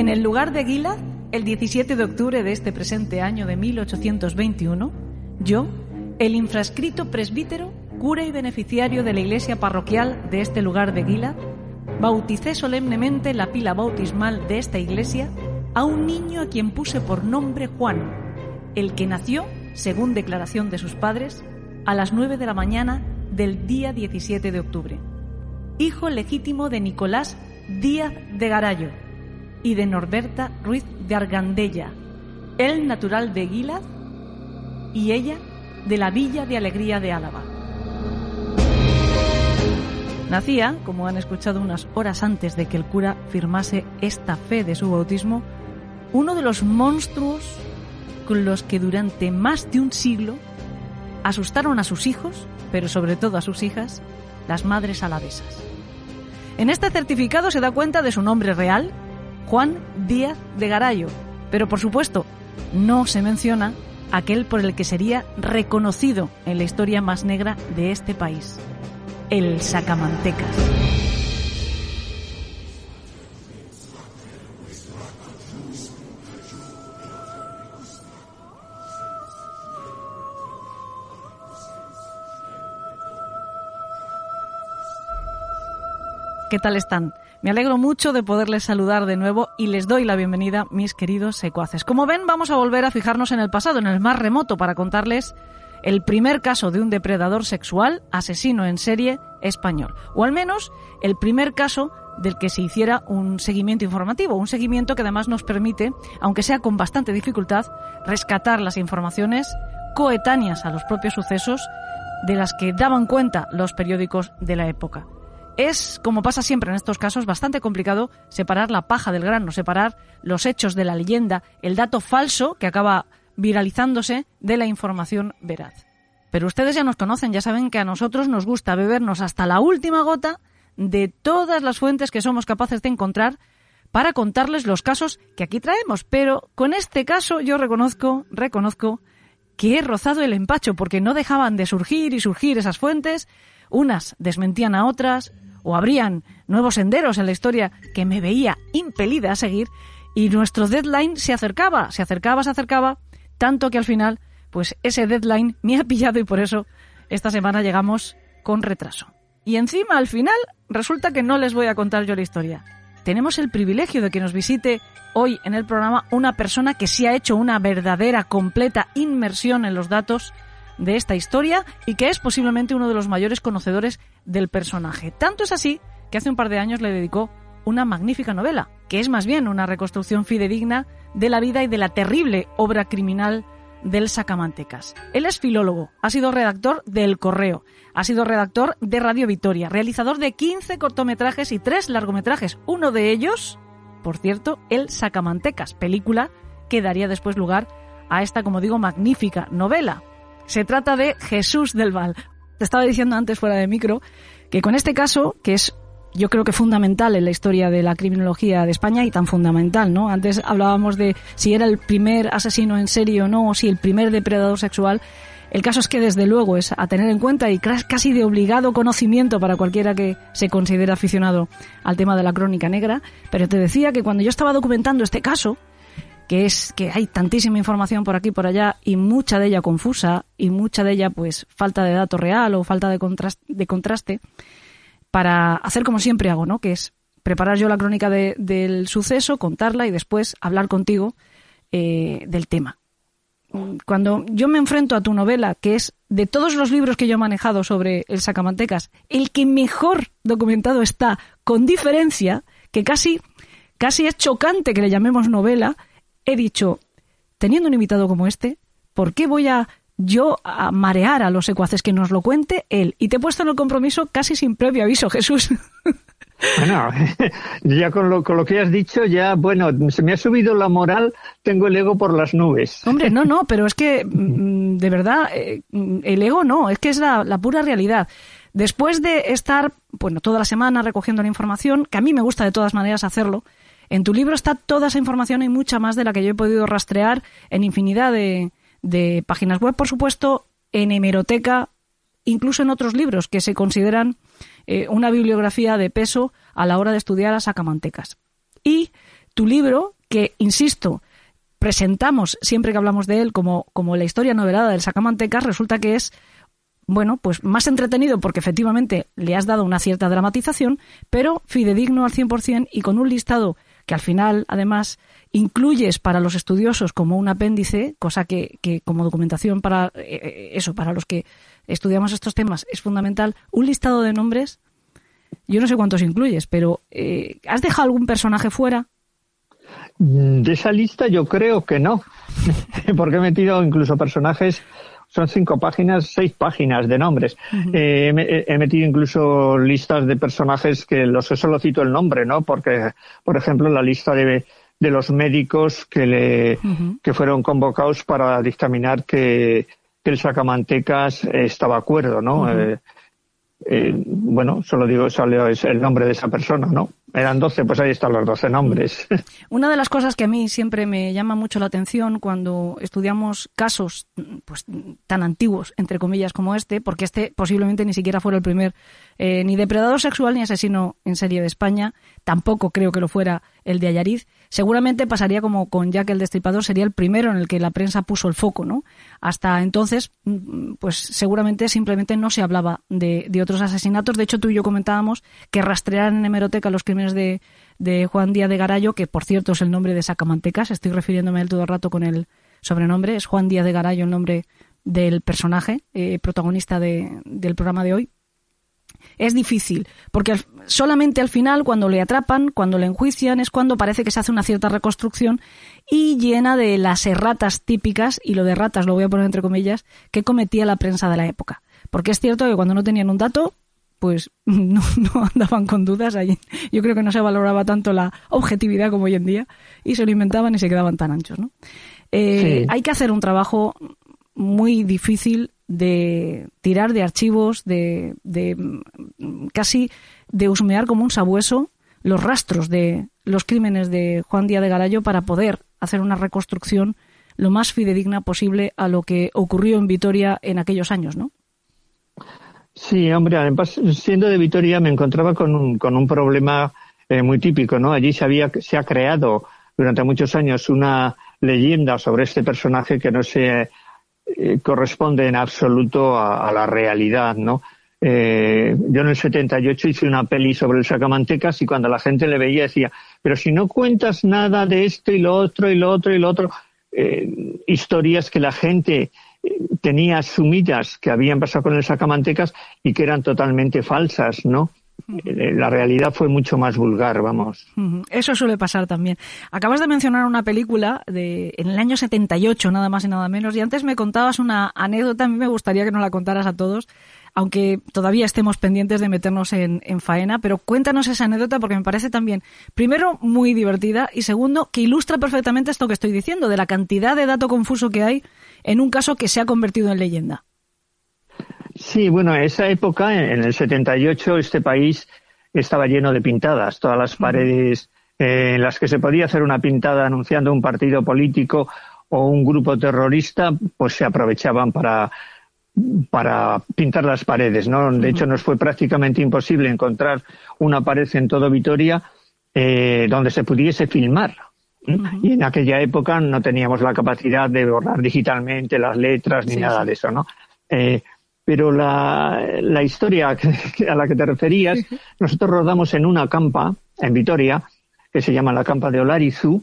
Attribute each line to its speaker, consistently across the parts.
Speaker 1: En el lugar de Gila, el 17 de octubre de este presente año de 1821, yo, el infrascrito presbítero, cura y beneficiario de la iglesia parroquial de este lugar de Gila, bauticé solemnemente la pila bautismal de esta iglesia a un niño a quien puse por nombre Juan, el que nació, según declaración de sus padres, a las 9 de la mañana del día 17 de octubre, hijo legítimo de Nicolás Díaz de Garallo y de Norberta Ruiz de Argandella, él natural de Guilaz y ella de la Villa de Alegría de Álava. Nacía, como han escuchado unas horas antes de que el cura firmase esta fe de su bautismo, uno de los monstruos con los que durante más de un siglo asustaron a sus hijos, pero sobre todo a sus hijas, las madres alavesas. En este certificado se da cuenta de su nombre real, Juan Díaz de Garallo, pero por supuesto no se menciona aquel por el que sería reconocido en la historia más negra de este país, el Sacamantecas. ¿Qué tal están? Me alegro mucho de poderles saludar de nuevo y les doy la bienvenida, mis queridos secuaces. Como ven, vamos a volver a fijarnos en el pasado, en el más remoto, para contarles el primer caso de un depredador sexual asesino en serie español, o al menos el primer caso del que se hiciera un seguimiento informativo, un seguimiento que además nos permite, aunque sea con bastante dificultad, rescatar las informaciones coetáneas a los propios sucesos de las que daban cuenta los periódicos de la época. Es, como pasa siempre en estos casos, bastante complicado separar la paja del grano, separar los hechos de la leyenda, el dato falso que acaba viralizándose de la información veraz. Pero ustedes ya nos conocen, ya saben que a nosotros nos gusta bebernos hasta la última gota de todas las fuentes que somos capaces de encontrar para contarles los casos que aquí traemos. Pero con este caso yo reconozco, reconozco que he rozado el empacho porque no dejaban de surgir y surgir esas fuentes. Unas desmentían a otras o abrían nuevos senderos en la historia que me veía impelida a seguir y nuestro deadline se acercaba, se acercaba, se acercaba tanto que al final, pues ese deadline me ha pillado y por eso esta semana llegamos con retraso. Y encima, al final, resulta que no les voy a contar yo la historia. Tenemos el privilegio de que nos visite hoy en el programa una persona que sí ha hecho una verdadera, completa inmersión en los datos de esta historia y que es posiblemente uno de los mayores conocedores del personaje. Tanto es así que hace un par de años le dedicó una magnífica novela, que es más bien una reconstrucción fidedigna de la vida y de la terrible obra criminal del Sacamantecas. Él es filólogo, ha sido redactor del Correo, ha sido redactor de Radio Vitoria, realizador de 15 cortometrajes y 3 largometrajes, uno de ellos, por cierto, El Sacamantecas, película que daría después lugar a esta, como digo, magnífica novela. Se trata de Jesús del Val. Te estaba diciendo antes fuera de micro que con este caso, que es yo creo que fundamental en la historia de la criminología de España y tan fundamental, ¿no? Antes hablábamos de si era el primer asesino en serie o no, o si el primer depredador sexual. El caso es que desde luego es a tener en cuenta y casi de obligado conocimiento para cualquiera que se considere aficionado al tema de la crónica negra. Pero te decía que cuando yo estaba documentando este caso, que es que hay tantísima información por aquí y por allá y mucha de ella confusa y mucha de ella pues falta de dato real o falta de contraste, de contraste para hacer como siempre hago, ¿no? Que es preparar yo la crónica del suceso, contarla y después hablar contigo eh, del tema. Cuando yo me enfrento a tu novela, que es de todos los libros que yo he manejado sobre el sacamantecas, el que mejor documentado está, con diferencia, que casi, casi es chocante que le llamemos novela, he dicho, teniendo un invitado como este, ¿por qué voy a yo a marear a los secuaces que nos lo cuente él. Y te he puesto en el compromiso casi sin previo aviso, Jesús.
Speaker 2: Bueno, ya con lo, con lo que has dicho, ya, bueno, se me ha subido la moral, tengo el ego por las nubes.
Speaker 1: Hombre, no, no, pero es que, mm, de verdad, eh, el ego no, es que es la, la pura realidad. Después de estar, bueno, toda la semana recogiendo la información, que a mí me gusta de todas maneras hacerlo, en tu libro está toda esa información y mucha más de la que yo he podido rastrear en infinidad de, páginas web, por supuesto, en hemeroteca, incluso en otros libros que se consideran eh, una bibliografía de peso a la hora de estudiar a sacamantecas. Y tu libro, que, insisto, presentamos siempre que hablamos de él como, como la historia novelada del sacamantecas, resulta que es bueno, pues más entretenido porque efectivamente le has dado una cierta dramatización, pero fidedigno al 100% y con un listado que al final, además, incluyes para los estudiosos como un apéndice, cosa que, que como documentación para eh, eh, eso, para los que estudiamos estos temas, es fundamental, un listado de nombres. Yo no sé cuántos incluyes, pero eh, ¿has dejado algún personaje fuera?
Speaker 2: De esa lista yo creo que no, porque he metido incluso personajes son cinco páginas, seis páginas de nombres. Eh, he, metido incluso listas de personajes que los solo cito el nombre, ¿no? Porque, por ejemplo, la lista de, de los médicos que le que fueron convocados para dictaminar que, que el sacamantecas estaba de acuerdo, ¿no? Eh, eh, bueno, solo digo, salió el nombre de esa persona, ¿no? Eran 12, pues ahí están los 12 nombres.
Speaker 1: Una de las cosas que a mí siempre me llama mucho la atención cuando estudiamos casos pues, tan antiguos, entre comillas, como este, porque este posiblemente ni siquiera fuera el primer eh, ni depredador sexual ni asesino en serie de España, tampoco creo que lo fuera el de Ayariz, seguramente pasaría como con Jack el Destripador, sería el primero en el que la prensa puso el foco, ¿no? Hasta entonces, mm, pues seguramente simplemente no se hablaba de, de otros asesinatos. De hecho, tú y yo comentábamos que rastrear en hemeroteca los crímenes de, Juan Díaz de Garayo, que por cierto es el nombre de Sacamantecas, estoy refiriéndome a él todo el rato con el sobrenombre, es Juan Díaz de Garayo el nombre del personaje eh, protagonista del programa de hoy. Es difícil, porque solamente al final, cuando le atrapan, cuando le enjuician, es cuando parece que se hace una cierta reconstrucción y llena de las erratas típicas, y lo de ratas lo voy a poner entre comillas, que cometía la prensa de la época. Porque es cierto que cuando no tenían un dato, pues no, andaban con dudas. Allí. Yo creo que no se valoraba tanto la objetividad como hoy en día y se lo inventaban y se quedaban tan anchos. ¿no? Eh, hay que hacer un trabajo muy difícil de tirar de archivos, de, de casi de husmear como un sabueso los rastros de los crímenes de Juan Díaz de Garayo para poder hacer una reconstrucción lo más fidedigna posible a lo que ocurrió en Vitoria en aquellos años, ¿no?
Speaker 2: Sí, hombre, siendo de Vitoria me encontraba con un, con un problema eh, muy típico, ¿no? Allí se, había, se ha creado durante muchos años una leyenda sobre este personaje que no se eh, corresponde en absoluto a, la realidad, ¿no? Eh, yo en el 78 hice una peli sobre el sacamantecas y cuando la gente le veía decía, pero si no cuentas nada de esto y lo otro y lo otro y lo otro, historias que la gente tenía asumidas que habían pasado con el sacamantecas y que eran totalmente falsas, ¿no? Eh, la realidad fue mucho más vulgar, vamos.
Speaker 1: Eso suele pasar también. Acabas de mencionar una película de en el año 78, nada más y nada menos, y antes me contabas una anécdota, a mí me gustaría que nos la contaras a todos, aunque todavía estemos pendientes de meternos en, en faena, pero cuéntanos esa anécdota porque me parece también, primero, muy divertida y segundo, que ilustra perfectamente esto que estoy diciendo, de la cantidad de dato confuso que hay en un caso que se ha convertido en leyenda.
Speaker 2: Sí, bueno, en esa época, en el 78, este país estaba lleno de pintadas. Todas las paredes eh, en las que se podía hacer una pintada anunciando un partido político o un grupo terrorista, pues se aprovechaban para, para pintar las paredes. ¿no? De hecho, nos fue prácticamente imposible encontrar una pared en todo Vitoria eh, donde se pudiese filmar. Y en aquella época no teníamos la capacidad de borrar digitalmente las letras ni nada de eso, ¿no? Eh, pero la, la historia a la que te referías, nosotros rodamos en una campa en Vitoria, que se llama la campa de Olarizu.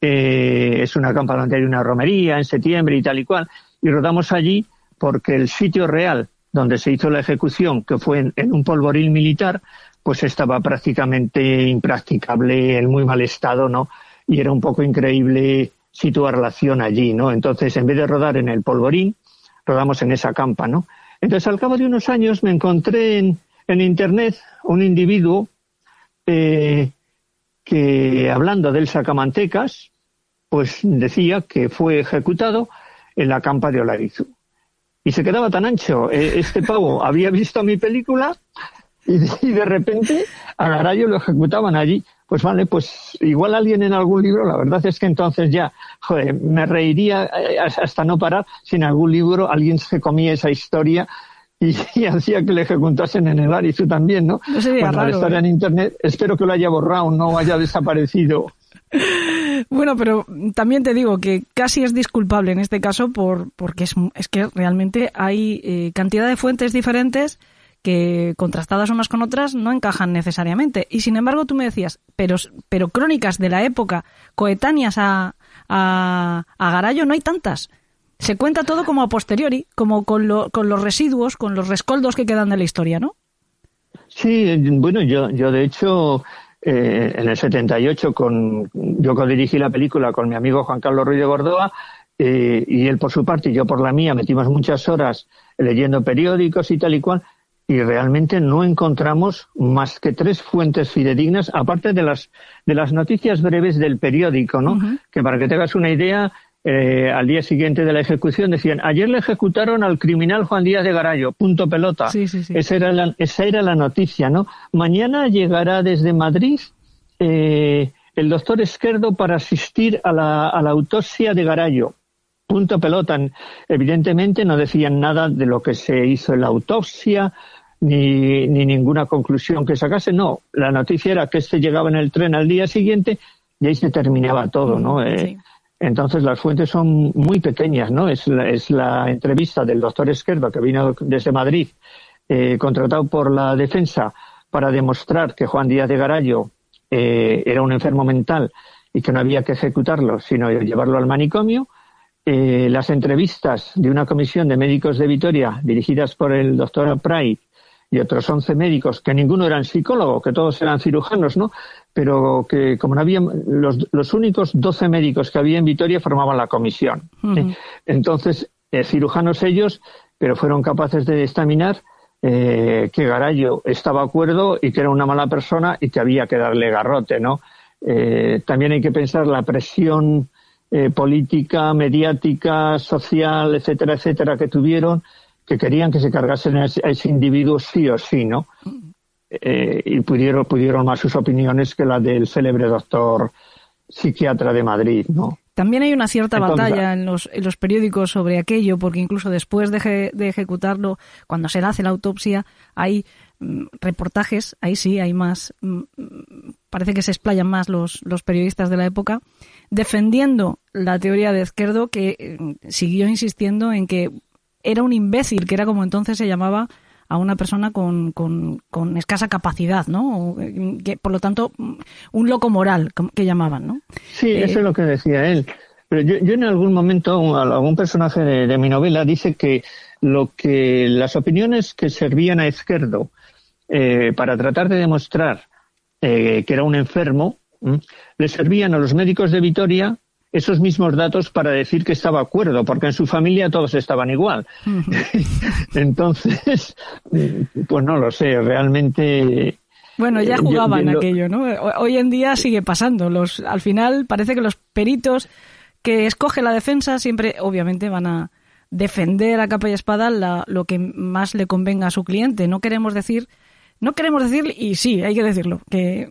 Speaker 2: Eh, es una campa donde hay una romería en septiembre y tal y cual. Y rodamos allí porque el sitio real donde se hizo la ejecución, que fue en, en un polvoril militar, pues estaba prácticamente impracticable, en muy mal estado, ¿no? Y era un poco increíble situar la acción allí, ¿no? Entonces, en vez de rodar en el polvorín, rodamos en esa campa, ¿no? Entonces, al cabo de unos años me encontré en, en Internet un individuo eh, que, hablando del sacamantecas, pues decía que fue ejecutado en la campa de Olarizu. Y se quedaba tan ancho. Eh, este pavo había visto mi película y de, repente a Garayo lo ejecutaban allí. Pues vale, pues igual alguien en algún libro, la verdad es que entonces ya, joder, me reiría eh, hasta no parar si en algún libro alguien se comía esa historia y, hacía que le ejecutasen en el tú también, ¿no?
Speaker 1: No sería
Speaker 2: raro,
Speaker 1: la
Speaker 2: historia
Speaker 1: ¿eh?
Speaker 2: en internet, espero que lo haya borrado, no haya desaparecido.
Speaker 1: Bueno, pero también te digo que casi es disculpable en este caso por, porque es, es que realmente hay eh, cantidad de fuentes diferentes que contrastadas unas con otras no encajan necesariamente. Y sin embargo tú me decías, pero, pero crónicas de la época coetáneas a, a, Garayo no hay tantas. Se cuenta todo como a posteriori, como con, lo, con los residuos, con los rescoldos que quedan de la historia, ¿no?
Speaker 2: Sí, bueno, yo, yo de hecho eh, en el 78 con, yo codirigí la película con mi amigo Juan Carlos Ruiz de Gordoa eh, y él por su parte y yo por la mía metimos muchas horas leyendo periódicos y tal y cual y realmente no encontramos más que tres fuentes fidedignas, aparte de las, de las noticias breves del periódico, ¿no? Que para que te hagas una idea, eh, al día siguiente de la ejecución decían, ayer le ejecutaron al criminal Juan Díaz de Garayo, punto pelota. Esa, era la, esa era la noticia, ¿no? Mañana llegará desde Madrid eh, el doctor Esquerdo para asistir a la, a la autopsia de Garayo. Punto pelota. Evidentemente no decían nada de lo que se hizo en la autopsia, ni, ni ninguna conclusión que sacase. No, la noticia era que este llegaba en el tren al día siguiente y ahí se terminaba todo, ¿no? Eh, entonces las fuentes son muy pequeñas, ¿no? Es la, es la entrevista del doctor Esquerdo que vino desde Madrid, eh, contratado por la defensa para demostrar que Juan Díaz de Garallo eh, era un enfermo mental y que no había que ejecutarlo, sino llevarlo al manicomio. Eh, las entrevistas de una comisión de médicos de Vitoria dirigidas por el doctor Pray y otros 11 médicos, que ninguno eran psicólogos, que todos eran cirujanos, ¿no? Pero que como no había, los, los únicos 12 médicos que había en Vitoria formaban la comisión. Entonces, eh, cirujanos ellos, pero fueron capaces de examinar eh, que Garallo estaba de acuerdo y que era una mala persona y que había que darle garrote, ¿no? Eh, también hay que pensar la presión eh, política, mediática, social, etcétera, etcétera, que tuvieron, que querían que se cargasen a ese, individuo sí o sí, ¿no? Eh, y pudieron, pudieron más sus opiniones que la del célebre doctor psiquiatra de Madrid, ¿no?
Speaker 1: También hay una cierta batalla en los, en los, periódicos sobre aquello, porque incluso después de, de, ejecutarlo, cuando se le hace la autopsia, hay mm, reportajes, ahí sí, hay más, mm, parece que se explayan más los, los periodistas de la época, defendiendo la teoría de Izquierdo, que mm, siguió insistiendo en que era un imbécil, que era como entonces se llamaba a una persona con, con, con escasa capacidad, ¿no? Que, por lo tanto, un loco moral, que llamaban, ¿no?
Speaker 2: Sí, eso es eh, lo que decía él. Pero yo, yo en algún momento, algún personaje de, mi novela dice que lo que las opiniones que servían a Izquierdo eh, para tratar de demostrar eh, que era un enfermo, le servían a los médicos de Vitoria esos mismos datos para decir que estaba acuerdo, porque en su familia todos estaban igual. Entonces, pues no lo sé, realmente.
Speaker 1: Bueno, ya eh, jugaban aquello, ¿no? Hoy en día sigue pasando. Los, al final parece que los peritos que escoge la defensa siempre, obviamente, van a defender a capa y espada lo que más le convenga a su cliente. No queremos decir no queremos decir, y sí, hay que decirlo, que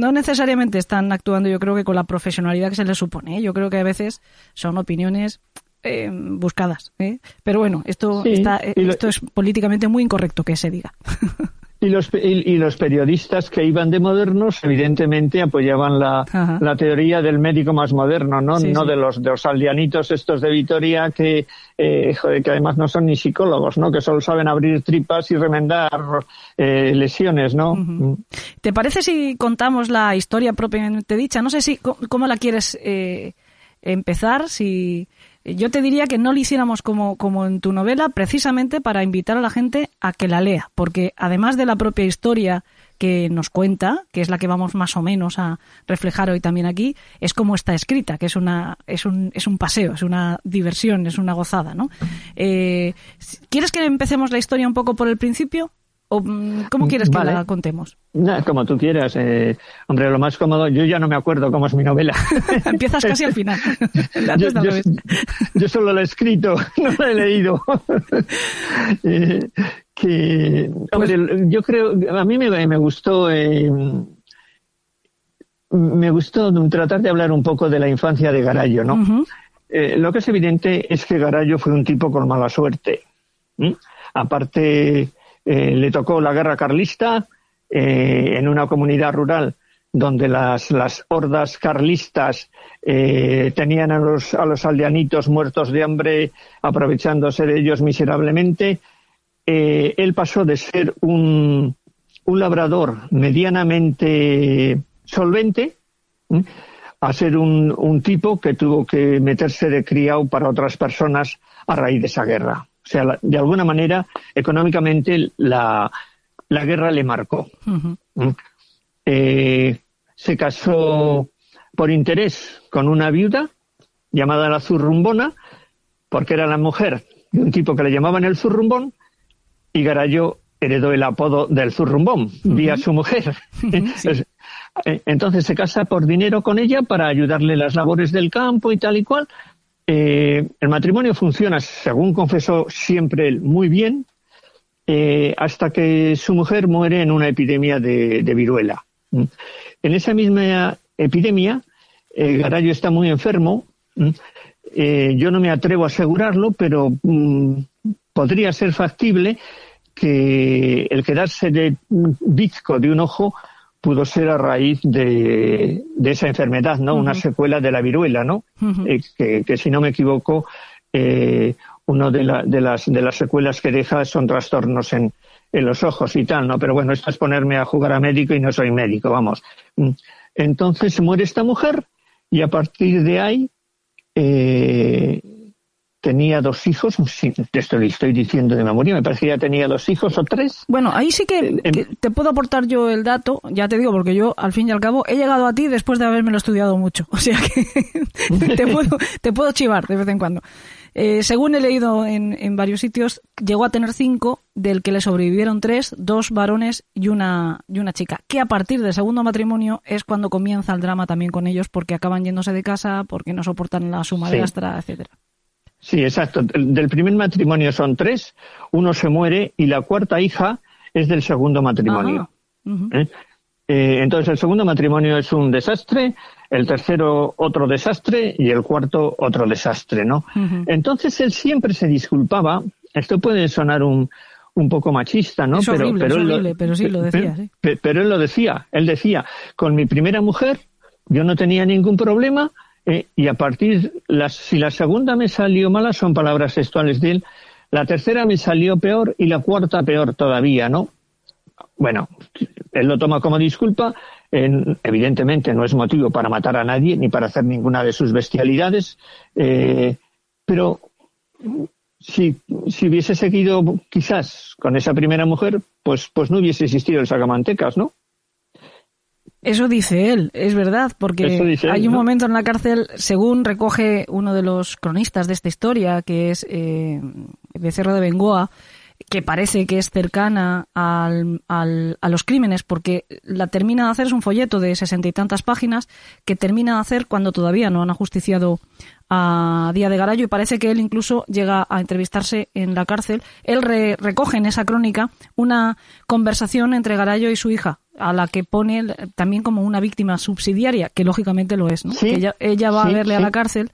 Speaker 1: no necesariamente están actuando yo creo que con la profesionalidad que se les supone. ¿eh? Yo creo que a veces son opiniones eh, buscadas. ¿eh? Pero bueno, esto, está, esto es políticamente muy incorrecto que se diga.
Speaker 2: Y los, y, los periodistas que iban de modernos, evidentemente, apoyaban la, la teoría del médico más moderno, ¿no? no De, los, de los aldeanitos estos de Vitoria que, eh, que además no son ni psicólogos, ¿no? Que solo saben abrir tripas y remendar eh, lesiones, ¿no? Mm.
Speaker 1: ¿Te parece si contamos la historia propiamente dicha? No sé si cómo la quieres eh, empezar, si yo te diría que no lo hiciéramos como, como en tu novela, precisamente para invitar a la gente a que la lea, porque además de la propia historia que nos cuenta, que es la que vamos más o menos a reflejar hoy también aquí, es como está escrita, que es una es un, es un paseo, es una diversión, es una gozada, ¿no? Eh, ¿Quieres que empecemos la historia un poco por el principio? ¿O mm, cómo quieres que la contemos?
Speaker 2: como tú quieras. Eh, hombre, lo más cómodo, yo ya no me acuerdo cómo es mi novela.
Speaker 1: Empiezas casi al final.
Speaker 2: yo, solo la he escrito, no la he leído. Eh, que, pues hombre, yo creo, a mí me, me gustó. Eh, me gustó tratar de hablar un poco de la infancia de Garallo, ¿no? lo que es evidente es que Garallo fue un tipo con mala suerte. Aparte, eh, le tocó la guerra carlista eh, en una comunidad rural donde las, hordas carlistas eh, tenían a los, a los aldeanitos muertos de hambre, aprovechándose de ellos miserablemente, él pasó de ser un, un labrador medianamente solvente a ser un, un, tipo que tuvo que meterse de criado para otras personas a raíz de esa guerra. O sea, de alguna manera, económicamente, la, la guerra le marcó. eh, se casó por interés con una viuda llamada la Zurrumbona, porque era la mujer de un tipo que le llamaban el Zurrumbón, y Garayo heredó el apodo del Zurrumbón, uh -huh. vía su mujer. sí. Eh, entonces se casa por dinero con ella para ayudarle en las labores del campo y tal y cual. Eh, el matrimonio funciona, según confesó siempre él, muy bien, eh, hasta que su mujer muere en una epidemia de, viruela. En esa misma epidemia, eh, Garayo está muy enfermo. Eh, yo no me atrevo a asegurarlo, pero mm, podría ser factible que el quedarse de bizco de un ojo pudo ser a raíz de, de esa enfermedad, ¿no? Uh -huh. Una secuela de la viruela, ¿no? Uh -huh. eh, que, que, si no me equivoco, eh, una de, la, de, las, de las secuelas que deja son trastornos en, en los ojos y tal, ¿no? Pero bueno, esto es ponerme a jugar a médico y no soy médico, vamos. Entonces muere esta mujer y a partir de ahí eh, tenía dos hijos, esto lo estoy diciendo de memoria, me parece que ya tenía dos hijos o tres.
Speaker 1: Bueno, ahí sí que, que, te puedo aportar yo el dato, ya te digo, porque yo al fin y al cabo he llegado a ti después de haberme lo estudiado mucho, o sea que te, puedo, te puedo chivar de vez en cuando. Eh, según he leído en, en, varios sitios, llegó a tener cinco, del que le sobrevivieron tres, dos varones y una, y una chica. Que a partir del segundo matrimonio es cuando comienza el drama también con ellos, porque acaban yéndose de casa, porque no soportan la suma sí. de Astra, etcétera.
Speaker 2: Sí, exacto. Del primer matrimonio son tres, uno se muere y la cuarta hija es del segundo matrimonio. Uh -huh. ¿Eh? Eh, entonces el segundo matrimonio es un desastre, el tercero otro desastre y el cuarto otro desastre, ¿no? Uh -huh. Entonces él siempre se disculpaba. Esto puede sonar un, un poco machista, ¿no?
Speaker 1: Es
Speaker 2: pero,
Speaker 1: horrible,
Speaker 2: pero,
Speaker 1: es
Speaker 2: él
Speaker 1: horrible,
Speaker 2: lo,
Speaker 1: pero sí lo decía.
Speaker 2: Pero, él lo decía. Él decía, con mi primera mujer yo no tenía ningún problema eh, y a partir, las, si la segunda me salió mala, son palabras textuales de él, la tercera me salió peor y la cuarta peor todavía, ¿no? Bueno, él lo toma como disculpa, evidentemente no es motivo para matar a nadie ni para hacer ninguna de sus bestialidades, eh, pero si, si hubiese seguido quizás con esa primera mujer, pues, pues no hubiese existido el sacamantecas, ¿no?
Speaker 1: Eso dice él, es verdad, porque hay un ¿no? momento en la cárcel, según recoge uno de los cronistas de esta historia, que es eh, Becerro de Bengoa, que parece que es cercana al, al, a los crímenes, porque la termina de hacer, es un folleto de sesenta y tantas páginas, que termina de hacer cuando todavía no han ajusticiado a Día de Garayo y parece que él incluso llega a entrevistarse en la cárcel. Él re, recoge en esa crónica una conversación entre Garayo y su hija, a la que pone también como una víctima subsidiaria, que lógicamente lo es, ¿no?
Speaker 2: Sí,
Speaker 1: que ella, ella va
Speaker 2: sí,
Speaker 1: a verle
Speaker 2: sí.
Speaker 1: a la cárcel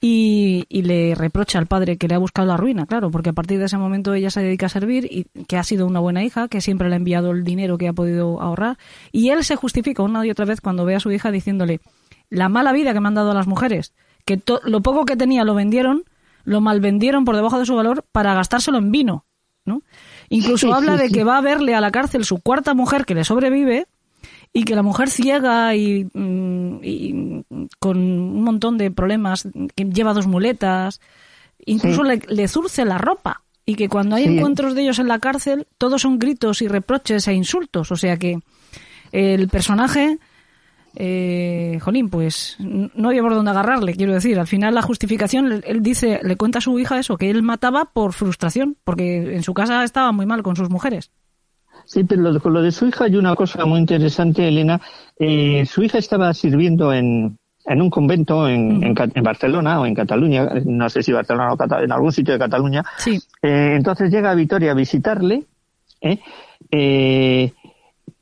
Speaker 1: y, y, le reprocha al padre que le ha buscado la ruina, claro, porque a partir de ese momento ella se dedica a servir y que ha sido una buena hija, que siempre le ha enviado el dinero que ha podido ahorrar. Y él se justifica una y otra vez cuando ve a su hija diciéndole la mala vida que me han dado las mujeres, que lo poco que tenía lo vendieron, lo malvendieron por debajo de su valor para gastárselo en vino, ¿no? Incluso habla de que va a verle a la cárcel su cuarta mujer que le sobrevive y que la mujer ciega y, mm, y, con un montón de problemas, que lleva dos muletas, incluso sí. le, le, zurce la ropa y que cuando hay sí. encuentros de ellos en la cárcel, todos son gritos y reproches e insultos. O sea que el personaje, eh, jolín, pues no había por dónde agarrarle, quiero decir. Al final la justificación, él dice, le cuenta a su hija eso, que él mataba por frustración, porque en su casa estaba muy mal con sus mujeres.
Speaker 2: Sí, pero lo, con lo de su hija hay una cosa muy interesante, Elena. Eh, su hija estaba sirviendo en, en un convento en, en, en, Barcelona o en Cataluña, no sé si Barcelona o Cataluña, en algún sitio de Cataluña.
Speaker 1: Sí.
Speaker 2: Eh, entonces llega a Vitoria a visitarle ¿eh? eh,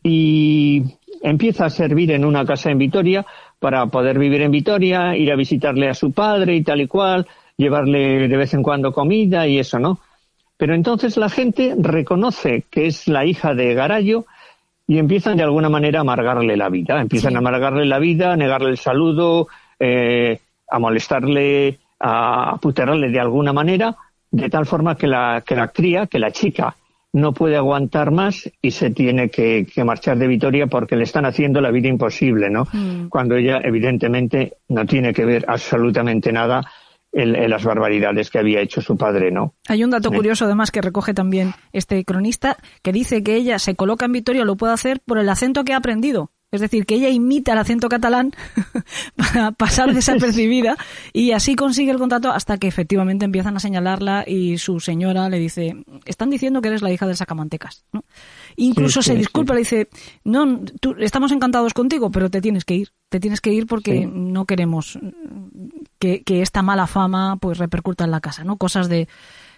Speaker 2: y empieza a servir en una casa en Vitoria para poder vivir en Vitoria, ir a visitarle a su padre y tal y cual, llevarle de vez en cuando comida y eso, ¿no? Pero entonces la gente reconoce que es la hija de Garayo y empiezan de alguna manera a amargarle la vida. Empiezan a amargarle la vida, a negarle el saludo, eh, a molestarle, a puterarle de alguna manera, de tal forma que la, que la cría, que la chica, no puede aguantar más y se tiene que, marchar de Vitoria porque le están haciendo la vida imposible, ¿no? Mm. Cuando ella, evidentemente, no tiene que ver absolutamente nada en, las barbaridades que había hecho su padre, ¿no?
Speaker 1: Hay un dato curioso, además, que recoge también este cronista, que dice que ella se coloca en Vitoria, lo puede hacer por el acento que ha aprendido. Es decir, que ella imita el acento catalán para pasar desapercibida y así consigue el contrato hasta que efectivamente empiezan a señalarla y su señora le dice, están diciendo que eres la hija del Sacamantecas. ¿no? Incluso se disculpa, le dice, no, tú, estamos encantados contigo, pero te tienes que ir. Te tienes que ir porque no queremos que, que esta mala fama pues repercuta en la casa, ¿no? Cosas de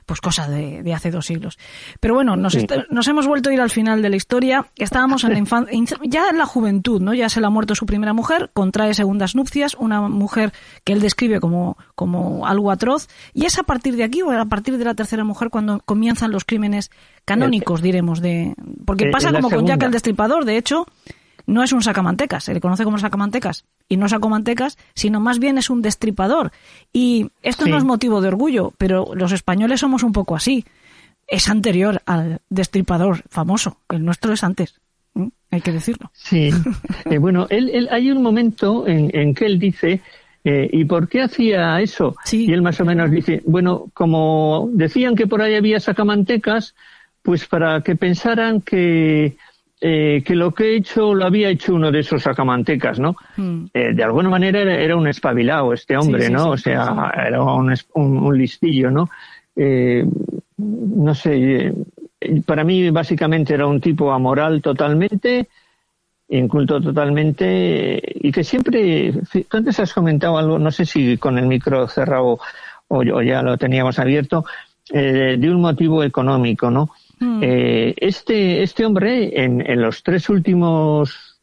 Speaker 1: pues cosa de, hace dos siglos. Pero bueno, nos, nos hemos vuelto a ir al final de la historia. Estábamos en la infancia, ya en la juventud, ¿no? Ya se le ha muerto su primera mujer, contrae segundas nupcias, una mujer que él describe como, como algo atroz. Y es a partir de aquí o a partir de la tercera mujer cuando comienzan los crímenes canónicos, diremos, de, porque eh, pasa como con Jack el Destripador, de hecho, no es un sacamantecas, se le conoce como sacamantecas y no sacamantecas, sino más bien es un destripador. Y esto no es motivo de orgullo, pero los españoles somos un poco así. Es anterior al destripador famoso, el nuestro es antes. Hay que decirlo.
Speaker 2: Sí. Eh, bueno, él, hay un momento en, que él dice eh, ¿Y por qué hacía eso? Y él más o menos dice, bueno, como decían que por ahí había sacamantecas, pues para que pensaran que, eh, que lo que he hecho lo había hecho uno de esos sacamantecas, ¿no? Hmm. Eh, de alguna manera era, un espabilado este hombre, ¿no? o sea, era un, listillo, ¿no? Eh, no sé, para mí básicamente era un tipo amoral totalmente, inculto totalmente, y que siempre, tú antes has comentado algo, no sé si con el micro cerrado o, o ya lo teníamos abierto, de un motivo económico, ¿no? Hmm. Eh, este, este hombre, en, en los tres últimos,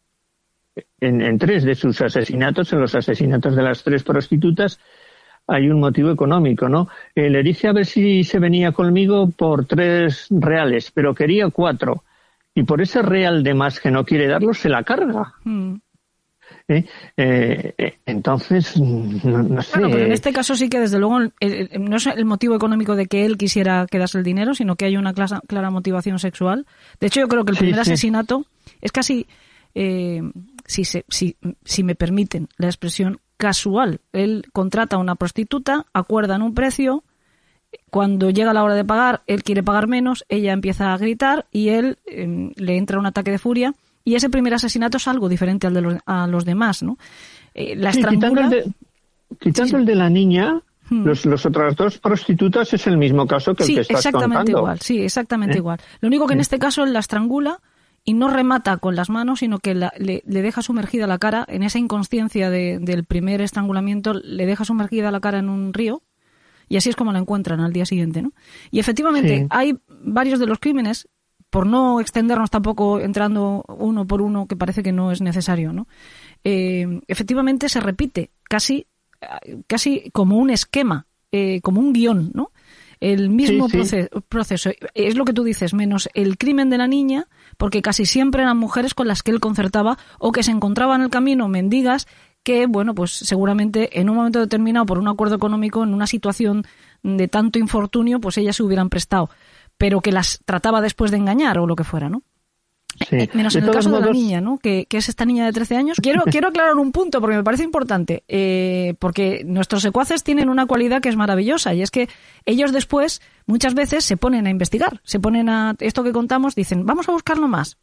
Speaker 2: en, en, tres de sus asesinatos, en los asesinatos de las tres prostitutas, hay un motivo económico, ¿no? Eh, le dije a ver si se venía conmigo por tres reales, pero quería cuatro. Y por ese real de más que no quiere darlo, se la carga. Hmm. ¿Eh? Eh, eh, entonces, no, sé.
Speaker 1: pero en este caso sí que desde luego no es el motivo económico de que él quisiera quedarse el dinero, sino que hay una clara, motivación sexual. De hecho, yo creo que el primer asesinato es casi, si, se, si, si me permiten la expresión, casual. Él contrata a una prostituta, acuerdan un precio, cuando llega la hora de pagar, él quiere pagar menos, ella empieza a gritar y él em, le entra un ataque de furia y ese primer asesinato es algo diferente al de los, a los demás, ¿no?
Speaker 2: Eh, la quitando, el de, quitando el de la niña, hmm. los, los, otras dos prostitutas es el mismo caso que el que estás
Speaker 1: exactamente igual, sí, exactamente ¿Eh? igual. Lo único que en este caso él la estrangula y no remata con las manos, sino que le, le, deja sumergida la cara, en esa inconsciencia de, del primer estrangulamiento, le deja sumergida la cara en un río, y así es como la encuentran al día siguiente, ¿no? Y efectivamente, hay varios de los crímenes por no extendernos tampoco entrando uno por uno, que parece que no es necesario, ¿no? Eh, efectivamente se repite casi, casi como un esquema, eh, como un guion, ¿no? El mismo proceso. Es lo que tú dices, menos el crimen de la niña, porque casi siempre eran mujeres con las que él concertaba o que se encontraban en el camino mendigas que, bueno, pues seguramente en un momento determinado, por un acuerdo económico, en una situación de tanto infortunio, pues ellas se hubieran prestado pero que las trataba después de engañar o lo que fuera, ¿no? Sí. Menos en el caso de la niña, ¿no? Que, es esta niña de 13 años. Quiero, quiero aclarar un punto porque me parece importante, eh, porque nuestros secuaces tienen una cualidad que es maravillosa y es que ellos después muchas veces se ponen a investigar, se ponen a esto que contamos, dicen, vamos a buscarlo más.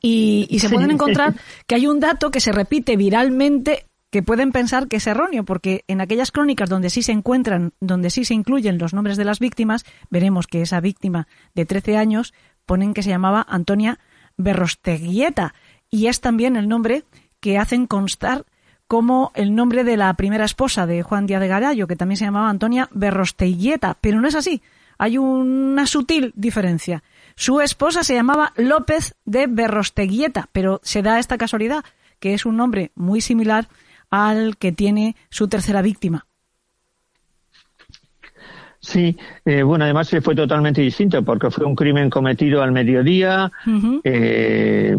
Speaker 1: Y, y se pueden encontrar que hay un dato que se repite viralmente que pueden pensar que es erróneo, porque en aquellas crónicas donde sí se encuentran, donde sí se incluyen los nombres de las víctimas, veremos que esa víctima de 13 años ponen que se llamaba Antonia Berrosteguieta, y es también el nombre que hacen constar como el nombre de la primera esposa de Juan Díaz de Garallo, que también se llamaba Antonia Berrosteguieta, pero no es así. Hay una sutil diferencia. Su esposa se llamaba López de Berrosteguieta, pero se da esta casualidad, que es un nombre muy similar al que tiene su tercera víctima.
Speaker 2: Sí, eh, bueno, además fue totalmente distinto porque fue un crimen cometido al mediodía. eh,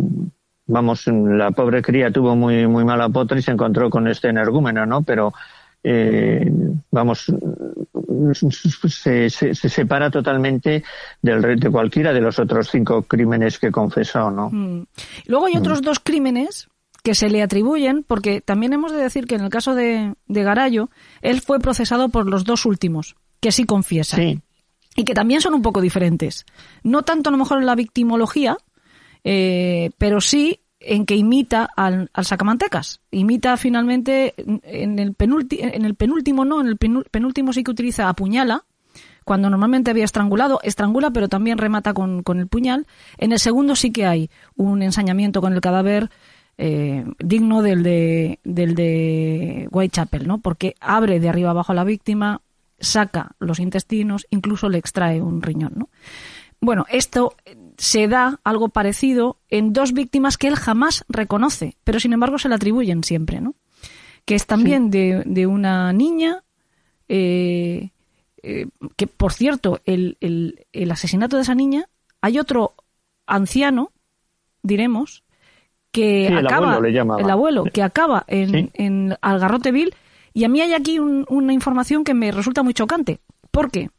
Speaker 2: vamos, la pobre cría tuvo muy muy mala potra y se encontró con este energúmeno, ¿no? Pero eh, vamos, se, se, se, separa totalmente del de cualquiera de los otros cinco crímenes que confesó, ¿no?
Speaker 1: Mm. Luego hay otros mm. dos crímenes que se le atribuyen, porque también hemos de decir que en el caso de, de Garallo, él fue procesado por los dos últimos, que sí confiesa.
Speaker 2: Sí.
Speaker 1: Y que también son un poco diferentes. No tanto a lo mejor en la victimología, eh, pero sí en que imita al, al sacamantecas. Imita finalmente en el, penúltimo, en el penúltimo, no, en el penúltimo sí que utiliza apuñala, cuando normalmente había estrangulado, estrangula pero también remata con, con el puñal. En el segundo sí que hay un ensañamiento con el cadáver eh, digno del de, del de Whitechapel, ¿no? Porque abre de arriba abajo a la víctima, saca los intestinos, incluso le extrae un riñón, ¿no? Bueno, esto se da algo parecido en dos víctimas que él jamás reconoce, pero sin embargo se le atribuyen siempre, ¿no? Que es también sí. de, de, una niña, eh, eh, que por cierto, el, el, el, asesinato de esa niña, hay otro anciano, diremos, que
Speaker 2: sí,
Speaker 1: acaba,
Speaker 2: el abuelo,
Speaker 1: el abuelo que acaba en, sí. en Algarroteville, y a mí hay aquí un, una información que me resulta muy chocante, porque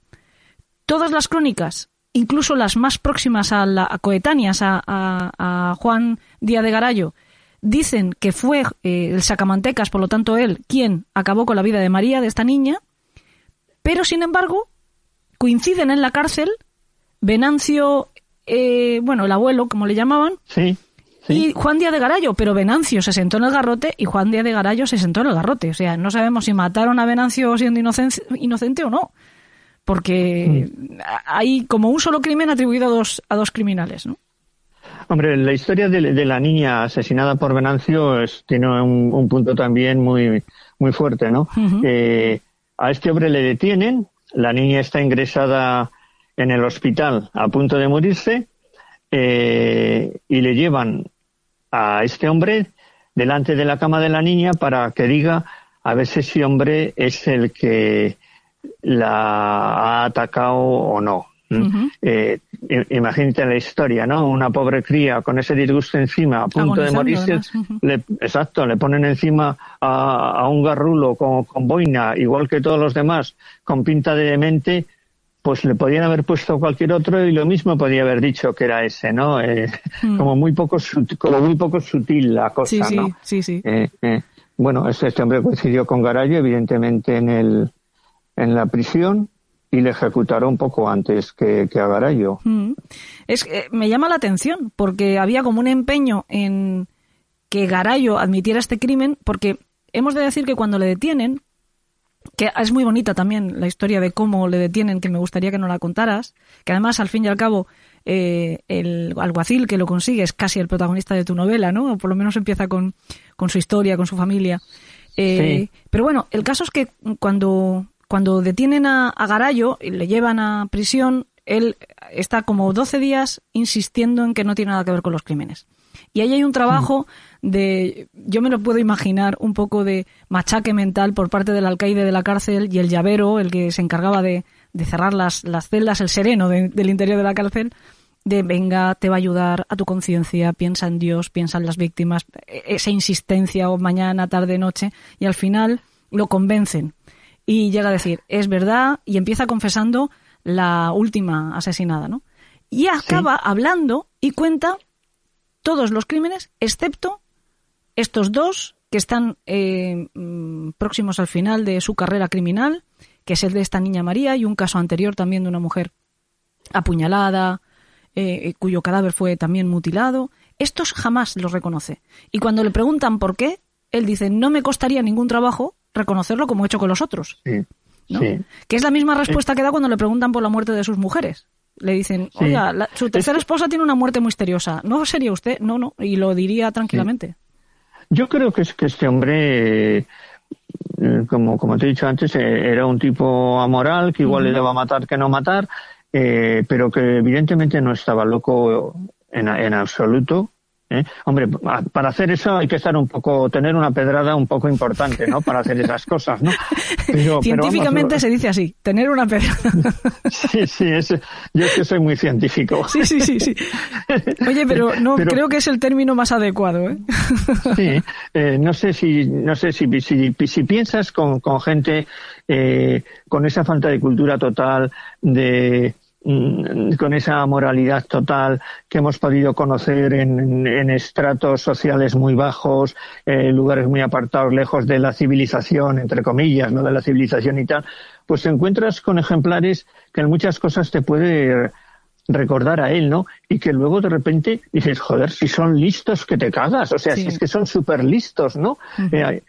Speaker 1: todas las crónicas incluso las más próximas a, la, a coetáneas a, a, a, Juan Díaz de Garallo, dicen que fue eh, el Sacamantecas, por lo tanto él, quien acabó con la vida de María, de esta niña, pero sin embargo coinciden en la cárcel Venancio, eh, bueno, el abuelo, como le llamaban,
Speaker 2: sí, sí.
Speaker 1: y Juan Díaz de Garallo, pero Venancio se sentó en el garrote y Juan Díaz de Garallo se sentó en el garrote. O sea, no sabemos si mataron a Venancio siendo inocente, inocente o no porque mm. hay como un solo crimen atribuido a dos, a dos criminales, ¿no?
Speaker 2: Hombre, la historia de, de la niña asesinada por Venancio es, tiene un, un, punto también muy, muy fuerte, ¿no? Uh -huh. eh, a este hombre le detienen, la niña está ingresada en el hospital a punto de morirse eh, y le llevan a este hombre delante de la cama de la niña para que diga a ver si ese hombre es el que la ha atacado o no. Uh -huh. eh, imagínate la historia, ¿no? Una pobre cría con ese disgusto encima, a punto de morirse, uh -huh. le, exacto, le ponen encima a, a un garrulo con, con, boina, igual que todos los demás, con pinta de demente, pues le podían haber puesto cualquier otro y lo mismo podía haber dicho que era ese, ¿no? Eh, -huh. Como muy poco como muy poco sutil la cosa,
Speaker 1: sí,
Speaker 2: ¿no?
Speaker 1: Sí, sí,
Speaker 2: eh, eh, bueno, este hombre coincidió con Garallo, evidentemente en el en la prisión y le ejecutará un poco antes que, que a Garallo.
Speaker 1: Mm. Es que me llama la atención porque había como un empeño en que Garallo admitiera este crimen porque hemos de decir que cuando le detienen que es muy bonita también la historia de cómo le detienen, que me gustaría que no la contaras, que además al fin y al cabo eh, el alguacil que lo consigue es casi el protagonista de tu novela, ¿no? O por lo menos empieza con, con su historia, con su familia. Eh, sí. Pero bueno, el caso es que cuando cuando detienen a, a Garallo y le llevan a prisión, él está como 12 días insistiendo en que no tiene nada que ver con los crímenes. Y ahí hay un trabajo de, yo me lo puedo imaginar, un poco de machaque mental por parte del alcaide de la cárcel y el llavero, el que se encargaba de, de cerrar las, las, celdas, el sereno de, del interior de la cárcel, de venga, te va a ayudar a tu conciencia, piensa en Dios, piensa en las víctimas, esa insistencia o mañana, tarde, noche, y al final lo convencen y llega a decir, es verdad, y empieza confesando la última asesinada, ¿no? Y acaba sí. hablando y cuenta todos los crímenes, excepto estos dos que están eh, mm, próximos al final de su carrera criminal, que es el de esta niña María y un caso anterior también de una mujer apuñalada, eh, cuyo cadáver fue también mutilado. Estos jamás los reconoce. Y cuando le preguntan por qué, él dice, no me costaría ningún trabajo reconocerlo como he hecho con los otros.
Speaker 2: Sí,
Speaker 1: ¿no?
Speaker 2: sí.
Speaker 1: Que es la misma respuesta que da cuando le preguntan por la muerte de sus mujeres. Le dicen, oiga, la, su tercera esposa tiene una muerte misteriosa. ¿No sería usted? No, no. Y lo diría tranquilamente.
Speaker 2: Yo creo que es que este hombre, eh, como, como te he dicho antes, eh, era un tipo amoral, que igual -huh. le daba matar que no matar, eh, pero que evidentemente no estaba loco en, en absoluto ¿eh? Hombre, para hacer eso hay que estar un poco, tener una pedrada un poco importante, ¿no? Para hacer esas cosas, ¿no?
Speaker 1: Científicamente se dice así, tener una pedrada.
Speaker 2: sí, sí, yo es que soy muy científico.
Speaker 1: Sí, sí, sí, sí. Oye, pero no creo que es el término más adecuado, ¿eh?
Speaker 2: sí, eh, no sé si, no sé si, si, si piensas con, con gente eh, con esa falta de cultura total, de con esa moralidad total que hemos podido conocer en, estratos sociales muy bajos, en lugares muy apartados, lejos de la civilización, entre comillas, no de la civilización y tal, pues te encuentras con ejemplares que en muchas cosas te puede recordar a él, ¿no? Y que luego de repente dices, joder, si son listos que te cagas, o sea, si es que son súper listos, ¿no? Eh,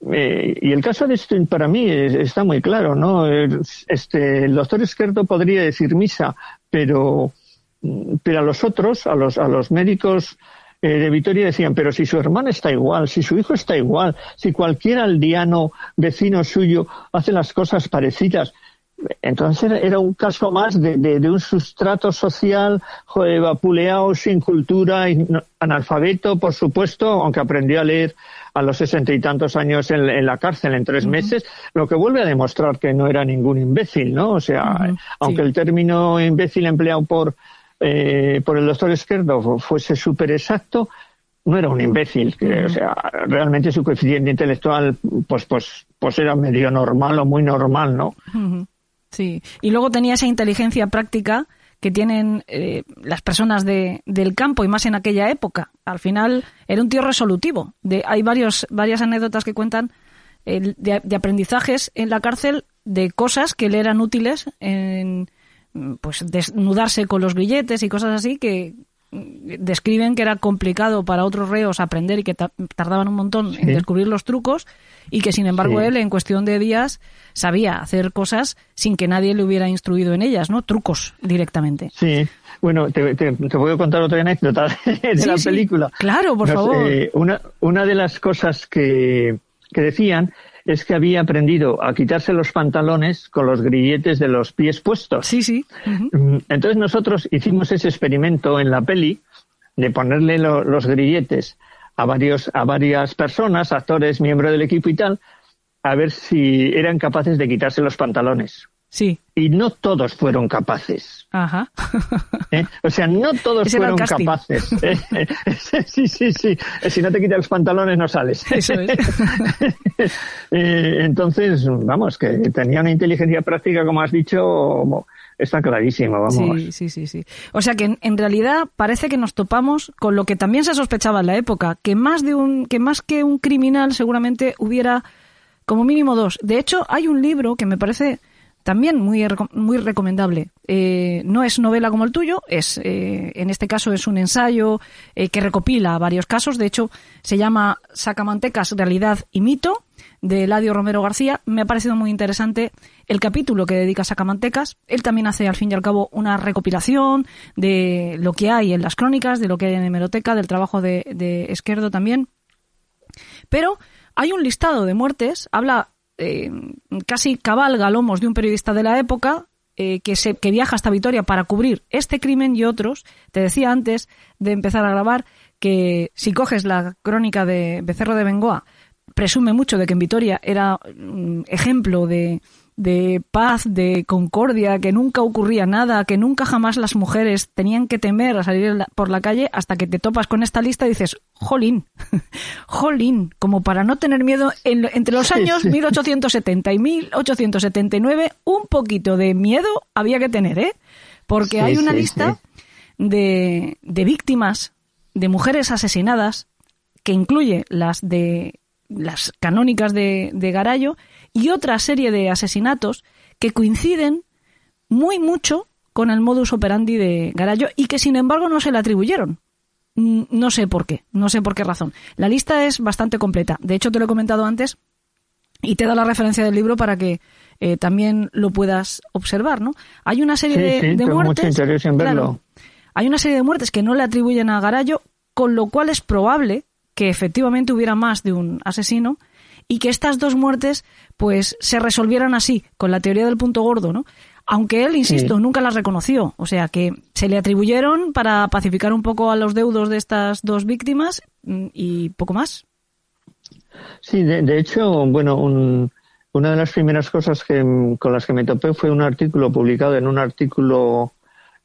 Speaker 2: y el caso de este para mí está muy claro, ¿no? Este, el doctor Esquerdo podría decir misa, pero, pero a los otros, a los, a los médicos eh, de Vitoria decían, pero si su hermana está igual, si su hijo está igual, si cualquier aldeano vecino suyo hace las cosas parecidas, entonces era un caso más de, de, un sustrato social vapuleado, sin cultura, analfabeto, por supuesto, aunque aprendió a leer a los sesenta y tantos años en, la cárcel en tres meses, lo que vuelve a demostrar que no era ningún imbécil, ¿no? O sea, aunque el término imbécil empleado por, eh, por el doctor Esquerdo fuese súper exacto, no era un imbécil, o sea, realmente su coeficiente intelectual, pues, pues, pues era medio normal o muy normal, ¿no?
Speaker 1: Sí, y luego tenía esa inteligencia práctica que tienen eh, las personas de, del campo y más en aquella época. Al final era un tío resolutivo. Hay varios, varias anécdotas que cuentan de, de, aprendizajes en la cárcel de cosas que le eran útiles en pues desnudarse con los grilletes y cosas así que, describen que era complicado para otros reos aprender y que tardaban un montón en descubrir los trucos y que sin embargo él en cuestión de días sabía hacer cosas sin que nadie le hubiera instruido en ellas, ¿no? Trucos directamente.
Speaker 2: Sí, bueno, te, te, voy a contar otra anécdota de la película.
Speaker 1: Claro, por favor.
Speaker 2: una, una de las cosas que, que decían es que había aprendido a quitarse los pantalones con los grilletes de los pies puestos.
Speaker 1: Sí, sí.
Speaker 2: Mm, entonces nosotros hicimos ese experimento en la peli de ponerle los grilletes a varios a varias personas, actores, miembros del equipo y tal, a ver si eran capaces de quitarse los pantalones.
Speaker 1: Sí.
Speaker 2: Y no todos fueron capaces.
Speaker 1: Ajá.
Speaker 2: ¿Eh? O sea, no todos fueron capaces. Sí, sí, sí. Si no te quitas los pantalones no sales.
Speaker 1: Eso es.
Speaker 2: Eh, entonces, vamos, que tenía una inteligencia práctica, como has dicho, está clarísimo, vamos.
Speaker 1: Sí, sí, sí, sí. O sea que en, realidad parece que nos topamos con lo que también se sospechaba en la época, que más de un, que más que un criminal seguramente hubiera como mínimo dos. De hecho, hay un libro que me parece también muy, muy recomendable. Eh, no es novela como el tuyo, es eh, en este caso es un ensayo eh, que recopila varios casos. De hecho, se llama Sacamantecas, Realidad y Mito, de Eladio Romero García. Me ha parecido muy interesante el capítulo que dedica a Sacamantecas. Él también hace, al fin y al cabo, una recopilación de lo que hay en las crónicas, de lo que hay en hemeroteca, del trabajo de, de Esquerdo también. Pero hay un listado de muertes, habla eh, casi cabalga lomos de un periodista de la época eh, que, se, que viaja hasta Vitoria para cubrir este crimen y otros. Te decía antes de empezar a grabar que si coges la crónica de Becerro de Bengoa, presume mucho de que en Vitoria era un ejemplo de, de paz, de concordia, que nunca ocurría nada, que nunca jamás las mujeres tenían que temer a salir por la calle hasta que te topas con esta lista y dices, jolín, jolín, como para no tener miedo, entre los años 1870 y 1879, un poquito de miedo había que tener, ¿eh? Porque hay una lista de, de víctimas, de mujeres asesinadas, que incluye las de las canónicas de, de Garallo, y otra serie de asesinatos que coinciden muy mucho con el modus operandi de Garallo y que sin embargo no se le atribuyeron. Mm, no sé por qué, no sé por qué razón. La lista es bastante completa. De hecho, te lo he comentado antes y te da la referencia del libro para que eh, también lo puedas observar, ¿no? Hay una serie de, muertes. hay una serie de muertes que no le atribuyen a Garallo, con lo cual es probable que efectivamente hubiera más de un asesino y que estas dos muertes pues se resolvieran así, con la teoría del punto gordo, ¿no? aunque él, insisto, nunca las reconoció. O sea que se le atribuyeron para pacificar un poco a los deudos de estas dos víctimas mm, y poco más.
Speaker 2: Sí, de, hecho, bueno, una de las primeras cosas que, con las que me topé fue un artículo publicado en un artículo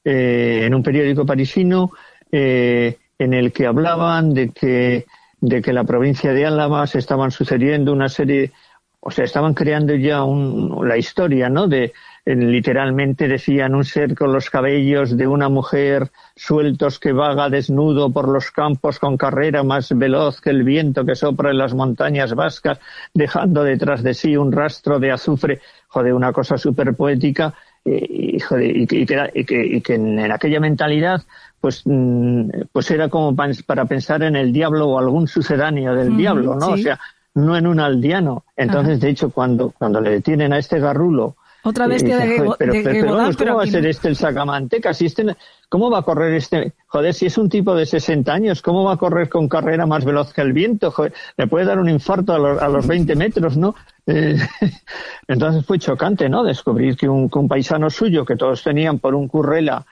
Speaker 2: eh, en un periódico parisino eh, en el que hablaban de que de que la provincia de Álava se estaban sucediendo una serie, o sea, estaban creando ya un, la historia, ¿no? De, literalmente decían un ser con los cabellos de una mujer sueltos que vaga desnudo por los campos con carrera más veloz que el viento que sopra en las montañas vascas, dejando detrás de sí un rastro de azufre, joder, una cosa súper poética, y, y, que, en, aquella mentalidad pues, mm, pues era como para pensar en el diablo o algún sucedáneo del diablo, ¿no? O sea, no en un aldeano. Entonces, de hecho, cuando, cuando le detienen a este garrulo
Speaker 1: otra bestia de,
Speaker 2: pero, pero, ¿cómo va a ser este el sacamanteca? Si este, ¿Cómo va a correr este? Joder, si es un tipo de 60 años, ¿cómo va a correr con carrera más veloz que el viento? Joder, le puede dar un infarto a los, a los 20 metros, ¿no? Eh, entonces fue chocante, ¿no? Descubrir que un, paisano suyo, que todos tenían por un currela,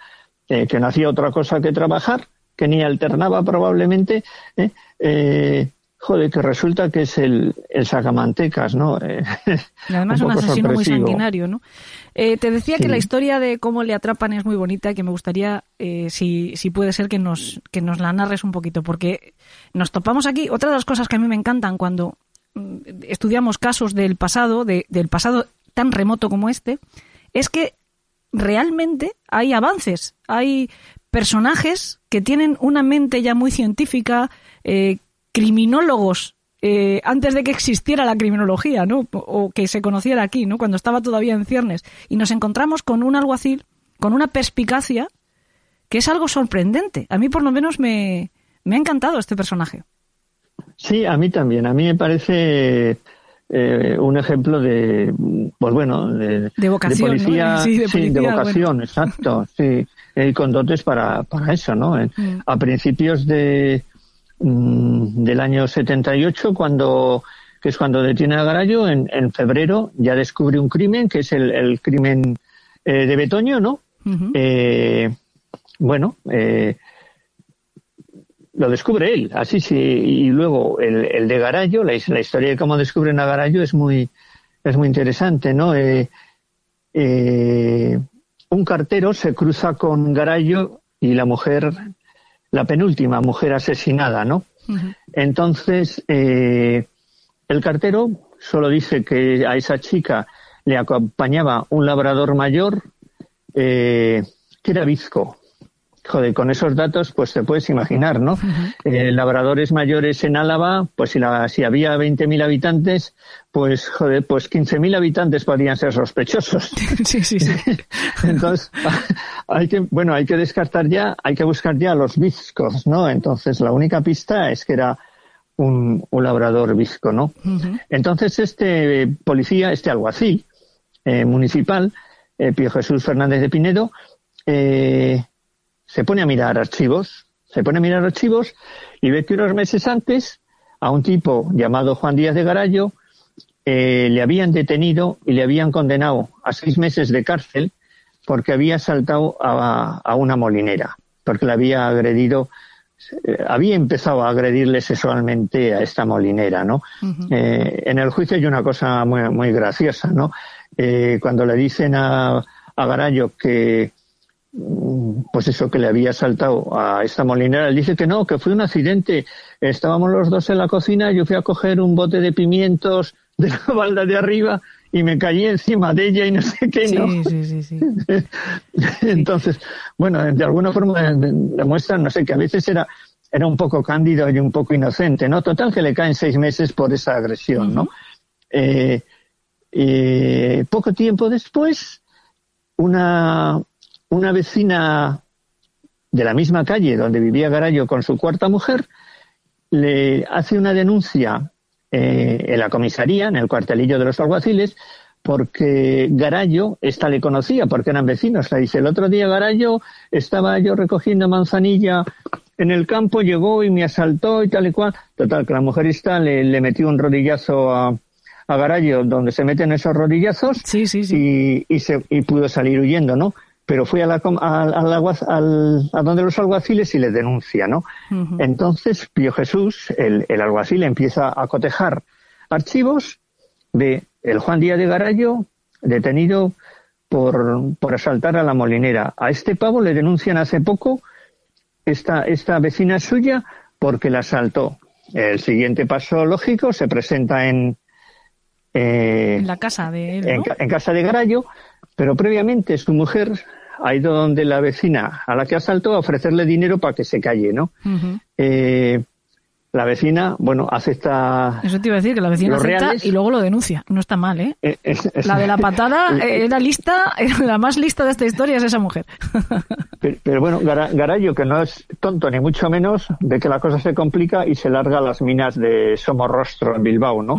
Speaker 2: eh, que no hacía otra cosa que trabajar, que ni alternaba probablemente, eh, eh joder, que resulta que es el, el sacamantecas, ¿no?
Speaker 1: Eh, y además un, un asesino muy sanguinario, ¿no? Te decía que la historia de cómo le atrapan es muy bonita y que me gustaría, si, si puede ser, que nos, que nos la narres un poquito, porque nos topamos aquí. Otra de las cosas que a mí me encantan cuando mm, estudiamos casos del pasado, de, del pasado tan remoto como este, es que realmente hay avances, hay personajes que tienen una mente ya muy científica, eh, criminólogos eh, antes de que existiera la criminología, ¿no? O, que se conociera aquí, ¿no? Cuando estaba todavía en ciernes. Y nos encontramos con un alguacil, con una perspicacia, que es algo sorprendente. A mí, por lo menos, me, me ha encantado este personaje.
Speaker 2: Sí, a mí también. A mí me parece eh, un ejemplo de, pues bueno, de,
Speaker 1: vocación,
Speaker 2: policía, sí, de, vocación, exacto, sí, y con dotes para, para eso, ¿no? Mm. A principios de, Mm, del año 78, cuando, que es cuando detiene a Garallo, en, en febrero ya descubre un crimen, que es el, crimen eh, de Betoño, ¿no? Eh, bueno, eh, lo descubre él, así sí, y luego el, el de Garallo, la, la, historia de cómo descubren a Garallo es muy, es muy interesante, ¿no? un cartero se cruza con Garallo y la mujer la penúltima mujer asesinada, ¿no? Entonces, eh, el cartero solo dice que a esa chica le acompañaba un labrador mayor eh, que era bizco. Joder, con esos datos, pues te puedes imaginar, ¿no? Eh, labradores mayores en Álava, pues si, la, si había 20.000 habitantes, pues joder, pues 15.000 habitantes podrían ser sospechosos.
Speaker 1: Sí, sí, sí.
Speaker 2: Entonces, hay que, bueno, hay que descartar ya, hay que buscar ya los viscos, ¿no? Entonces, la única pista es que era un, labrador visco, ¿no? Entonces, este policía, este alguacil eh, municipal, eh, Pío Jesús Fernández de Pinedo, eh, se pone a mirar archivos, se pone a mirar archivos y ve que unos meses antes a un tipo llamado Juan Díaz de Garallo eh, le habían detenido y le habían condenado a seis meses de cárcel porque había saltado a, una molinera, porque le había agredido, eh, había empezado a agredirle sexualmente a esta molinera, ¿no? Eh, en el juicio hay una cosa muy, muy graciosa, ¿no? cuando le dicen a, a Garallo que pues eso que le había saltado a esta molinera. Él dice que no, que fue un accidente. Estábamos los dos en la cocina, yo fui a coger un bote de pimientos de la balda de arriba y me caí encima de ella y no sé qué, ¿no?
Speaker 1: Sí, sí, sí,
Speaker 2: Entonces, bueno, de alguna forma demuestran, no sé, que a veces era, era un poco cándido y un poco inocente, ¿no? Total que le caen seis meses por esa agresión, ¿no? Eh, eh, poco tiempo después, una, una vecina de la misma calle donde vivía Garallo con su cuarta mujer le hace una denuncia eh, en la comisaría, en el cuartelillo de los alguaciles, porque Garallo, esta le conocía, porque eran vecinos. Le dice, el otro día Garallo estaba yo recogiendo manzanilla en el campo, llegó y me asaltó y tal y cual. Total, que la mujer esta le, metió un rodillazo a, a Garayo donde se meten esos rodillazos
Speaker 1: sí, sí, sí.
Speaker 2: Y, y, se, y pudo salir huyendo, ¿no? Pero fue a, la, al, a donde los alguaciles y le denuncia, ¿no? Entonces Pío Jesús, el, el, alguacil, empieza a cotejar archivos de el Juan Díaz de Garayo, detenido por, por asaltar a la molinera. A este pavo le denuncian hace poco esta, esta vecina suya porque la asaltó. El siguiente paso lógico se presenta en,
Speaker 1: eh, en la casa de
Speaker 2: en, casa de Garayo, pero previamente su mujer ha ido donde la vecina a la que asaltó a ofrecerle dinero para que se calle, ¿no? eh, la vecina, bueno, acepta.
Speaker 1: Eso te iba a decir, que la vecina acepta y luego lo denuncia. No está mal, ¿eh? eh la de la patada era lista, la más lista de esta historia es esa mujer.
Speaker 2: Pero, bueno, Garayo, que no es tonto ni mucho menos, ve que la cosa se complica y se larga a las minas de Somorrostro en Bilbao, ¿no?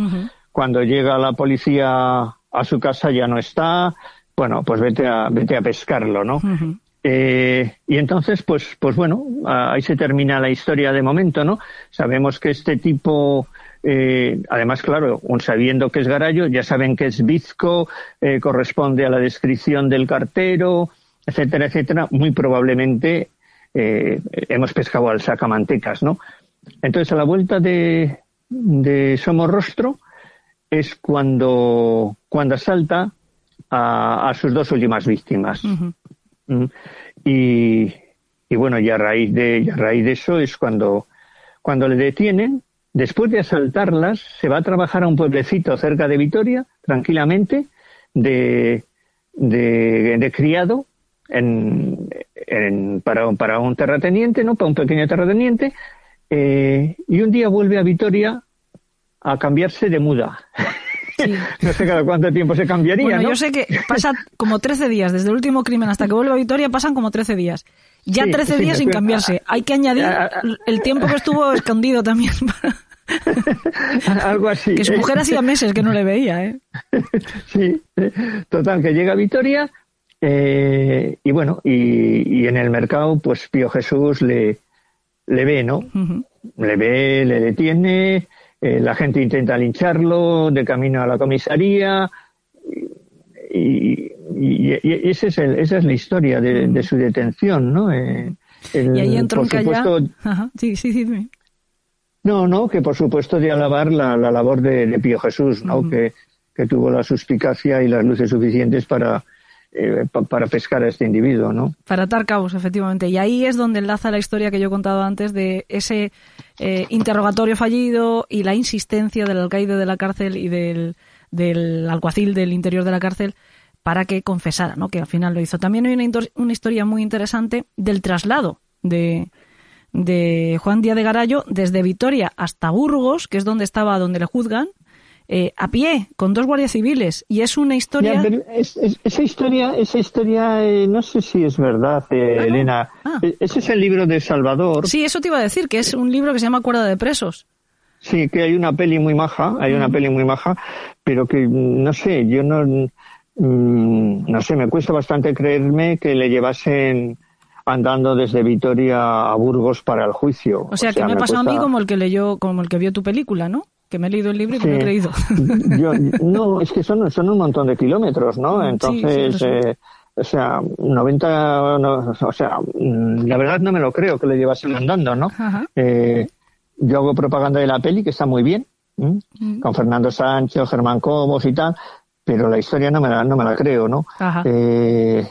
Speaker 2: Cuando llega la policía a su casa ya no está, bueno, pues vete a, vete a pescarlo, ¿no? Eh, y entonces, pues, pues bueno, ahí se termina la historia de momento, ¿no? Sabemos que este tipo, eh, además, claro, un sabiendo que es Garayo, ya saben que es Bizco, eh, corresponde a la descripción del cartero, etcétera, etcétera. Muy probablemente hemos pescado al sacamantecas, ¿no? Entonces, a la vuelta de, de Somorrostro es cuando, cuando asalta a, sus dos últimas víctimas. Mm. Y, y, bueno, y a raíz de, a raíz de eso es cuando, cuando le detienen, después de asaltarlas, se va a trabajar a un pueblecito cerca de Vitoria, tranquilamente, de, de, criado en, en, para, para un terrateniente, ¿no? Para un pequeño terrateniente, eh, y un día vuelve a Vitoria a cambiarse de muda. no sé cada cuánto tiempo se cambiaría. Bueno,
Speaker 1: yo sé que pasa como 13 días, desde el último crimen hasta que vuelve a Vitoria pasan como 13 días. Ya 13 días sin cambiarse. Hay que añadir el tiempo que estuvo escondido también.
Speaker 2: Algo así.
Speaker 1: Que su mujer hacía meses que no le veía, ¿eh?
Speaker 2: Sí, total, que llega a Vitoria eh, y bueno, y, en el mercado, pues Pío Jesús le, le ve, ¿no? Le ve, le detiene, eh, la gente intenta lincharlo de camino a la comisaría y, ese es esa es la historia de, su detención, ¿no?
Speaker 1: Eh, y ahí entró un supuesto, Sí, sí, sí.
Speaker 2: No, no, que por supuesto de alabar la, labor de, Pío Jesús, ¿no? que, que tuvo la suspicacia y las luces suficientes para eh, para pescar a este individuo, ¿no?
Speaker 1: Para atar cabos, efectivamente. Y ahí es donde enlaza la historia que yo he contado antes de ese eh, interrogatorio fallido y la insistencia del alcaide de la cárcel y del, del alguacil del interior de la cárcel para que confesara, ¿no? Que al final lo hizo. También hay una, una historia muy interesante del traslado de, de Juan Díaz de Garayo desde Vitoria hasta Burgos, que es donde estaba, donde le juzgan, eh, a pie, con dos guardias civiles. Y es una historia...
Speaker 2: esa historia, esa historia eh, no sé si es verdad, eh, ah, Elena. Ah. Ese es el libro de Salvador.
Speaker 1: Sí, eso te iba a decir, que es un libro que se llama Cuerda de Presos.
Speaker 2: Sí, que hay una peli muy maja, hay una peli muy maja, pero que, no sé, yo no... Mm, no sé, me cuesta bastante creerme que le llevasen andando desde Vitoria a Burgos para el juicio.
Speaker 1: O sea, que me ha pasado a mí como el que leyó, como el que vio tu película, ¿no? Que me he leído el libro y me he creído.
Speaker 2: no, es que son, son un montón de kilómetros, ¿no? Entonces, eh, o sea, 90, o sea, mm, la verdad no me lo creo que le llevasen andando, ¿no? Eh, yo hago propaganda de la peli, que está muy bien, mm. con Fernando Sánchez, Germán Cobos y tal, pero la historia no me la, no me la creo, ¿no? Eh,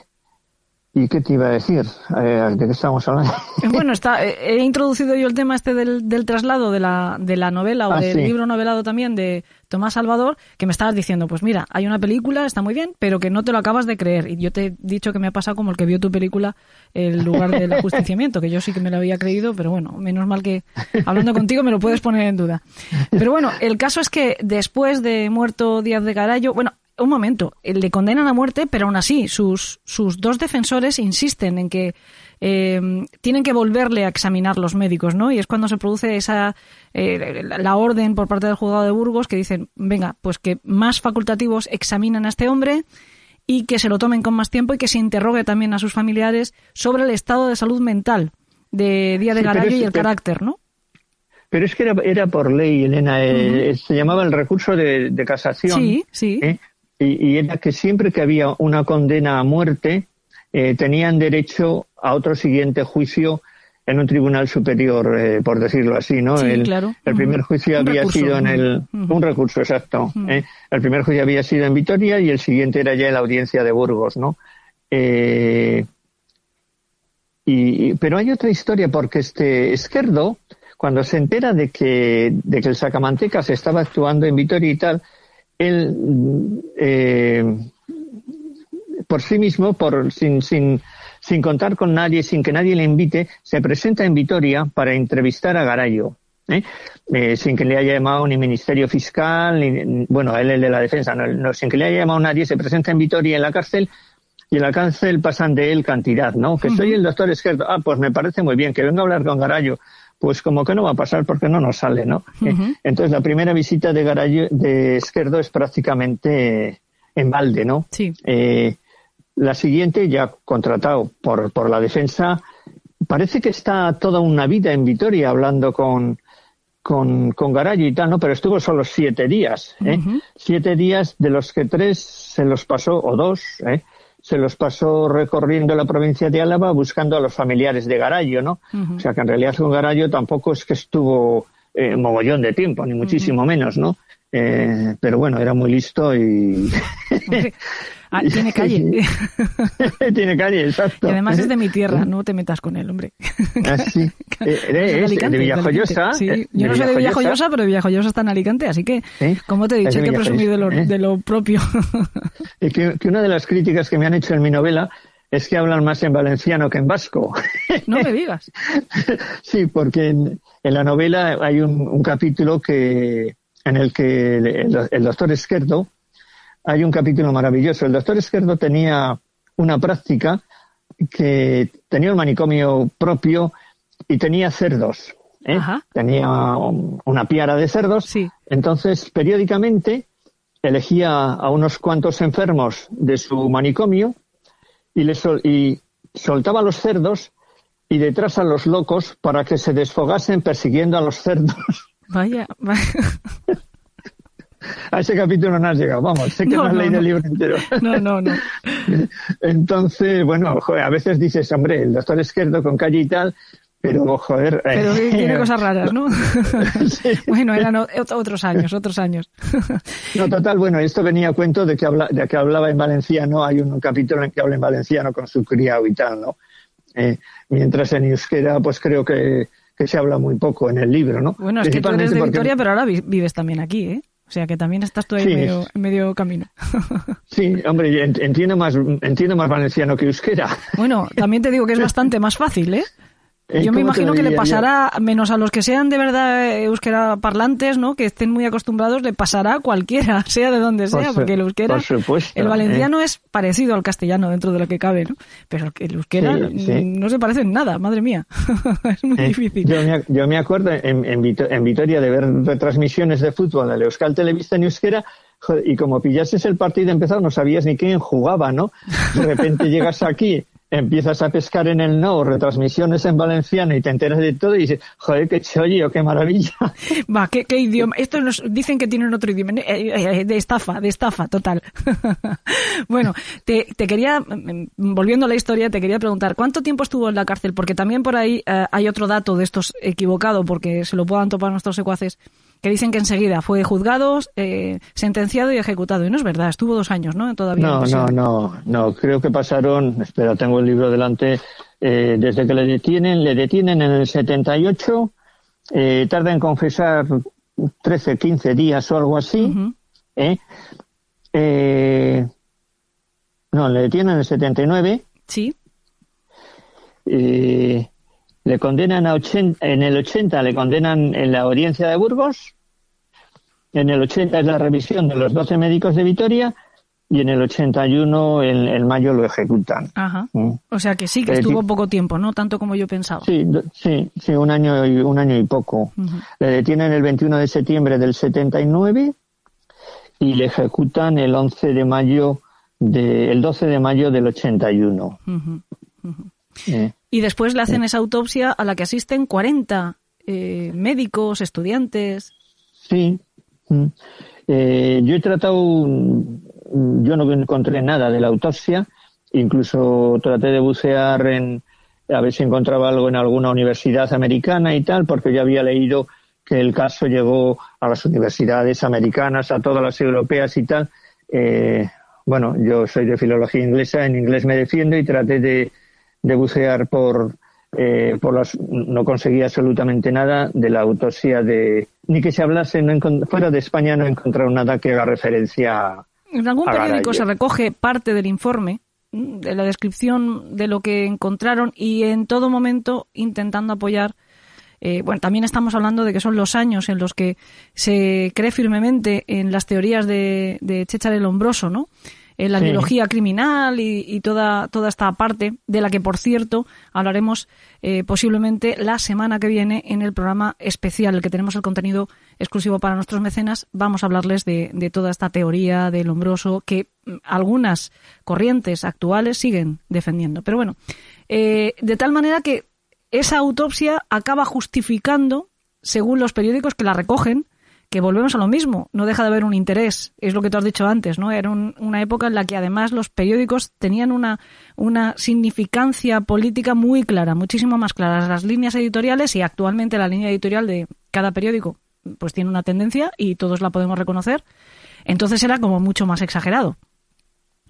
Speaker 2: ¿Y qué te iba a decir? Eh, ¿De qué estamos hablando?
Speaker 1: Bueno, está, eh, he introducido yo el tema este del, del traslado de la, de la novela o ah, del libro novelado también de Tomás Salvador, que me estabas diciendo, pues mira, hay una película, está muy bien, pero que no te lo acabas de creer. Y yo te he dicho que me ha pasado como el que vio tu película, El lugar del ajusticiamiento, que yo sí que me lo había creído, pero bueno, menos mal que hablando contigo me lo puedes poner en duda. Pero bueno, el caso es que después de muerto Díaz de Garallo, bueno, un momento, eh, le condenan a muerte, pero aún así sus, sus dos defensores insisten en que eh, tienen que volverle a examinar los médicos, ¿no? Y es cuando se produce esa eh, la orden por parte del juzgado de Burgos que dicen, venga, pues que más facultativos examinan a este hombre y que se lo tomen con más tiempo y que se interrogue también a sus familiares sobre el estado de salud mental de Día de Garallo y el carácter, ¿no?
Speaker 2: Pero es que era, era por ley, Elena. eh, Se llamaba el recurso de, de casación.
Speaker 1: Sí, sí.
Speaker 2: ¿eh? Y, y era que siempre que había una condena a muerte, eh, tenían derecho a otro siguiente juicio en un tribunal superior, eh, por decirlo así, ¿no?
Speaker 1: Sí,
Speaker 2: el,
Speaker 1: claro.
Speaker 2: el primer juicio
Speaker 1: Un
Speaker 2: había
Speaker 1: recurso,
Speaker 2: sido en el... Un recurso, exacto. ¿eh? El primer juicio había sido en Vitoria y el siguiente era ya en la audiencia de Burgos, ¿no? Eh, y, y- pero hay otra historia porque este Esquerdo, cuando se entera de que, de que el Sacamantecas estaba actuando en Vitoria y tal, él, eh, por sí mismo, por, sin, sin, sin contar con nadie, sin que nadie le invite, se presenta en Vitoria para entrevistar a Garayo. ¿eh? Eh, sin que le haya llamado ni Ministerio Fiscal, ni, bueno, él el de la defensa, no, no, sin que le haya llamado nadie, se presenta en Vitoria en la cárcel y en la cárcel pasan de él cantidad, ¿no? Que soy el doctor Esquerdo. Ah, pues me parece muy bien, que venga a hablar con Garayo. Pues como que no va a pasar porque no nos sale, ¿no? Entonces la primera visita de Garayo, de Esquerdo es prácticamente en balde, ¿no?
Speaker 1: Sí.
Speaker 2: Eh, la siguiente, ya contratado por, por la defensa, parece que está toda una vida en Vitoria hablando con, con, con Garayo y tal, ¿no? Pero estuvo solo siete días, ¿eh? Siete días de los que tres se los pasó, o dos, ¿eh? Se los pasó recorriendo la provincia de Álava buscando a los familiares de Garayo, ¿no? O sea que en realidad con Garayo tampoco es que estuvo eh, mogollón de tiempo, ni muchísimo menos, ¿no? Eh, pero bueno, era muy listo y...
Speaker 1: Ah, tiene calle.
Speaker 2: Tiene calle, exacto.
Speaker 1: Y además es de mi tierra, no te metas con él, hombre.
Speaker 2: Ah, sí. Eh,
Speaker 1: Es
Speaker 2: de Villajoyosa.
Speaker 1: Sí, yo no soy de Villajoyosa, pero Villajoyosa está en Alicante, así que, como te he dicho, hay que presumir de lo,
Speaker 2: ¿eh?
Speaker 1: de lo propio.
Speaker 2: Que una de las críticas que me han hecho en mi novela es que hablan más en valenciano que en vasco.
Speaker 1: no me digas.
Speaker 2: sí, porque en, en la novela hay un, un capítulo que en el que el, doctor Esquerdo, hay un capítulo maravilloso. El doctor Esquerdo tenía una práctica que tenía un manicomio propio y tenía cerdos. ¿eh? Tenía un- una piara de cerdos.
Speaker 1: Sí.
Speaker 2: Entonces, periódicamente elegía a unos cuantos enfermos de su manicomio y, les sol- y soltaba a los cerdos y detrás a los locos para que se desfogasen persiguiendo a los cerdos.
Speaker 1: Vaya, vaya.
Speaker 2: A ese capítulo no has llegado, vamos, sé que no,
Speaker 1: No,
Speaker 2: has
Speaker 1: no,
Speaker 2: leído
Speaker 1: no.
Speaker 2: el libro entero.
Speaker 1: No, no, no.
Speaker 2: Entonces, bueno, joder, a veces dices, hombre, el doctor Esquerdo con calle y tal, pero joder.
Speaker 1: Pero
Speaker 2: eh,
Speaker 1: tiene cosas raras, ¿no?
Speaker 2: Sí.
Speaker 1: Bueno, eran otros años, otros años.
Speaker 2: No, total, bueno, esto venía a cuento de que, habla, de que hablaba en valenciano, hay un capítulo en que habla en valenciano con su criado y tal, ¿no? Eh, mientras en euskera, pues creo que, que se habla muy poco en el libro, ¿no?
Speaker 1: Bueno, es que tú eres de
Speaker 2: porque-
Speaker 1: Vitoria, pero ahora vi- vives también aquí, ¿eh? O sea que también estás tú ahí
Speaker 2: Sí.
Speaker 1: medio, en medio camino.
Speaker 2: Sí, hombre, ent- entiendo más, entiendo más valenciano que euskera.
Speaker 1: Bueno, también te digo que es bastante más fácil, ¿eh?
Speaker 2: Eh,
Speaker 1: Yo me
Speaker 2: ¿cómo te
Speaker 1: imagino que le
Speaker 2: yo?
Speaker 1: pasará, menos a los que sean de verdad eh, euskera parlantes, ¿no? Que estén muy acostumbrados, le pasará a cualquiera, sea de donde sea, porque el euskera,
Speaker 2: por supuesto,
Speaker 1: el valenciano es parecido al castellano dentro de lo que cabe, ¿no? Pero el euskera
Speaker 2: Sí, sí.
Speaker 1: no se parece en nada, madre mía. es muy
Speaker 2: Eh,
Speaker 1: difícil.
Speaker 2: Yo me, yo me acuerdo en, en, Vito- en Vitoria de ver retransmisiones de fútbol de Euskal Televista en euskera joder, y como pillases el partido empezado no sabías ni quién jugaba, ¿no? De repente llegas aquí, empiezas a pescar en el no, retransmisiones en valenciano y te enteras de todo y dices, joder, qué chollo, qué maravilla.
Speaker 1: Va, ¿qué, qué idioma? Estos nos dicen que tienen otro idioma. Eh, eh, eh, De estafa, de estafa, total. bueno, te, te quería, mm, volviendo a la historia, te quería preguntar, ¿cuánto tiempo estuvo en la cárcel? Porque también por ahí hay otro dato de estos equivocado, porque se lo puedan topar nuestros secuaces, que dicen que enseguida fue juzgado, eh, sentenciado y ejecutado. Y no es verdad, estuvo dos años, ¿no? Todavía.
Speaker 2: No, no, no, no, creo que pasaron, espera, tengo el libro delante, eh, desde que le detienen, le detienen en el 78, eh, tarda en confesar 13, 15 días o algo así. ¿eh? Eh, no, le detienen en el 79,
Speaker 1: Sí.
Speaker 2: eh, le condenan a 80, en el 80 le condenan en la audiencia de Burgos, en el 80 es la revisión de los 12 médicos de Vitoria y en el 81 en, en mayo lo ejecutan.
Speaker 1: Ajá.
Speaker 2: Mm.
Speaker 1: O sea que sí, que
Speaker 2: Eh,
Speaker 1: estuvo
Speaker 2: di-
Speaker 1: poco tiempo, ¿no? Tanto como yo pensaba.
Speaker 2: Sí, sí, sí, un año y un año y poco.
Speaker 1: Ujú.
Speaker 2: Le detienen el 21 de septiembre del 79 y le ejecutan el 11 de mayo de, el 12 de mayo del 81.
Speaker 1: Ujú.
Speaker 2: Eh,
Speaker 1: Y después le hacen esa autopsia a la que asisten 40 eh, médicos, estudiantes.
Speaker 2: Sí. Mm. Eh, yo he tratado, mm, yo no encontré nada de la autopsia, incluso traté de bucear en a ver si encontraba algo en alguna universidad americana y tal, porque yo había leído que el caso llegó a las universidades americanas, a todas las europeas y tal. Eh, bueno, yo soy de filología inglesa, en inglés me defiendo y traté de, de bucear por, eh, por las, no conseguí absolutamente nada de la autopsia de, ni que se hablase, no fuera de España no he encontrado nada que haga referencia
Speaker 1: En algún periódico se recoge parte del informe, mm, de la descripción de lo que encontraron y en todo momento intentando apoyar eh, bueno, también estamos hablando de que son los años en los que se cree firmemente en las teorías de, de Chechar el Hombroso, ¿no? En la biología criminal y, toda, toda esta parte, de la que, por cierto, hablaremos eh, posiblemente la semana que viene en el programa especial, el que tenemos el contenido exclusivo para nuestros mecenas. Vamos a hablarles de, de toda esta teoría del hombroso que mm, algunas corrientes actuales siguen defendiendo. Pero bueno, eh, de tal manera que esa autopsia acaba justificando, según los periódicos que la recogen, que volvemos a lo mismo, no deja de haber un interés, es lo que tú has dicho antes, ¿no? Era una época en la que además los periódicos tenían una, una significancia política muy clara, muchísimo más clara. Las líneas editoriales y actualmente la línea editorial de cada periódico pues tiene una tendencia y todos la podemos reconocer. Entonces era como mucho más exagerado.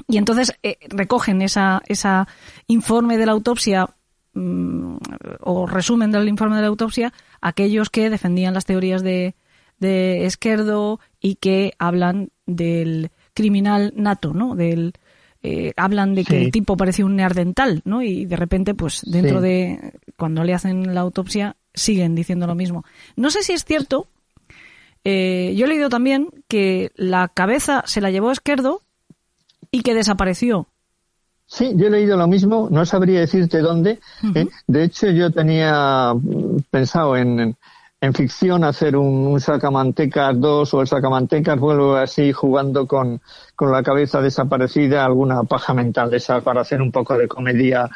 Speaker 1: Y entonces eh, recogen esa, esa informe de la autopsia mm, o resumen del informe de la autopsia aquellos que defendían las teorías de, de Esquerdo y que hablan del criminal nato, ¿no? Del, eh, hablan de que el tipo parecía un neardental, ¿no? Y de repente, pues dentro de cuando le hacen la autopsia siguen diciendo lo mismo. No sé si es cierto. Eh, yo he leído también que la cabeza se la llevó Esquerdo y que desapareció.
Speaker 2: Sí, yo he leído lo mismo, no sabría decirte dónde. ¿eh? De hecho, yo tenía pensado en, en ficción hacer un, un, sacamantecas 2 o el sacamantecas vuelvo así jugando con, con, la cabeza desaparecida, alguna paja mental de esa para hacer un poco de comedia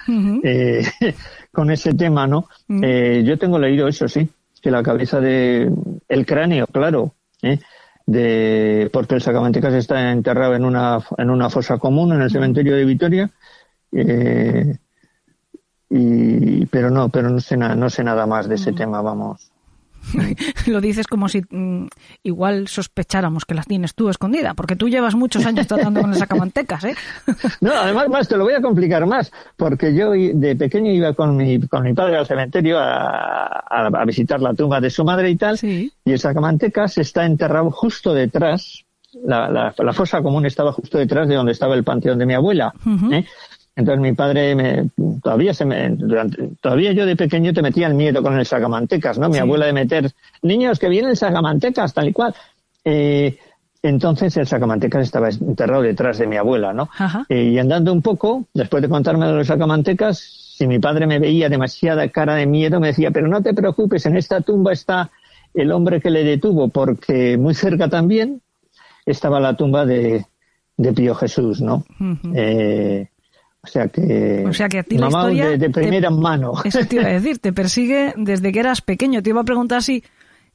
Speaker 2: eh, con ese tema, ¿no? eh, yo tengo leído eso, sí, que la cabeza de, el cráneo, claro, ¿eh? de, porque el sacamantecas está enterrado en una, en una fosa común en el cementerio de Vitoria, eh, y, pero no, pero no sé, no sé nada más de ese tema, vamos.
Speaker 1: lo dices como si mm, igual sospecháramos que las tienes tú escondida, porque tú llevas muchos años tratando con las sacamantecas, ¿eh?
Speaker 2: No, además, más te lo voy a complicar más, porque yo de pequeño iba con mi, con mi padre al cementerio a, a, visitar la tumba de su madre y tal, y el sacamantecas está enterrado justo detrás, la, la, la, fosa común estaba justo detrás de donde estaba el panteón de mi abuela. ¿eh? Entonces mi padre me, todavía se me, durante, todavía yo de pequeño te metía el miedo con el sagamantecas, ¿no? Mi abuela de meter, niños que vienen sagamantecas, tal y cual. Eh, entonces el sacamantecas estaba enterrado detrás de mi abuela, ¿no? Eh, y andando un poco, después de contarme de los sacamantecas, si mi padre me veía demasiada cara de miedo, me decía, pero no te preocupes, en esta tumba está el hombre que le detuvo, porque muy cerca también estaba la tumba de, de Pío Jesús, ¿no? eh, o sea que,
Speaker 1: o sea que a ti la
Speaker 2: historia de, primera mano.
Speaker 1: Eso te iba a decir, te persigue desde que eras pequeño. Te iba a preguntar si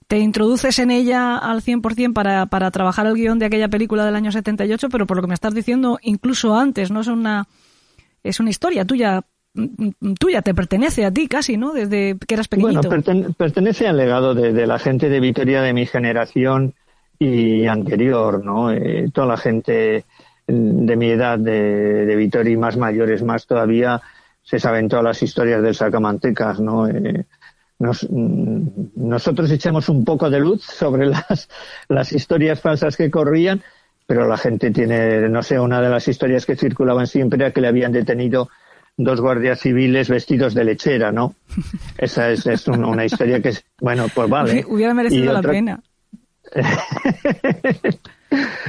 Speaker 1: te introduces en ella al 100% para, para trabajar el guion de aquella película del año 78, pero por lo que me estás diciendo, incluso antes, ¿no? Es una, es una historia tuya tuya, te pertenece a ti casi, ¿no? Desde que eras pequeñito.
Speaker 2: Bueno, pertenece al legado de, la gente de Vitoria de mi generación y anterior, ¿no? Eh, toda la gente de mi edad de, de Vitoria y más mayores más todavía se saben todas las historias del Sacamantecas, ¿no? Eh, nos, mm, nosotros echamos un poco de luz sobre las, las historias falsas que corrían, pero la gente tiene, no sé, una de las historias que circulaban siempre era que le habían detenido dos guardias civiles vestidos de lechera, ¿no? Esa es, es una, una historia que, bueno, pues vale.
Speaker 1: Hubiera merecido la pena.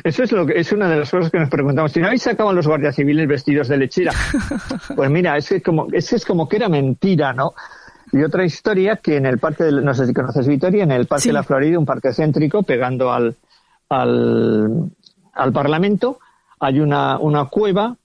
Speaker 2: Eso es lo que es una de las cosas que nos preguntamos. Si no habéis sacado a los guardias civiles vestidos de lechera, pues mira, es que como, es, es como que era mentira, ¿no? Y otra historia que en el parque, de, no sé si conoces Vitoria, en el parque de la Florida, un parque céntrico, pegando al, al, al Parlamento, hay una, una cueva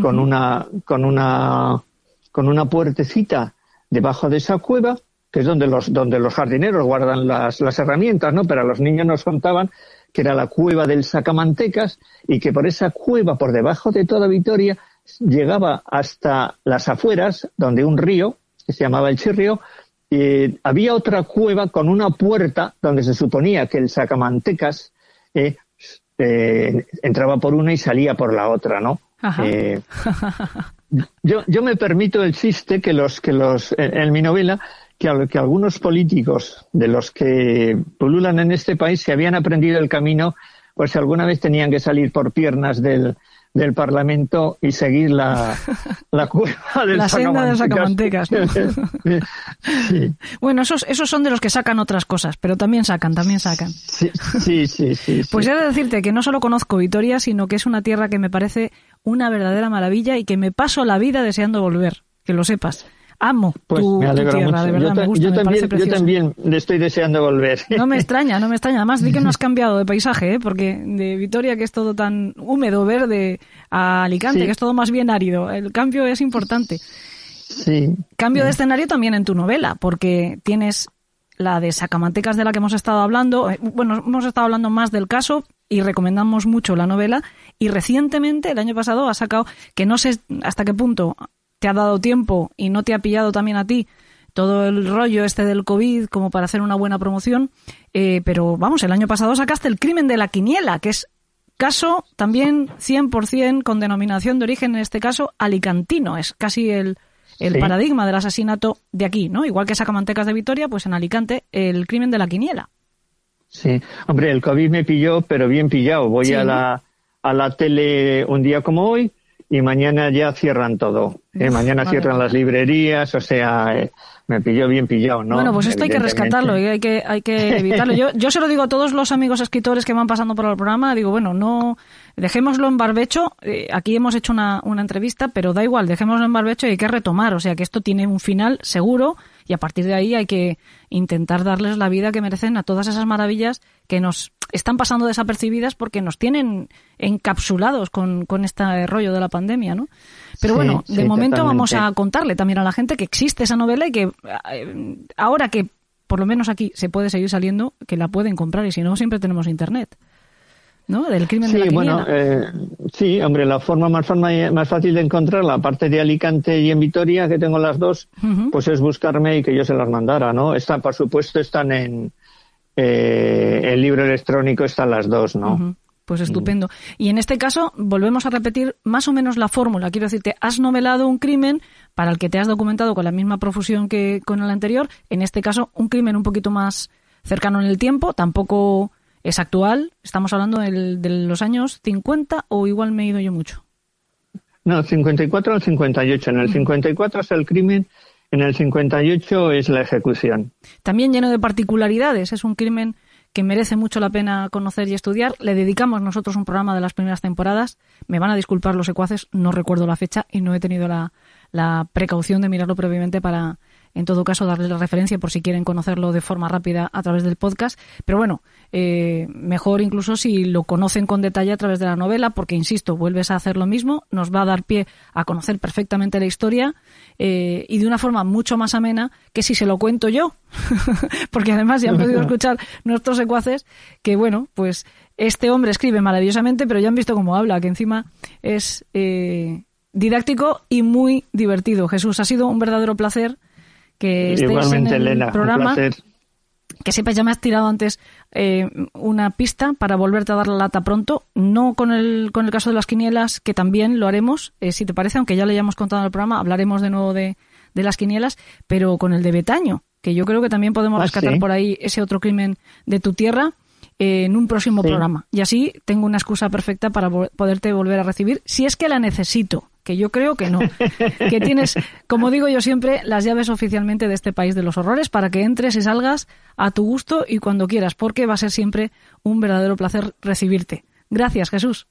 Speaker 2: con una, con una, con una puertecita debajo de esa cueva que es donde los, donde los jardineros guardan las, las herramientas, ¿no? Pero a los niños nos contaban que era la cueva del Sacamantecas y que por esa cueva, por debajo de toda Vitoria, llegaba hasta las afueras, donde un río, que se llamaba el Chirrio, había otra cueva con una puerta donde se suponía que el Sacamantecas eh, eh, entraba por una y salía por la otra, ¿no? Eh, yo, yo me permito el chiste que los que los en mi novela que, que algunos políticos de los que pululan en este país se habían aprendido el camino, pues alguna vez tenían que salir por piernas del, del Parlamento y seguir la, la cueva del
Speaker 1: La senda de Sacamantecas. Bueno, esos, esos son de los que sacan otras cosas, pero también sacan, también sacan.
Speaker 2: Sí, sí, sí. sí
Speaker 1: pues he de decirte que no solo conozco Vitoria, sino que es una tierra que me parece una verdadera maravilla y que me paso la vida deseando volver, que lo sepas amo
Speaker 2: pues
Speaker 1: tu,
Speaker 2: me
Speaker 1: tierra,
Speaker 2: mucho.
Speaker 1: de verdad,
Speaker 2: yo,
Speaker 1: me gusta,
Speaker 2: yo
Speaker 1: me
Speaker 2: también, yo también le estoy deseando volver.
Speaker 1: No me extraña, no me extraña. Además, di que no has cambiado de paisaje, ¿eh? porque de Vitoria, que es todo tan húmedo, verde, a Alicante,
Speaker 2: Sí.
Speaker 1: que es todo más bien árido. El cambio es importante.
Speaker 2: Sí.
Speaker 1: Cambio de escenario también en tu novela, porque tienes la de Sacamantecas de la que hemos estado hablando. Eh, Bueno, hemos estado hablando más del caso y recomendamos mucho la novela. Y recientemente, el año pasado, has sacado, que no sé hasta qué punto te ha dado tiempo y no te ha pillado también a ti todo el rollo este del COVID como para hacer una buena promoción. Eh, pero vamos, el año pasado sacaste el crimen de la quiniela, que es caso también 100% con denominación de origen, en este caso alicantino. Es casi el, el
Speaker 2: Sí.
Speaker 1: paradigma del asesinato de aquí, ¿no? Igual que Sacamantecas de Vitoria, pues en Alicante el crimen de la quiniela.
Speaker 2: Sí, hombre, el COVID me pilló, pero bien pillado. Voy
Speaker 1: Sí.
Speaker 2: a la a la tele un día como hoy y mañana ya cierran todo. ¿eh? Mañana cierran las librerías, o sea, eh, me pilló bien pillado, ¿no?
Speaker 1: bueno, pues esto hay que rescatarlo y hay que, hay que evitarlo. Yo, yo se lo digo a todos los amigos escritores que van pasando por el programa, digo, bueno, no dejémoslo en barbecho. Eh, aquí hemos hecho una, una entrevista, pero da igual, dejémoslo en barbecho y hay que retomar. O sea, que esto tiene un final seguro y a partir de ahí hay que intentar darles la vida que merecen a todas esas maravillas que nos están pasando desapercibidas porque nos tienen encapsulados con, con este rollo de la pandemia, ¿no? Pero
Speaker 2: Sí,
Speaker 1: bueno, de
Speaker 2: sí,
Speaker 1: momento vamos a contarle también a la gente que existe esa novela y que eh, ahora que por lo menos aquí se puede seguir saliendo, que la pueden comprar y si no siempre tenemos internet. ¿No? Del crimen de la
Speaker 2: Sí, bueno, eh, sí, hombre, la forma más, fácil de encontrarla, aparte de Alicante y en Vitoria, que tengo las dos, pues es buscarme y que yo se las mandara, ¿no? Están, por supuesto, están en eh, el libro electrónico, están las dos, ¿no?
Speaker 1: Pues estupendo. Y en este caso, volvemos a repetir más o menos la fórmula. Quiero decirte, has novelado un crimen para el que te has documentado con la misma profusión que con el anterior. En este caso, un crimen un poquito más cercano en el tiempo, tampoco es actual. Estamos hablando del- de los años 50 o igual me he ido yo mucho.
Speaker 2: No, 54 al 58. En el 54 es el crimen, en el 58 es la ejecución.
Speaker 1: También lleno de particularidades. Es un crimen que merece mucho la pena conocer y estudiar. Le dedicamos nosotros un programa de las primeras temporadas. Me van a disculpar los secuaces, no recuerdo la fecha y no he tenido la, la precaución de mirarlo previamente para, en todo caso, darle la referencia por si quieren conocerlo de forma rápida a través del podcast. Pero bueno, eh, mejor incluso si lo conocen con detalle a través de la novela, porque, insisto, vuelves a hacer lo mismo, nos va a dar pie a conocer perfectamente la historia eh, y de una forma mucho más amena que si se lo cuento yo. porque además ya han podido escuchar nuestros secuaces que, bueno, pues este hombre escribe maravillosamente, pero ya han visto cómo habla, que encima es eh, didáctico y muy divertido. Jesús, ha sido un verdadero placer que estés
Speaker 2: Igualmente,
Speaker 1: en el
Speaker 2: Elena,
Speaker 1: programa
Speaker 2: un placer.
Speaker 1: que sepas, ya me has tirado antes eh, una pista para volverte a dar la lata pronto, no con el, con el caso de las quinielas, que también lo haremos, eh, si te parece, aunque ya le hayamos contado en el programa, hablaremos de nuevo de, de las quinielas, pero con el de Betaño, que yo creo que también podemos
Speaker 2: Ah,
Speaker 1: rescatar
Speaker 2: ¿sí?
Speaker 1: por ahí ese otro crimen de tu tierra en un próximo
Speaker 2: Sí.
Speaker 1: programa. Y así tengo una excusa perfecta para vo- poderte volver a recibir, si es que la necesito, que yo creo que no. que tienes, como digo yo siempre, las llaves oficialmente de este país de los horrores para que entres y salgas a tu gusto y cuando quieras, porque va a ser siempre un verdadero placer recibirte. Gracias, Jesús.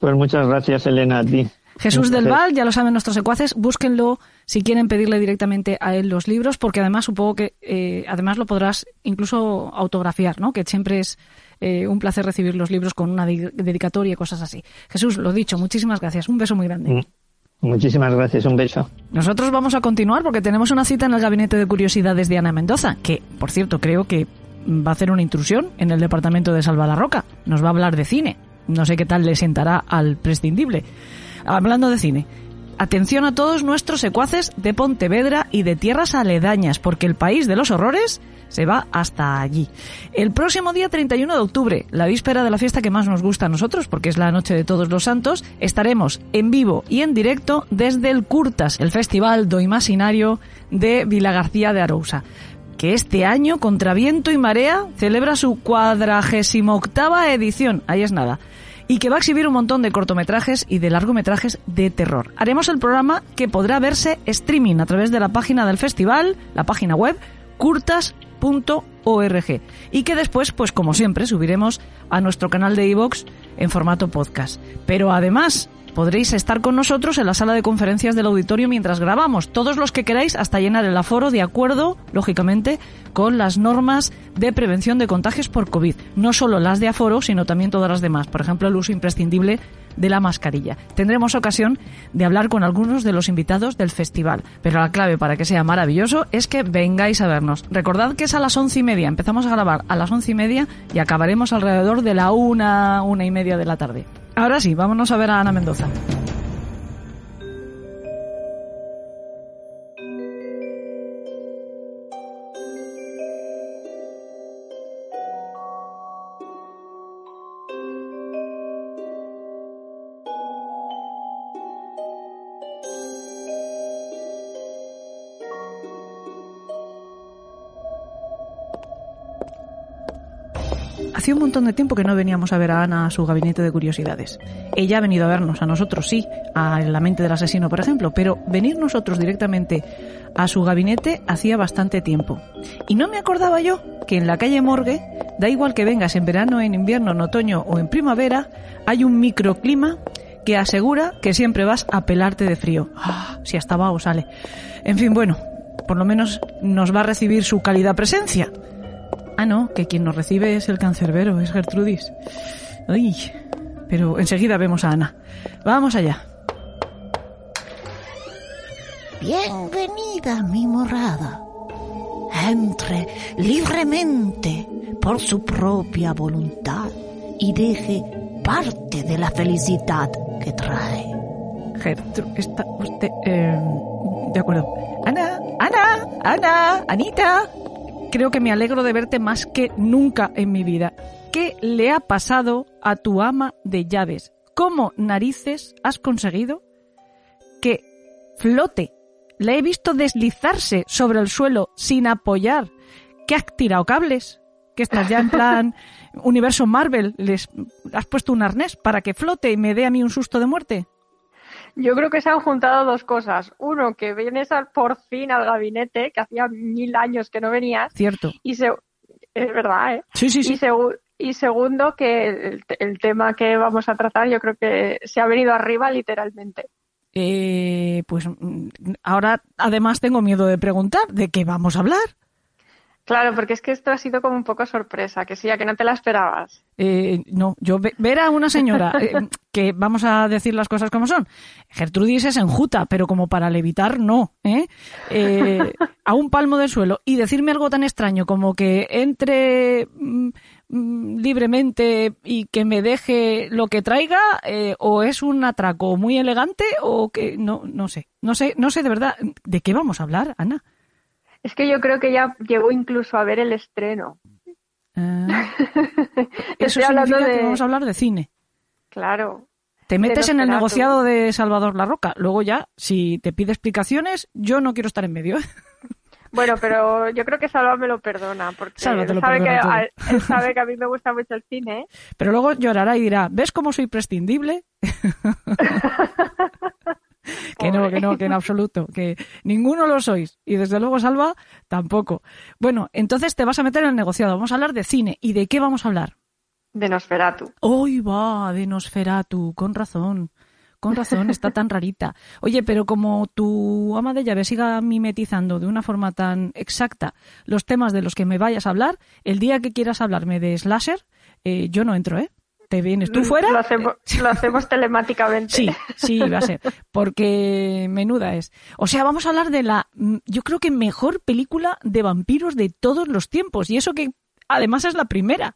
Speaker 2: Pues muchas gracias, Elena, a ti.
Speaker 1: Jesús del. Val, ya lo saben nuestros secuaces, búsquenlo si quieren pedirle directamente a él los libros, porque además supongo que eh, además lo podrás incluso autografiar, ¿no? Que siempre es eh, un placer recibir los libros con una di- dedicatoria y cosas así. Jesús, lo dicho, muchísimas gracias. Un beso muy grande.
Speaker 2: Mm. Muchísimas gracias, un beso.
Speaker 1: Nosotros vamos a continuar porque tenemos una cita en el gabinete de curiosidades de Ana Mendoza, que, por cierto, creo que va a hacer una intrusión en el departamento de Salva la Roca. Nos va a hablar de cine. No sé qué tal le sentará al prescindible. Hablando de cine, atención a todos nuestros secuaces de Pontevedra y de tierras aledañas, porque el país de los horrores se va hasta allí. El próximo día 31 de octubre, la víspera de la fiesta que más nos gusta a nosotros, porque es la noche de todos los santos, estaremos en vivo y en directo desde el Curtas, el festival do imaginario de Vila García de Arousa que este año, contra viento y marea, celebra su cuadragésimo octava edición. Ahí es nada y que va a exhibir un montón de cortometrajes y de largometrajes de terror. Haremos el programa que podrá verse streaming a través de la página del festival, la página web curtas.org y que después, pues como siempre, subiremos a nuestro canal de iVoox en formato podcast. Pero además, podréis estar con nosotros en la sala de conferencias del auditorio mientras grabamos, todos los que queráis, hasta llenar el aforo de acuerdo, lógicamente, con las normas de prevención de contagios por COVID. No solo las de aforo, sino también todas las demás. Por ejemplo, el uso imprescindible de la mascarilla. Tendremos ocasión de hablar con algunos de los invitados del festival, pero la clave para que sea maravilloso es que vengáis a vernos. Recordad que es a las once y media, empezamos a grabar a las once y media y acabaremos alrededor de la una, una y media de la tarde. Ahora sí, vámonos a ver a Ana Mendoza. Hacía un montón de tiempo que no veníamos a ver a Ana a su gabinete de curiosidades. Ella ha venido a vernos, a nosotros sí, a La mente del asesino, por ejemplo, pero venir nosotros directamente a su gabinete hacía bastante tiempo. Y no me acordaba yo que en la calle Morgue, da igual que vengas en verano, en invierno, en otoño o en primavera, hay un microclima que asegura que siempre vas a pelarte de frío. Ah, si hasta o sale. En fin, bueno, por lo menos nos va a recibir su cálida presencia. Ah, no, que quien nos recibe es el cancerbero, es Gertrudis. Uy, pero enseguida vemos a Ana. Vamos allá.
Speaker 3: Bienvenida, mi morada. Entre libremente por su propia voluntad y deje parte de la felicidad que trae.
Speaker 1: Gertrude, está usted... Eh, de acuerdo. Ana, Ana, Ana, Anita creo que me alegro de verte más que nunca en mi vida. ¿Qué le ha pasado a tu ama de llaves? ¿Cómo narices has conseguido que flote? La he visto deslizarse sobre el suelo sin apoyar. ¿Qué has tirado cables? Que estás ya en plan universo Marvel. ¿Les has puesto un arnés para que flote y me dé a mí un susto de muerte?
Speaker 4: Yo creo que se han juntado dos cosas. Uno, que vienes al, por fin al gabinete, que hacía mil años que no venías.
Speaker 1: Cierto.
Speaker 4: Y se, es verdad, ¿eh?
Speaker 1: Sí, sí, sí.
Speaker 4: Y, segundo, que el, tema que vamos a tratar yo creo que se ha venido arriba literalmente.
Speaker 1: Eh, pues mm, ahora además tengo miedo de preguntar de qué vamos a hablar.
Speaker 4: Claro, porque es que esto ha sido como un poco sorpresa, que sí, a que no te la esperabas.
Speaker 1: Eh, no, yo ver a una señora, eh, que vamos a decir las cosas como son, Gertrudis es enjuta, pero como para levitar, no, ¿eh? ¿eh? a un palmo del suelo y decirme algo tan extraño como que entre mm, mm, libremente y que me deje lo que traiga, o es un atraco muy elegante, o que no, no sé, no sé, no sé de verdad, ¿de qué vamos a hablar, Ana?
Speaker 4: Es que yo creo que ya llegó incluso a ver el estreno.
Speaker 1: Ah. eso significa de... que vamos a hablar de cine.
Speaker 4: Claro.
Speaker 1: Te metes en el negociado de Salvador La Roca. Luego ya, si te pide explicaciones, yo no quiero estar en medio.
Speaker 4: Bueno, pero yo creo que Salva me lo perdona, porque sabe, que él sabe que a mí me gusta mucho el cine.
Speaker 1: Pero luego llorará y dirá, ¿ves cómo soy prescindible? que no, que no, que en absoluto, que ninguno lo sois. Y desde luego, Salva, tampoco. Bueno, entonces te vas a meter en el negociado. Vamos a hablar de cine. ¿Y de qué vamos a hablar?
Speaker 4: De Nosferatu.
Speaker 1: Hoy va, de Nosferatu, con razón. Con razón, está tan rarita. Oye, pero como tu ama de llave siga mimetizando de una forma tan exacta los temas de los que me vayas a hablar, el día que quieras hablarme de Slasher, eh, yo no entro, ¿eh? Te vienes tú fuera.
Speaker 4: Lo hacemos, lo hacemos telemáticamente.
Speaker 1: Sí, sí, va a ser. Porque menuda es. O sea, vamos a hablar de la, mm, yo creo que mejor película de vampiros de todos los tiempos. Y eso que además es la primera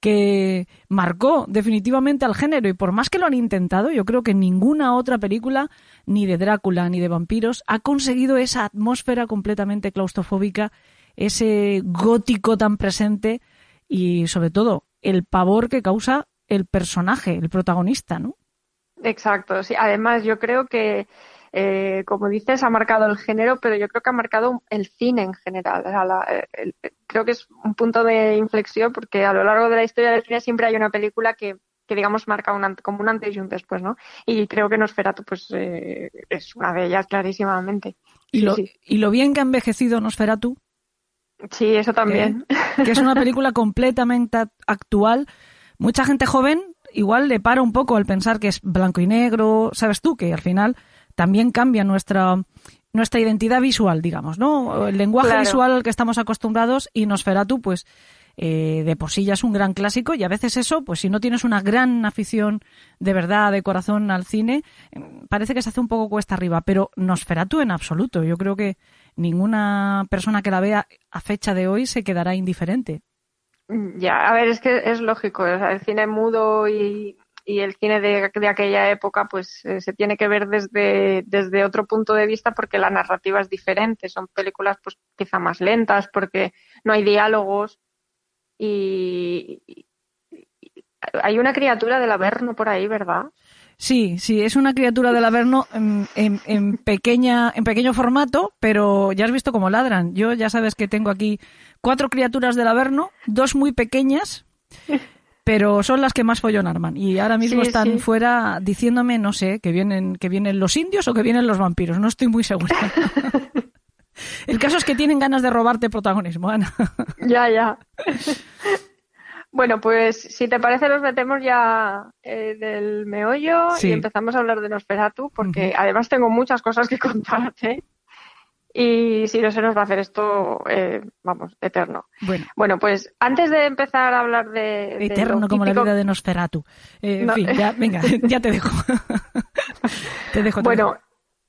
Speaker 1: que marcó definitivamente al género y por más que lo han intentado, yo creo que ninguna otra película, ni de Drácula ni de vampiros, ha conseguido esa atmósfera completamente claustrofóbica, ese gótico tan presente y sobre todo el pavor que causa el personaje, el protagonista, ¿no?
Speaker 4: Exacto, sí. Además, yo creo que eh, como dices, ha marcado el género, pero yo creo que ha marcado el cine en general. creo que es un punto de inflexión porque a lo largo de la historia del cine siempre hay una película que, digamos, marca un, como un antes y un después, ¿no? Y creo que Nosferatu, pues, eh, es una de ellas, clarísimamente.
Speaker 1: ¿Y, lo, ¿Y lo bien que ha envejecido Nosferatu?
Speaker 4: Sí, eso también.
Speaker 1: que es una película completamente actual. Mucha gente joven igual le para un poco al pensar que es blanco y negro, sabes tú, que al final también cambia nuestra, nuestra identidad visual, digamos, ¿no? El lenguaje visual al que estamos acostumbrados y Nosferatu, pues, eh, de por sí ya es un gran clásico y a veces eso, pues si no tienes una gran afición de verdad, de corazón al cine, parece que se hace un poco cuesta arriba, pero Nosferatu en absoluto. Yo creo que ninguna persona que la vea a fecha de hoy se quedará indiferente.
Speaker 4: Ya, a ver, es que es lógico, el cine mudo y el cine de, de aquella época pues eh, se tiene que ver desde, desde otro punto de vista porque la narrativa es diferente, son películas pues quizá más lentas porque no hay diálogos y, hay una criatura del Averno por ahí, ¿verdad?
Speaker 1: Sí, sí, es una criatura del Averno en, en, en, pequeña, en pequeño formato, pero ya has visto cómo ladran. Yo ya sabes que tengo aquí cuatro criaturas del Averno, dos muy pequeñas pero son las que más follón arman. Y ahora mismo están fuera diciéndome, no sé, que vienen, que vienen los indios o que vienen los vampiros. No estoy muy segura. El caso es que tienen ganas de robarte protagonismo, Ana.
Speaker 4: ya, ya. Bueno, pues si te parece nos metemos ya eh, del meollo y empezamos a hablar de Nosferatu, porque además tengo muchas cosas que contarte. Y si no se nos va a hacer esto, eh, vamos, eterno. Bueno. bueno, pues antes de empezar a hablar de.
Speaker 1: Eterno como la vida de Nosferatu. Eh, en fin, ya, venga, ya te dejo. te dejo.
Speaker 4: bueno,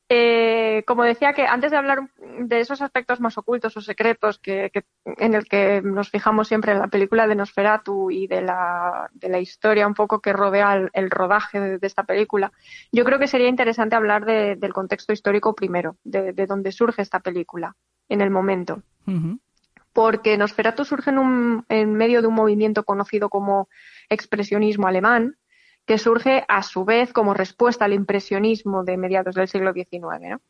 Speaker 4: eh, como decía que antes de hablar de esos aspectos más ocultos o secretos que, en el que nos fijamos siempre en la película de Nosferatu y de la, de la historia un poco que rodea el, rodaje de, esta película, yo creo que sería interesante hablar del contexto histórico primero, de, de dónde surge esta película en el momento. Porque Nosferatu surge en, un, en medio de un movimiento conocido como expresionismo alemán, que surge a su vez como respuesta al impresionismo de mediados del siglo XIX.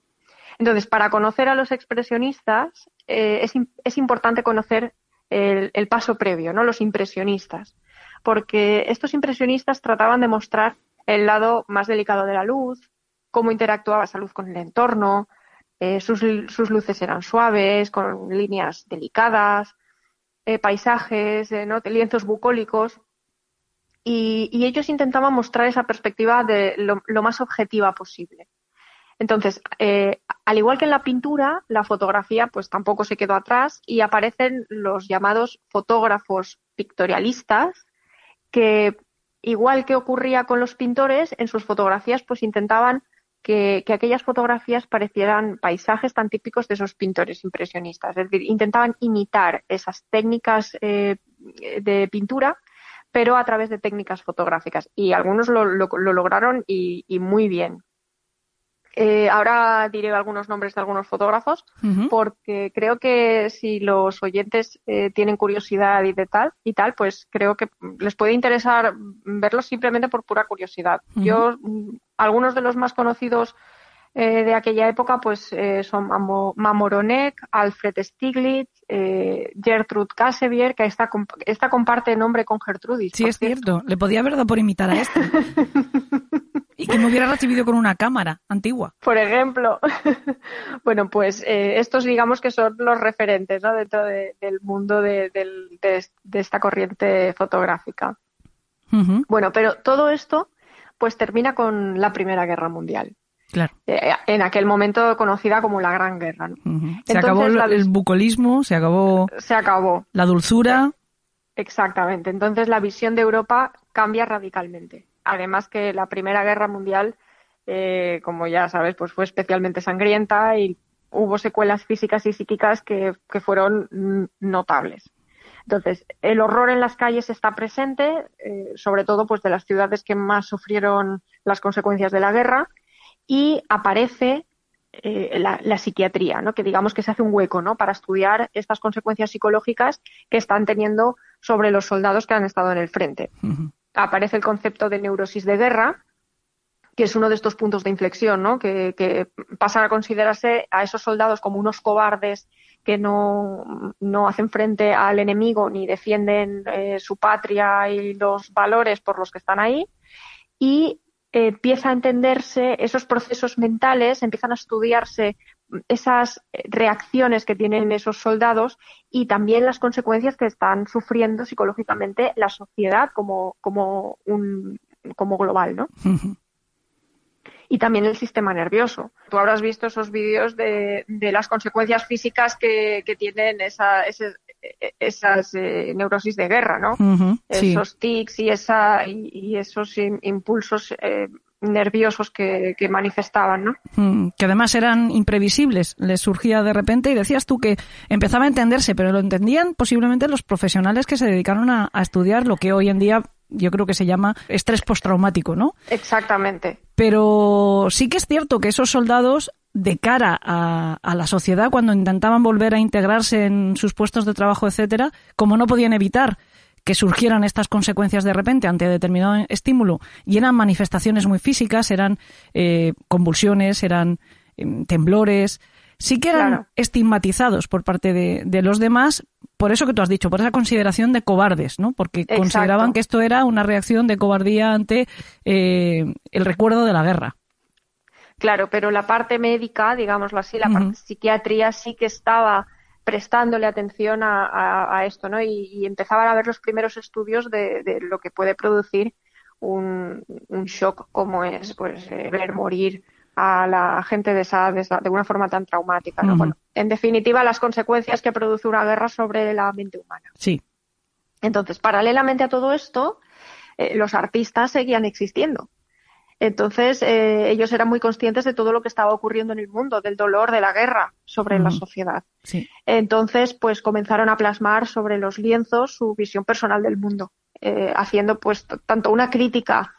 Speaker 4: Entonces, para conocer a los expresionistas eh, es, importante conocer el, paso previo, ¿no? los impresionistas, porque estos impresionistas trataban de mostrar el lado más delicado de la luz, cómo interactuaba esa luz con el entorno, eh, sus, luces eran suaves, con líneas delicadas, eh, paisajes, lienzos bucólicos, y, ellos intentaban mostrar esa perspectiva de lo, más objetiva posible. Entonces, eh, al igual que en la pintura, la fotografía pues tampoco se quedó atrás y aparecen los llamados fotógrafos pictorialistas que, igual que ocurría con los pintores, en sus fotografías pues intentaban que, aquellas fotografías parecieran paisajes tan típicos de esos pintores impresionistas. Es decir, intentaban imitar esas técnicas eh, de pintura pero a través de técnicas fotográficas. Y algunos lo, lograron y, muy bien. Eh, ahora diré algunos nombres de algunos fotógrafos, porque creo que si los oyentes eh, tienen curiosidad y de tal y tal, pues creo que les puede interesar verlos simplemente por pura curiosidad. Yo, mm, algunos de los más conocidos eh, de aquella época pues eh, son Mamoronek, Alfred Stiglitz, eh, Gertrude Kassevier, que esta, esta comparte nombre con Gertrudis.
Speaker 1: Sí, es cierto. Le podía haber dado por imitar a esta. y que me hubiera recibido con una cámara antigua.
Speaker 4: Por ejemplo. bueno, pues estos digamos que son los referentes ¿no? dentro del mundo de, esta corriente fotográfica. Bueno, pero todo esto pues termina con la Primera Guerra Mundial.
Speaker 1: Claro.
Speaker 4: Eh, en aquel momento conocida como la Gran Guerra.
Speaker 1: Se acabó el, bucolismo, se acabó,
Speaker 4: se acabó
Speaker 1: la dulzura.
Speaker 4: Exactamente. Entonces la visión de Europa cambia radicalmente. Además que la Primera Guerra Mundial, eh, como ya sabes, pues fue especialmente sangrienta y hubo secuelas físicas y psíquicas que, fueron notables. Entonces, el horror en las calles está presente, eh, sobre todo pues de las ciudades que más sufrieron las consecuencias de la guerra, y aparece eh, la, psiquiatría, ¿no? que digamos que se hace un hueco ¿no? para estudiar estas consecuencias psicológicas que están teniendo sobre los soldados que han estado en el frente. Aparece el concepto de neurosis de guerra, que es uno de estos puntos de inflexión, ¿no? que, que pasan a considerarse a esos soldados como unos cobardes que no, no hacen frente al enemigo ni defienden eh, su patria y los valores por los que están ahí. Y empieza a entenderse esos procesos mentales, empiezan a estudiarse esas reacciones que tienen esos soldados y también las consecuencias que están sufriendo psicológicamente la sociedad como, como, un, como global, ¿no? y también el sistema nervioso. Tú habrás visto esos vídeos de, de las consecuencias físicas que, que tienen esa, esas eh, neurosis de guerra, ¿no? esos tics y, esa, y, esos impulsos eh, nerviosos que, que, manifestaban, ¿no?
Speaker 1: Mm, que además eran imprevisibles, les surgía de repente y decías tú que empezaba a entenderse, pero lo entendían posiblemente los profesionales que se dedicaron a, a estudiar lo que hoy en día yo creo que se llama estrés postraumático, ¿no?
Speaker 4: Exactamente.
Speaker 1: Pero sí que es cierto que esos soldados, de cara a, la sociedad, cuando intentaban volver a integrarse en sus puestos de trabajo, etcétera, como no podían evitar que surgieran estas consecuencias de repente ante determinado estímulo y eran manifestaciones muy físicas, eran eh, convulsiones, eran em, temblores, sí que eran estigmatizados por parte de, los demás, por eso que tú has dicho, por esa consideración de cobardes, ¿no? Porque consideraban que esto era una reacción de cobardía ante eh, el recuerdo de la guerra.
Speaker 4: Claro, pero la parte médica, digámoslo así, la parte psiquiatría sí que estaba prestándole atención a, esto, ¿no? Y, empezaban a ver los primeros estudios de, lo que puede producir un, shock como es pues eh, ver morir a la gente de esa de, una forma tan traumática. ¿no? bueno, en definitiva, las consecuencias que produce una guerra sobre la mente humana.
Speaker 1: Sí.
Speaker 4: Entonces, paralelamente a todo esto, eh, los artistas seguían existiendo. Entonces, eh, ellos eran muy conscientes de todo lo que estaba ocurriendo en el mundo, del dolor de la guerra sobre la sociedad.
Speaker 1: Sí.
Speaker 4: Entonces, pues comenzaron a plasmar sobre los lienzos su visión personal del mundo, eh, haciendo pues tanto una crítica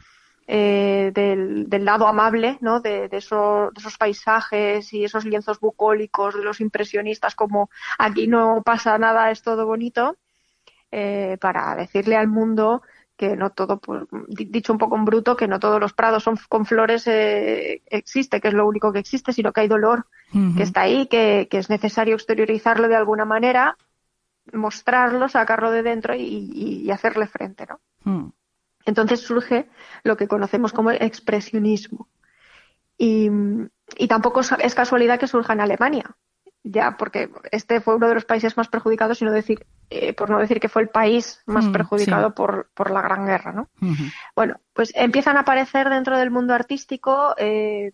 Speaker 4: eh, del, lado amable ¿no? de, esos, paisajes y esos lienzos bucólicos de los impresionistas como aquí no pasa nada, es todo bonito, eh, para decirle al mundo que no todo, pues, dicho un poco en bruto, que no todos los prados son con flores eh, existe, que es lo único que existe, sino que hay dolor que está ahí, que, es necesario exteriorizarlo de alguna manera, mostrarlo, sacarlo de dentro y, hacerle frente, ¿no? Mm. Entonces surge lo que conocemos como el expresionismo. Y, tampoco es casualidad que surja en Alemania, ya porque este fue uno de los países más perjudicados, sino decir, eh, por no decir que fue el país más mm, perjudicado por, la Gran Guerra, ¿no? Bueno, pues empiezan a aparecer dentro del mundo artístico eh,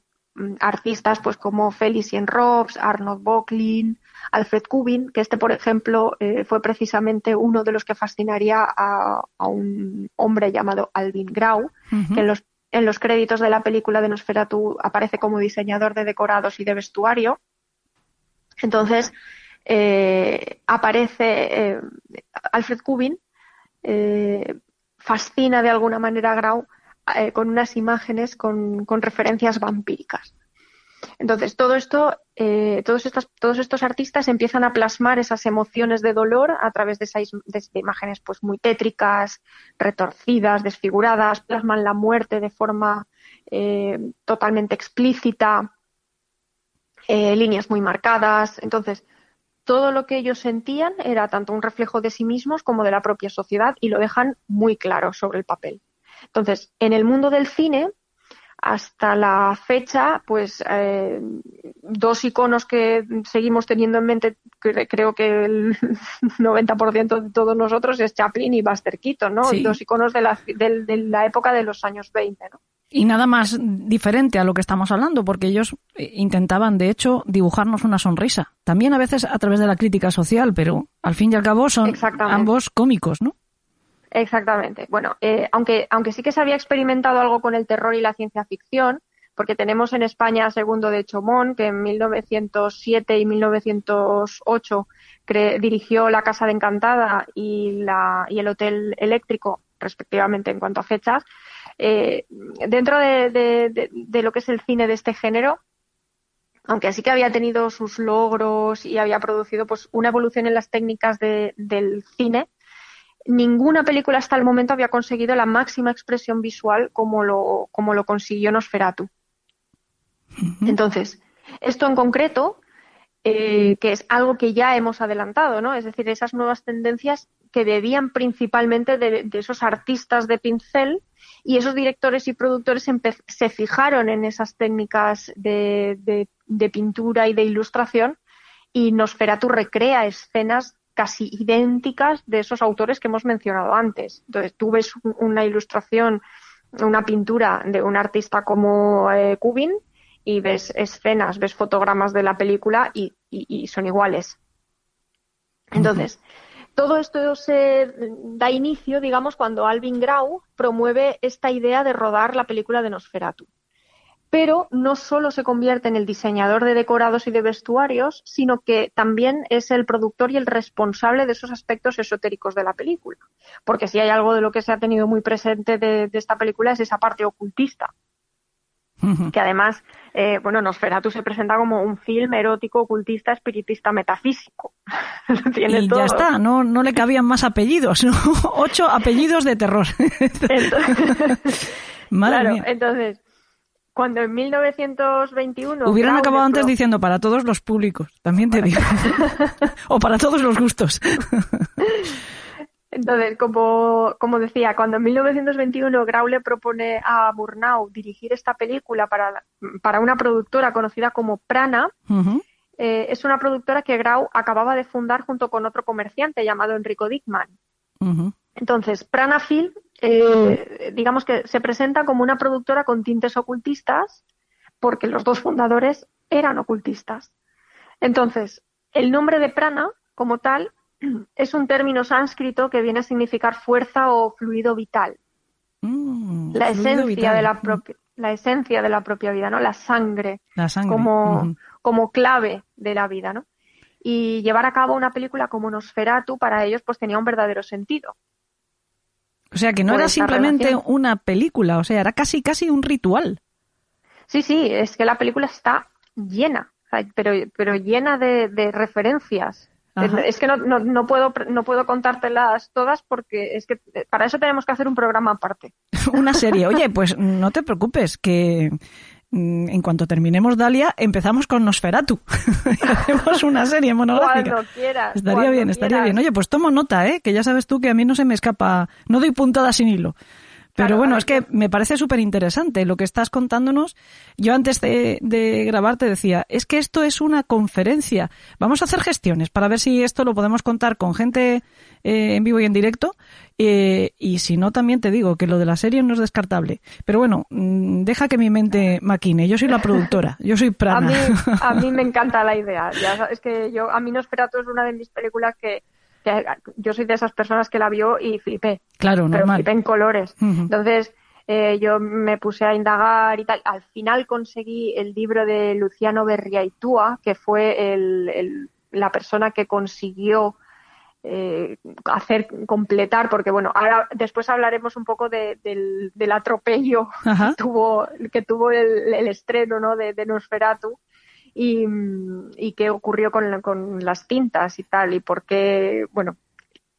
Speaker 4: artistas pues como Felicien Robs, Arnold Bocklin, Alfred Kubin, que este, por ejemplo, eh, fue precisamente uno de los que fascinaría a, un hombre llamado Alvin Grau, que en los, en los créditos de la película de Nosferatu aparece como diseñador de decorados y de vestuario. Entonces, eh, aparece eh, Alfred Kubin, fascina de alguna manera a Grau con unas imágenes con referencias vampíricas. Entonces, todo esto, eh, todos, estos, todos estos artistas empiezan a plasmar esas emociones de dolor a través de, esas, imágenes pues, muy tétricas, retorcidas, desfiguradas, plasman la muerte de forma eh, totalmente explícita, eh, líneas muy marcadas. Entonces, todo lo que ellos sentían era tanto un reflejo de sí mismos como de la propia sociedad y lo dejan muy claro sobre el papel. Entonces, en el mundo del cine, hasta la fecha, pues eh, dos iconos que seguimos teniendo en mente, creo que el 90% de todos nosotros es Chaplin y Buster Keaton, ¿no? Dos iconos de la, de, la, época de los años 20, ¿no?
Speaker 1: Y nada más diferente a lo que estamos hablando, porque ellos eh, intentaban, de hecho, dibujarnos una sonrisa. También a veces a través de la crítica social, pero al fin y al cabo son ambos cómicos, ¿no?
Speaker 4: Exactamente. Bueno, eh, aunque, aunque sí que se había experimentado algo con el terror y la ciencia ficción, porque tenemos en España Segundo de Chomón, que en 1907 y 1908 dirigió La Casa de Encantada y, la, y el Hotel Eléctrico, respectivamente en cuanto a fechas. Eh, dentro de, lo que es el cine de este género, aunque sí que había tenido sus logros y había producido pues una evolución en las técnicas del cine, ninguna película hasta el momento había conseguido la máxima expresión visual como lo, como lo consiguió Nosferatu. Entonces, esto en concreto, eh, que es algo que ya hemos adelantado, ¿no? Es decir, esas nuevas tendencias que debían principalmente de, esos artistas de pincel y esos directores y productores se fijaron en esas técnicas de, de, pintura y de ilustración y Nosferatu recrea escenas casi idénticas de esos autores que hemos mencionado antes. Entonces, tú ves una ilustración, una pintura de un artista como eh, Kubin y ves escenas, ves fotogramas de la película y, son iguales. Entonces, todo esto se da inicio, digamos, cuando Alvin Grau promueve esta idea de rodar la película de Nosferatu pero no solo se convierte en el diseñador de decorados y de vestuarios, sino que también es el productor y el responsable de esos aspectos esotéricos de la película. Porque si hay algo de lo que se ha tenido muy presente de, esta película es esa parte ocultista. Que además, eh, bueno, Nosferatu se presenta como un film erótico, ocultista, espiritista, metafísico.
Speaker 1: y ya está, no, no le cabían más apellidos, ¿no? Ocho apellidos de terror.
Speaker 4: claro, entonces, cuando en 1921...
Speaker 1: Hubieran acabado antes diciendo para todos los públicos, también te digo. o para todos los gustos.
Speaker 4: Entonces, como, como decía, cuando en 1921 Grau le propone a Murnau dirigir esta película para, para una productora conocida como Prana, eh, es una productora que Grau acababa de fundar junto con otro comerciante llamado Enrico Dickman. Entonces, Prana Film eh, digamos que se presenta como una productora con tintes ocultistas, porque los dos fundadores eran ocultistas. Entonces, el nombre de prana, como tal, es un término sánscrito que viene a significar fuerza o fluido vital. Mm, la esencia de la propia la esencia de la propia vida, ¿no? La sangre, como, como clave de la vida, ¿no? Y llevar a cabo una película como Nosferatu para ellos pues tenía un verdadero sentido.
Speaker 1: O sea, que no era simplemente una película, o sea, era casi casi un ritual.
Speaker 4: Sí, sí, es que la película está llena, pero, pero llena de, referencias. Es, que no, no, no, puedo, no puedo contártelas todas porque es que para eso tenemos que hacer un programa aparte.
Speaker 1: Una serie. Oye, pues no te preocupes, que Mm, en cuanto terminemos Dalia, empezamos con Nosferatu. hacemos una serie monográfica.
Speaker 4: Cuando quieras.
Speaker 1: Estaría bien, estaría bien. Oye, pues tomo nota, ¿eh? Que ya sabes tú que a mí no se me escapa, no doy puntada sin hilo. Pero bueno, es que me parece súper interesante lo que estás contándonos. Yo antes de, grabar te decía, es que esto es una conferencia. Vamos a hacer gestiones para ver si esto lo podemos contar con gente eh, en vivo y en directo. Eh, y si no, también te digo que lo de la serie no es descartable. Pero bueno, mm, deja que mi mente maquine. Yo soy la productora, yo soy Prana.
Speaker 4: A mí, me encanta la idea. es que yo, a mí Nosferatu es una de mis películas que yo soy de esas personas que la vio y flipé.
Speaker 1: Claro,
Speaker 4: pero flipé en colores. Entonces, eh, yo me puse a indagar y tal. Al final conseguí el libro de Luciano Berriaitúa, que fue el, la persona que consiguió eh, hacer completar, porque bueno, ahora después hablaremos un poco del, atropello que tuvo, que tuvo el, estreno ¿no? de, de Nosferatu y, y qué ocurrió con, con, las tintas y tal, y por qué, bueno,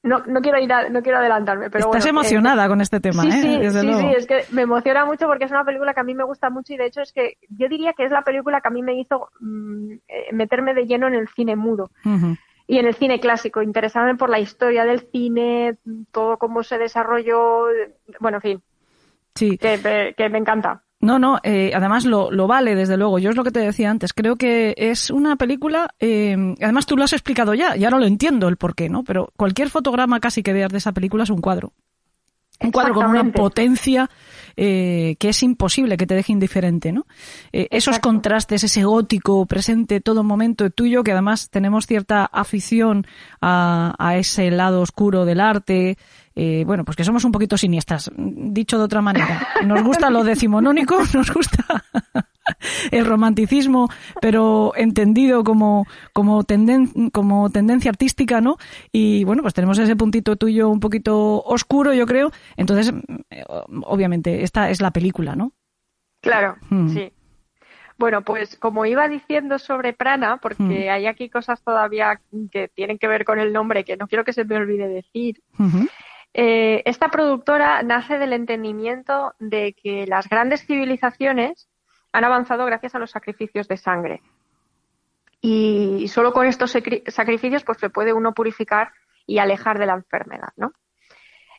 Speaker 4: no, no quiero ir no quiero adelantarme, pero
Speaker 1: Estás emocionada con este tema,
Speaker 4: sí,
Speaker 1: ¿eh?
Speaker 4: Sí, sí, sí, es que me emociona mucho porque es una película que a mí me gusta mucho y de hecho es que yo diría que es la película que a mí me hizo mm, eh, meterme de lleno en el cine mudo. Y en el cine clásico, interesarme por la historia del cine, todo cómo se desarrolló, bueno, en fin.
Speaker 1: Sí.
Speaker 4: Que, que me encanta.
Speaker 1: No, no, eh, además lo, lo, vale, desde luego. Yo es lo que te decía antes. Creo que es una película, eh, además tú lo has explicado ya, ya no lo entiendo el por qué, ¿no? Pero cualquier fotograma casi que veas de esa película es un cuadro. un cuadro con una potencia eh, que es imposible que te deje indiferente, ¿no? Eh, esos contrastes, ese gótico presente todo momento tuyo, que además tenemos cierta afición a, a ese lado oscuro del arte, eh, bueno, pues que somos un poquito siniestras, dicho de otra manera. Nos gusta lo decimonónico, nos gusta el romanticismo, pero entendido como, como, como tendencia artística, ¿no? Y bueno, pues tenemos ese puntito tuyo un poquito oscuro, yo creo. Entonces, eh, obviamente, esta es la película, ¿no?
Speaker 4: Claro, hmm. sí. Bueno, pues como iba diciendo sobre Prana, porque hmm. hay aquí cosas todavía que tienen que ver con el nombre que no quiero que se me olvide decir. Eh, esta productora nace del entendimiento de que las grandes civilizaciones han avanzado gracias a los sacrificios de sangre. Y solo con estos sacrificios pues se puede uno purificar y alejar de la enfermedad, ¿no?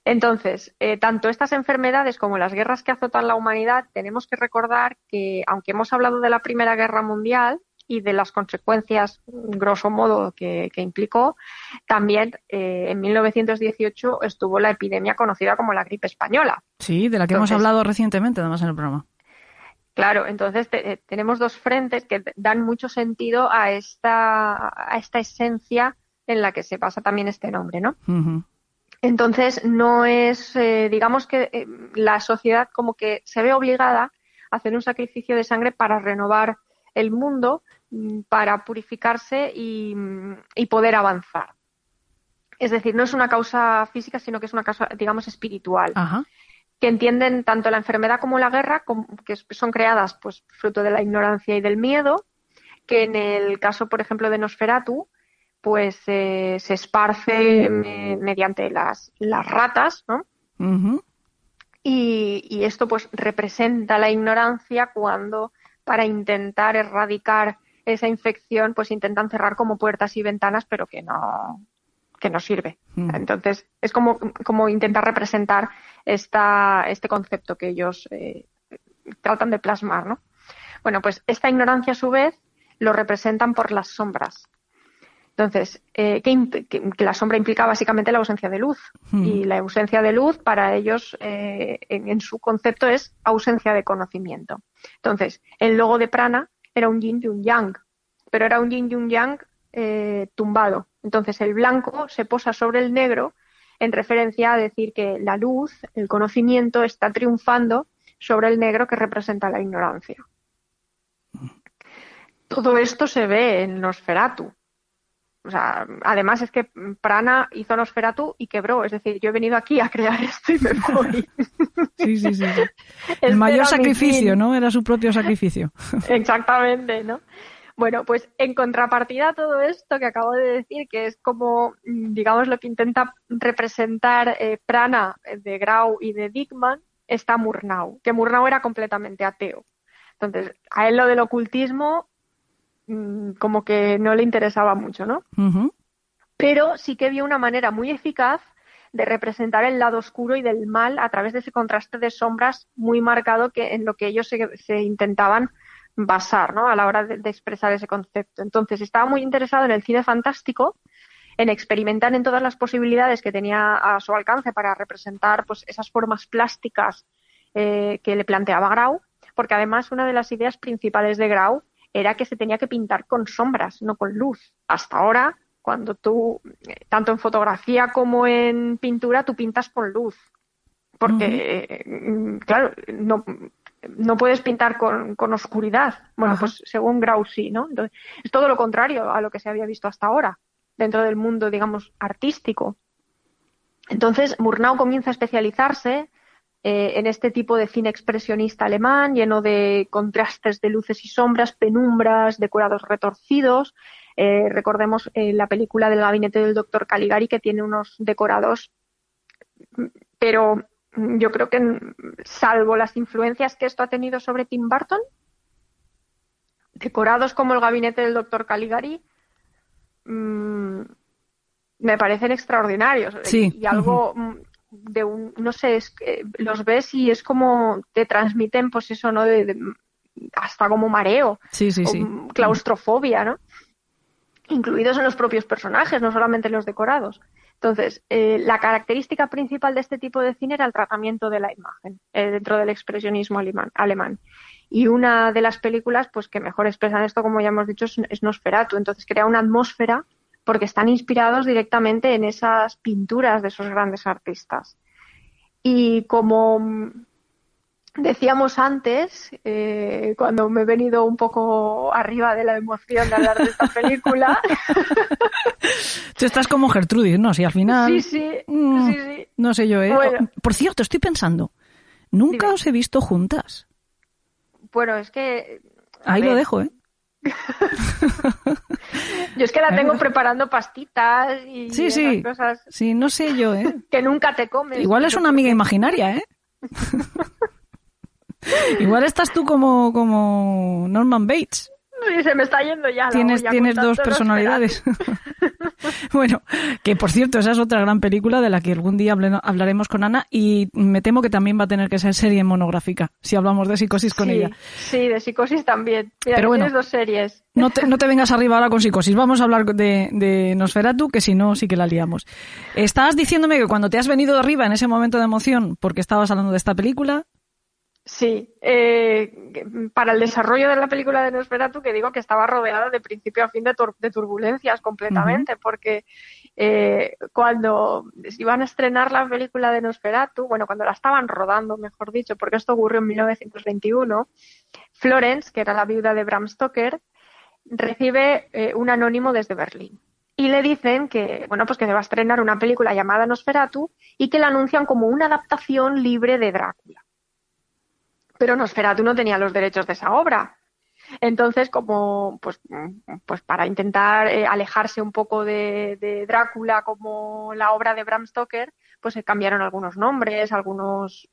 Speaker 4: Entonces, eh, tanto estas enfermedades como las guerras que azotan la humanidad, tenemos que recordar que, aunque hemos hablado de la Primera Guerra Mundial, y de las consecuencias, grosso modo, que, implicó, también eh, en 1918 estuvo la epidemia conocida como la gripe española.
Speaker 1: Sí, de la que hemos hablado recientemente, además, en el programa.
Speaker 4: Claro, entonces eh, tenemos dos frentes que dan mucho sentido a esta, a esta esencia en la que se basa también este nombre, ¿no? Entonces, no es, eh, digamos que la sociedad como que se ve obligada a hacer un sacrificio de sangre para renovar el mundo mm, para purificarse y, poder avanzar. Es decir, no es una causa física, sino que es una causa, digamos, espiritual. Que entienden tanto la enfermedad como la guerra, que son creadas pues fruto de la ignorancia y del miedo, que en el caso, por ejemplo, de Nosferatu, pues eh, se esparce mediante las, las ratas, ¿no? y, y, esto pues representa la ignorancia cuando para intentar erradicar esa infección, pues intentan cerrar como puertas y ventanas, pero que no, que no sirve. Mm. Entonces, es como, como intentar representar esta, este concepto que ellos eh, tratan de plasmar, ¿no? Bueno, pues esta ignorancia a su vez lo representan por las sombras. Entonces, eh, que, la sombra implica básicamente la ausencia de luz. Mm. Y la ausencia de luz para ellos, eh, en, su concepto, es ausencia de conocimiento. Entonces, el logo de Prana era un yin y un yang, pero era un yin y un yang eh, tumbado. Entonces, el blanco se posa sobre el negro en referencia a decir que la luz, el conocimiento, está triunfando sobre el negro que representa la ignorancia. Todo esto se ve en Nosferatu. O sea, además es que Prana hizo Nosferatu y quebró. Es decir, yo he venido aquí a crear esto y me voy.
Speaker 1: Sí, sí, sí. El mayor sacrificio, ¿no? Era su propio sacrificio.
Speaker 4: Exactamente, ¿no? Bueno, pues en contrapartida a todo esto que acabo de decir, que es como, digamos, lo que intenta representar eh, Prana de Grau y de Dickman, está Murnau, que Murnau era completamente ateo. Entonces, a él lo del ocultismo Mm, como que no le interesaba mucho, ¿no? Pero sí que vio una manera muy eficaz de representar el lado oscuro y del mal a través de ese contraste de sombras muy marcado que en lo que ellos se, intentaban basar, ¿no? A la hora de, expresar ese concepto. Entonces estaba muy interesado en el cine fantástico, en experimentar en todas las posibilidades que tenía a su alcance para representar pues esas formas plásticas eh, que le planteaba Grau, porque además una de las ideas principales de Grau era que se tenía que pintar con sombras, no con luz. Hasta ahora, cuando tú, tanto en fotografía como en pintura, tú pintas con luz. Porque, mm, claro, no, no puedes pintar con, con oscuridad. Bueno, pues según Grau sí, ¿no? es todo lo contrario a lo que se había visto hasta ahora dentro del mundo, digamos, artístico. Entonces, Murnau comienza a especializarse eh, en este tipo de cine expresionista alemán, lleno de contrastes de luces y sombras, penumbras, decorados retorcidos. Eh, recordemos eh, la película del gabinete del doctor Caligari, que tiene unos decorados, pero yo creo que, salvo las influencias que esto ha tenido sobre Tim Burton, decorados como el gabinete del doctor Caligari, mm, me parecen extraordinarios. Y algo de un, no sé, es los ves y es como te transmiten, pues eso, ¿no? De, hasta como mareo,
Speaker 1: sí, sí, sí.
Speaker 4: claustrofobia, ¿no? Incluidos en los propios personajes, no solamente en los decorados. Entonces, eh, la característica principal de este tipo de cine era el tratamiento de la imagen eh, dentro del expresionismo alemán, Y una de las películas pues, que mejor expresan esto, como ya hemos dicho, es, Nosferatu. Entonces, crea una atmósfera porque están inspirados directamente en esas pinturas de esos grandes artistas. Y como decíamos antes, eh, cuando me he venido un poco arriba de la emoción de hablar de esta película.
Speaker 1: Tú estás como Gertrudis, ¿no? Si al final.
Speaker 4: Sí, sí, mm, sí, sí.
Speaker 1: No sé yo, ¿eh? Por cierto, estoy pensando, nunca os he visto juntas.
Speaker 4: Bueno, es que.
Speaker 1: Ahí lo dejo, ¿eh?
Speaker 4: yo es que la tengo preparando pastitas y
Speaker 1: sí, sí.
Speaker 4: cosas.
Speaker 1: Sí, no sé yo, ¿eh?
Speaker 4: Que nunca te comes.
Speaker 1: Igual es una amiga imaginaria, ¿eh? Igual estás tú como, como Norman Bates.
Speaker 4: Sí, se me está yendo ya.
Speaker 1: Tienes, tienes dos personalidades. bueno, que por cierto, esa es otra gran película de la que algún día hablaremos con Ana y me temo que también va a tener que ser serie monográfica, si hablamos de psicosis con ella.
Speaker 4: Sí, de psicosis también. Mira, Pero bueno, tienes dos series.
Speaker 1: No te, no te vengas arriba ahora con psicosis. Vamos a hablar de, de Nosferatu, que si no, sí que la liamos. Estabas diciéndome que cuando te has venido arriba en ese momento de emoción, porque estabas hablando de esta película,
Speaker 4: Sí, eh, para el desarrollo de la película de Nosferatu, que digo que estaba rodeada de principio a fin de, turbulencias completamente, porque eh, cuando iban a estrenar la película de Nosferatu, bueno, cuando la estaban rodando, mejor dicho, porque esto ocurrió en 1921, Florence, que era la viuda de Bram Stoker, recibe eh, un anónimo desde Berlín. Y le dicen que, bueno, pues que va a estrenar una película llamada Nosferatu y que la anuncian como una adaptación libre de Drácula pero Nosferatu no tenía los derechos de esa obra. Entonces, como pues, pues para intentar eh, alejarse un poco de, Drácula como la obra de Bram Stoker, pues se cambiaron algunos nombres, algunos,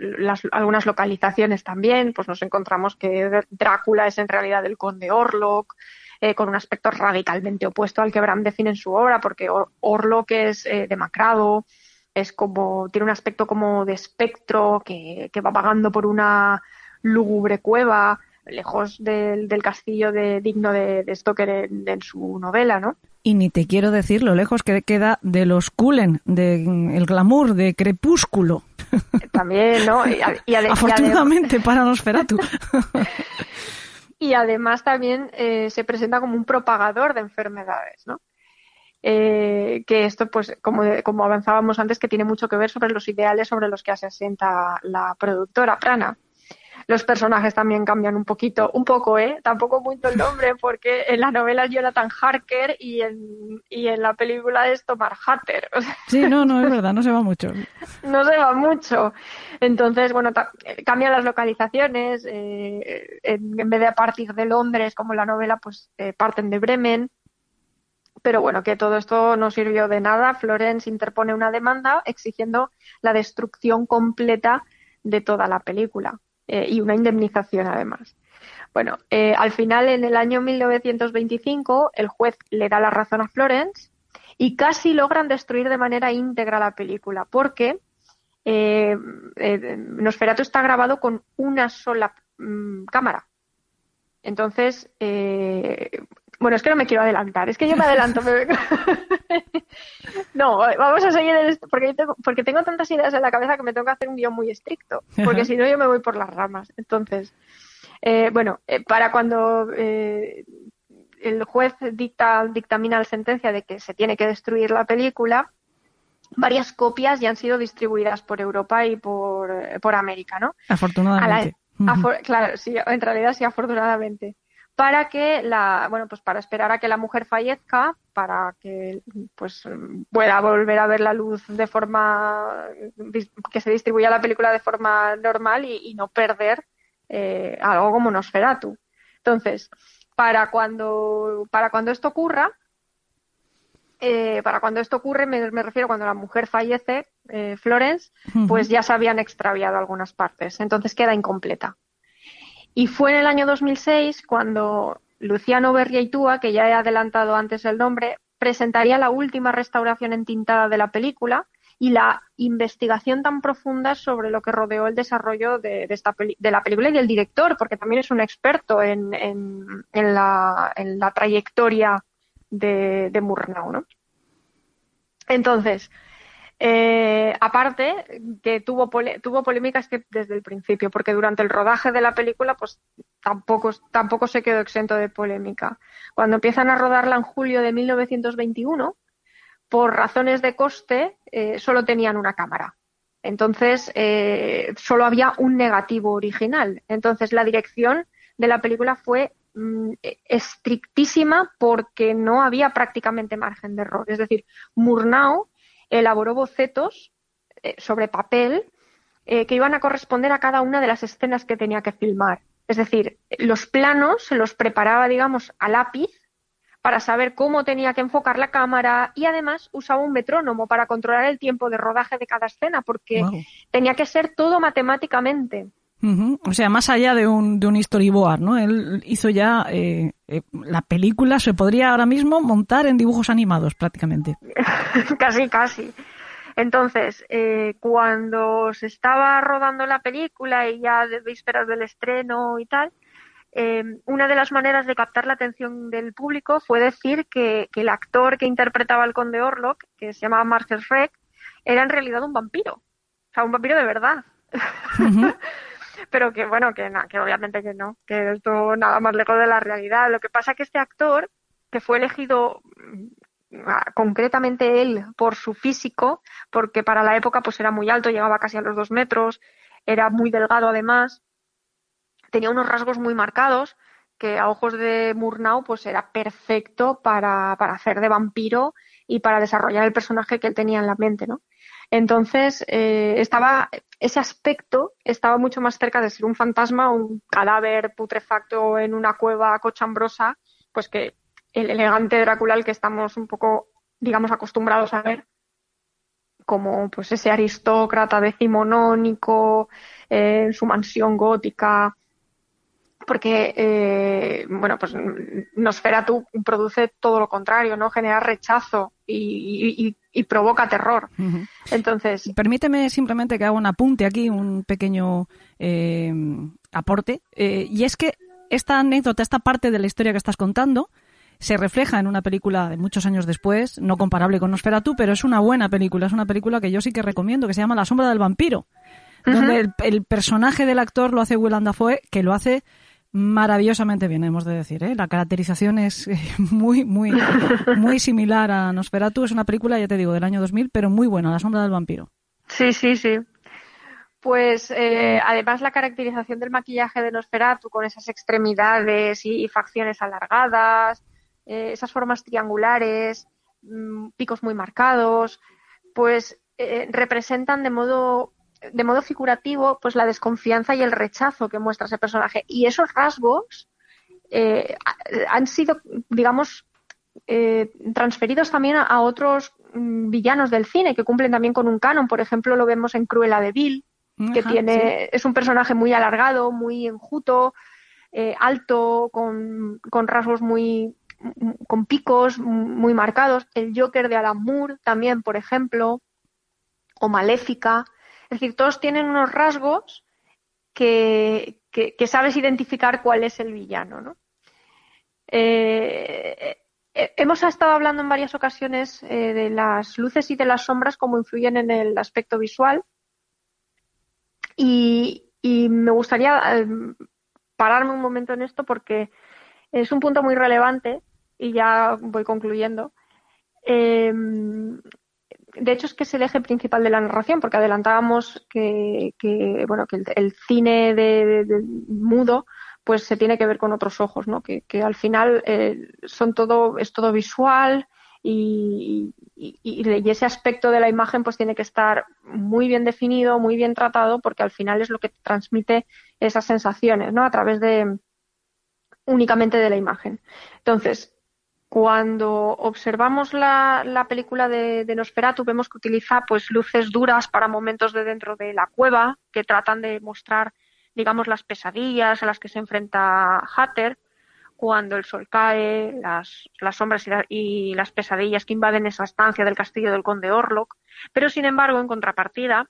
Speaker 4: algunas localizaciones también. Pues nos encontramos que Drácula es en realidad el conde Orlok, eh, con un aspecto radicalmente opuesto al que Bram define en su obra, porque Orlok es eh, demacrado, es como, tiene un aspecto como de espectro que, que va vagando por una lúgubre cueva, lejos del, castillo de, digno de, Stoker en, su novela, ¿no?
Speaker 1: Y ni te quiero decir lo lejos que queda de los Kulen, del glamour, de Crepúsculo.
Speaker 4: También, ¿no?
Speaker 1: Y, Afortunadamente para Nosferatu.
Speaker 4: y además también eh, se presenta como un propagador de enfermedades, ¿no? Eh, que esto, pues, como, como avanzábamos antes, que tiene mucho que ver sobre los ideales sobre los que se asienta la productora Prana los personajes también cambian un poquito, un poco, ¿eh? Tampoco mucho el nombre, porque en la novela es Jonathan Harker y en, y en la película es Tomar Hatter.
Speaker 1: sí, no, no, es verdad, no se va mucho.
Speaker 4: no se va mucho. Entonces, bueno, cambian las localizaciones. Eh, en, vez de a partir de Londres, como la novela, pues eh, parten de Bremen. Pero bueno, que todo esto no sirvió de nada. Florence interpone una demanda exigiendo la destrucción completa de toda la película. Eh, y una indemnización además. Bueno, eh, al final, en el año 1925, el juez le da la razón a Florence y casi logran destruir de manera íntegra la película, porque eh, Nosferatu está grabado con una sola mm, cámara. Entonces, bueno, es que no me quiero adelantar, es que yo me adelanto. no, vamos a seguir esto, porque, tengo, porque tengo tantas ideas en la cabeza que me tengo que hacer un guion muy estricto, porque si no yo me voy por las ramas. Entonces, eh, bueno, eh, para cuando eh, el juez dicta, dictamina la sentencia de que se tiene que destruir la película, varias copias ya han sido distribuidas por Europa y por, por América, ¿no?
Speaker 1: Afortunadamente.
Speaker 4: claro, sí, en realidad sí, afortunadamente para que la, bueno, pues para esperar a que la mujer fallezca, para que pues pueda volver a ver la luz de forma que se distribuya la película de forma normal y, no perder eh, algo como Nosferatu. Entonces, para cuando, para cuando esto ocurra, eh, para cuando esto ocurre, me, refiero cuando la mujer fallece, eh, Florence, pues ya se habían extraviado algunas partes, entonces queda incompleta. Y fue en el año 2006 cuando Luciano Berriaitúa, que ya he adelantado antes el nombre, presentaría la última restauración entintada de la película y la investigación tan profunda sobre lo que rodeó el desarrollo de, esta de la película y del director, porque también es un experto en, en, la, en trayectoria de, de Murnau. ¿no? Entonces, Eh, aparte, que tuvo, tuvo polémicas que desde el principio, porque durante el rodaje de la película, pues tampoco, tampoco se quedó exento de polémica. Cuando empiezan a rodarla en julio de 1921, por razones de coste, eh, solo tenían una cámara. Entonces, eh, solo había un negativo original. Entonces, la dirección de la película fue mm, estrictísima porque no había prácticamente margen de error. Es decir, Murnau elaboró bocetos eh, sobre papel eh, que iban a corresponder a cada una de las escenas que tenía que filmar. Es decir, los planos se los preparaba, digamos, a lápiz para saber cómo tenía que enfocar la cámara y además usaba un metrónomo para controlar el tiempo de rodaje de cada escena porque tenía que ser todo matemáticamente.
Speaker 1: O sea, más allá de un, de un storyboard, ¿no? Él hizo ya eh, eh, la película, se podría ahora mismo montar en dibujos animados prácticamente.
Speaker 4: casi, casi. Entonces, eh, cuando se estaba rodando la película y ya de vísperas del estreno y tal, una de las maneras de captar la atención del público fue decir que, el actor que interpretaba al conde Orlok, que se llamaba Marcel Schreck, era en realidad un vampiro. O sea, un vampiro de verdad. pero que bueno, que, que obviamente que no, que esto nada más lejos de la realidad. Lo que pasa que este actor, que fue elegido mm, concretamente él por su físico, porque para la época pues era muy alto, llegaba casi a los dos metros, era muy delgado además, tenía unos rasgos muy marcados que a ojos de Murnau pues era perfecto para, para hacer de vampiro y para desarrollar el personaje que él tenía en la mente, ¿no? Entonces, eh, estaba, ese aspecto estaba mucho más cerca de ser un fantasma, un cadáver putrefacto en una cueva cochambrosa, pues que el elegante Drácula al que estamos un poco, digamos, acostumbrados a ver como pues ese aristócrata decimonónico eh, en su mansión gótica porque eh, bueno pues Nosferatu produce todo lo contrario no genera rechazo y, provoca terror. Entonces
Speaker 1: permíteme simplemente que haga un apunte aquí un pequeño eh, aporte. Eh, y es que esta anécdota esta parte de la historia que estás contando se refleja en una película de muchos años después, no comparable con Nosferatu, pero es una buena película, es una película que yo sí que recomiendo, que se llama La sombra del vampiro, donde el, el, personaje del actor lo hace Willem Dafoe, que lo hace maravillosamente bien, hemos de decir. ¿eh? La caracterización es eh, muy, muy, muy similar a Nosferatu. Es una película, ya te digo, del año 2000, pero muy buena, La sombra del vampiro.
Speaker 4: Sí, sí, sí. Pues eh, además la caracterización del maquillaje de Nosferatu con esas extremidades y, facciones alargadas, eh, esas formas triangulares, mm, picos muy marcados, pues representan de modo de modo figurativo, pues la desconfianza y el rechazo que muestra ese personaje. Y esos rasgos eh, han sido, digamos, eh, transferidos también a, otros mm, villanos del cine que cumplen también con un canon. Por ejemplo, lo vemos en Cruella de Vil, que tiene, es un personaje muy alargado, muy enjuto, eh, alto, con, con rasgos muy con picos muy marcados. El Joker de Alan Moore también, por ejemplo, o Maléfica. Es decir, todos tienen unos rasgos que, sabes identificar cuál es el villano, ¿no? Eh, eh, hemos estado hablando en varias ocasiones eh, de las luces y de las sombras, cómo influyen en el aspecto visual. Y, me gustaría pararme un momento en esto porque es un punto muy relevante y ya voy concluyendo de hecho es que es el eje principal de la narración, porque adelantábamos que, bueno, que el, cine de, mudo pues se tiene que ver con otros ojos, ¿no? Que, al final eh, son todo, es todo visual y, ese aspecto de la imagen pues tiene que estar muy bien definido, muy bien tratado, porque al final es lo que transmite esas sensaciones, ¿no? A través de únicamente de la imagen. Entonces, cuando observamos la, película de, Nosferatu vemos que utiliza pues luces duras para momentos de dentro de la cueva que tratan de mostrar digamos las pesadillas a las que se enfrenta Hatter cuando el sol cae, las, sombras y, las pesadillas que invaden esa estancia del castillo del conde Orlok, pero sin embargo en contrapartida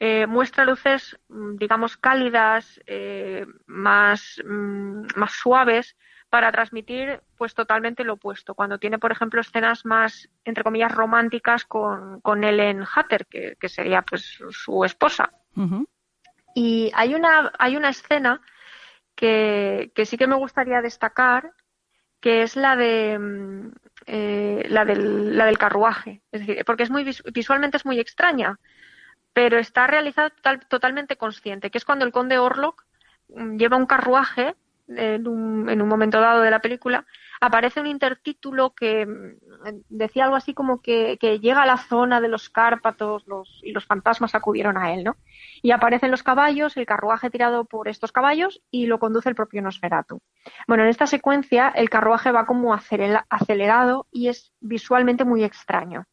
Speaker 4: eh, muestra luces mm, digamos cálidas, eh, mm, más suaves para transmitir pues totalmente lo opuesto. Cuando tiene, por ejemplo, escenas más, entre comillas, románticas con, con Ellen Hatter, que, que sería pues su esposa. Y hay una, hay una escena que, que, sí que me gustaría destacar, que es la de mm, eh, la, del, la del carruaje. Es decir, porque es muy visualmente es muy extraña, pero está realizada totalmente consciente, que es cuando el conde Orlok mm, lleva un carruaje en un, momento dado de la película, aparece un intertítulo que mm, decía algo así como que, llega a la zona de los Cárpatos y los fantasmas acudieron a él, ¿no? Y aparecen los caballos, el carruaje tirado por estos caballos y lo conduce el propio Nosferatu. Bueno, en esta secuencia el carruaje va como acelerado y es visualmente muy extraño.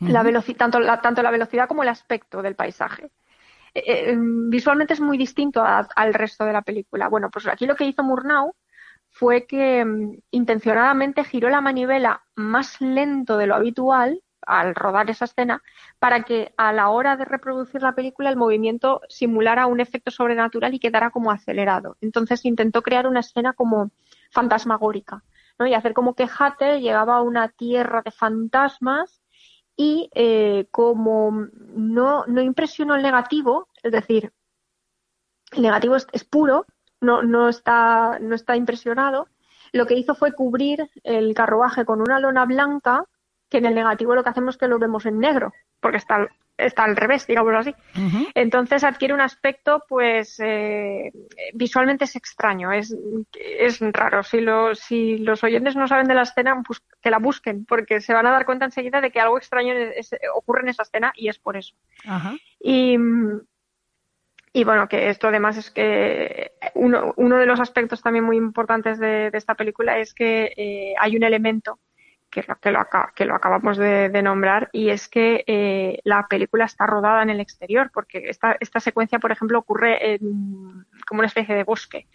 Speaker 4: la tanto, la, tanto la velocidad como el aspecto del paisaje. Eh, eh, visualmente es muy distinto al resto de la película. Bueno, pues aquí lo que hizo Murnau fue que mm, intencionadamente giró la manivela más lento de lo habitual al rodar esa escena para que a la hora de reproducir la película el movimiento simulara un efecto sobrenatural y quedara como acelerado. Entonces intentó crear una escena como fantasmagórica ¿no? y hacer como que Hatter llegaba a una tierra de fantasmas y eh, como no, no impresionó el negativo, es decir, el negativo es, puro, no, no, está, no está impresionado, lo que hizo fue cubrir el carruaje con una lona blanca, que en el negativo lo que hacemos es que lo vemos en negro, porque está, está al revés, digamos así. Entonces adquiere un aspecto, pues, eh, visualmente es extraño, es, es raro. Si, lo, si los oyentes no saben de la escena, pues que la busquen, porque se van a dar cuenta enseguida de que algo extraño ocurre en esa escena y es por eso. Y, y bueno, que esto además es que uno, uno de los aspectos también muy importantes de, esta película es que eh, hay un elemento que lo, que lo, que lo acabamos de, nombrar, y es que eh, la película está rodada en el exterior, porque esta, esta secuencia, por ejemplo, ocurre en, como una especie de bosque.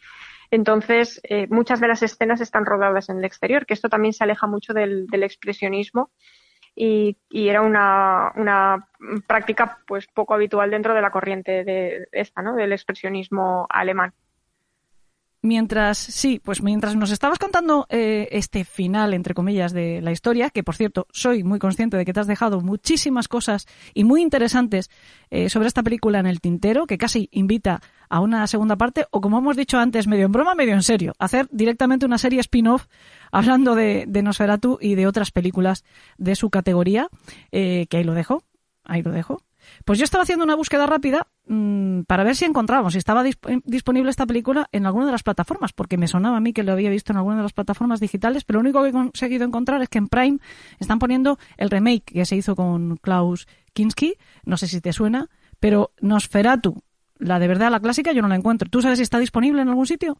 Speaker 4: Entonces, eh, muchas de las escenas están rodadas en el exterior, que esto también se aleja mucho del, expresionismo y, era una, una, práctica pues poco habitual dentro de la corriente de esta, ¿no? del expresionismo alemán.
Speaker 1: Mientras, sí, pues mientras nos estabas contando eh, este final, entre comillas, de la historia, que por cierto, soy muy consciente de que te has dejado muchísimas cosas y muy interesantes eh, sobre esta película en el tintero, que casi invita a una segunda parte, o como hemos dicho antes, medio en broma, medio en serio, hacer directamente una serie spin-off hablando de, de, Nosferatu y de otras películas de su categoría, eh, que ahí lo dejo, ahí lo dejo. Pues yo estaba haciendo una búsqueda rápida mmm, para ver si encontrábamos, si estaba disp disponible esta película en alguna de las plataformas, porque me sonaba a mí que lo había visto en alguna de las plataformas digitales, pero lo único que he conseguido encontrar es que en Prime están poniendo el remake que se hizo con Klaus Kinski, no sé si te suena, pero Nosferatu, la de verdad, la clásica, yo no la encuentro. ¿Tú sabes si está disponible en algún sitio?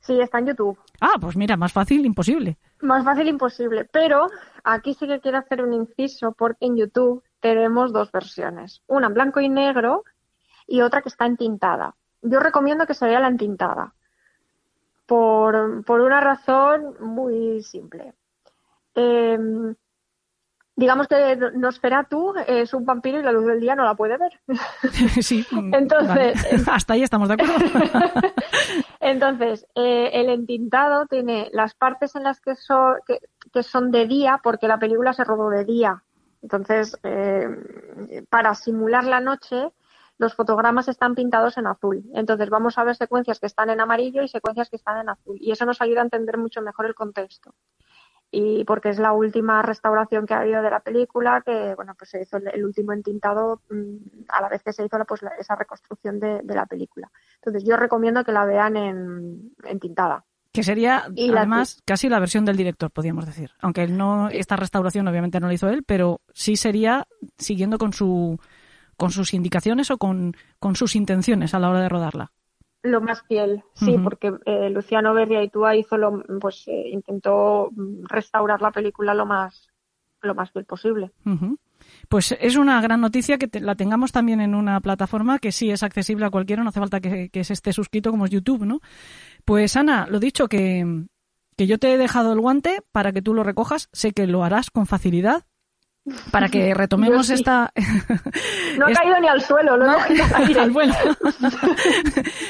Speaker 4: Sí, está en YouTube.
Speaker 1: Ah, pues mira, más fácil imposible.
Speaker 4: Más fácil imposible, pero aquí sí que quiero hacer un inciso porque en YouTube tenemos dos versiones, una en blanco y negro y otra que está entintada. Yo recomiendo que se vea la entintada, por, por una razón muy simple. Em, digamos que Nosferatu es un vampiro y la luz del día no la puede ver.
Speaker 1: Sí,
Speaker 4: entonces
Speaker 1: hasta ahí estamos de acuerdo.
Speaker 4: entonces, eh, el entintado tiene las partes en las que son, que son de día, porque la película se rodó de día, entonces, eh, para simular la noche, los fotogramas están pintados en azul. Entonces, vamos a ver secuencias que están en amarillo y secuencias que están en azul. Y eso nos ayuda a entender mucho mejor el contexto. Y porque es la última restauración que ha habido de la película, que bueno, pues se hizo el, último entintado mm, a la vez que se hizo pues, esa reconstrucción de, la película. Entonces, yo recomiendo que la vean en, en tintada.
Speaker 1: Que sería, además, casi la versión del director, podríamos decir. Aunque no, esta restauración obviamente no la hizo él, pero sí sería siguiendo con su con sus indicaciones o con, con sus intenciones a la hora de rodarla.
Speaker 4: Lo más fiel, sí, porque eh, Luciano Berriaitua hizo lo, pues eh, intentó restaurar la película lo más lo más fiel posible.
Speaker 1: Pues es una gran noticia que la tengamos también en una plataforma que sí es accesible a cualquiera, no hace falta que, se esté suscrito como es YouTube, ¿no? Pues Ana, lo dicho, que, que yo te he dejado el guante para que tú lo recojas, sé que lo harás con facilidad para que retomemos esta...
Speaker 4: no ha caído ni al suelo, no,
Speaker 1: al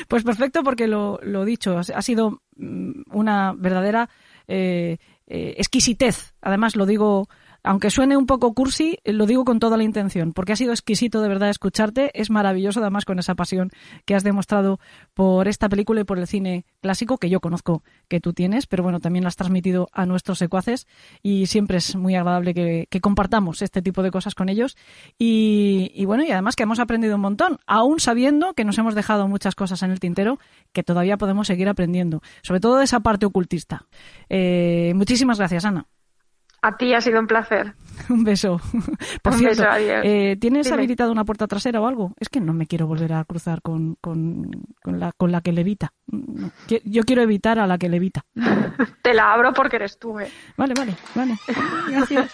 Speaker 1: pues perfecto porque lo, lo dicho, ha sido mm, una verdadera eh, eh, exquisitez. Además lo digo aunque suene un poco cursi, lo digo con toda la intención, porque ha sido exquisito de verdad escucharte. Es maravilloso, además, con esa pasión que has demostrado por esta película y por el cine clásico, que yo conozco que tú tienes, pero bueno, también lo has transmitido a nuestros secuaces y siempre es muy agradable que, compartamos este tipo de cosas con ellos. Y, bueno, y además que hemos aprendido un montón, aún sabiendo que nos hemos dejado muchas cosas en el tintero que todavía podemos seguir aprendiendo, sobre todo de esa parte ocultista. Eh, muchísimas gracias, Ana.
Speaker 4: A ti ha sido un placer.
Speaker 1: un beso. Por cierto, eh, ¿tienes habilitada una puerta trasera o algo? Es que no me quiero volver a cruzar con, con, la, con la que levita. Yo quiero evitar a la que levita.
Speaker 4: Te la abro porque eres tú,
Speaker 1: eh. Vale, vale, vale. Gracias.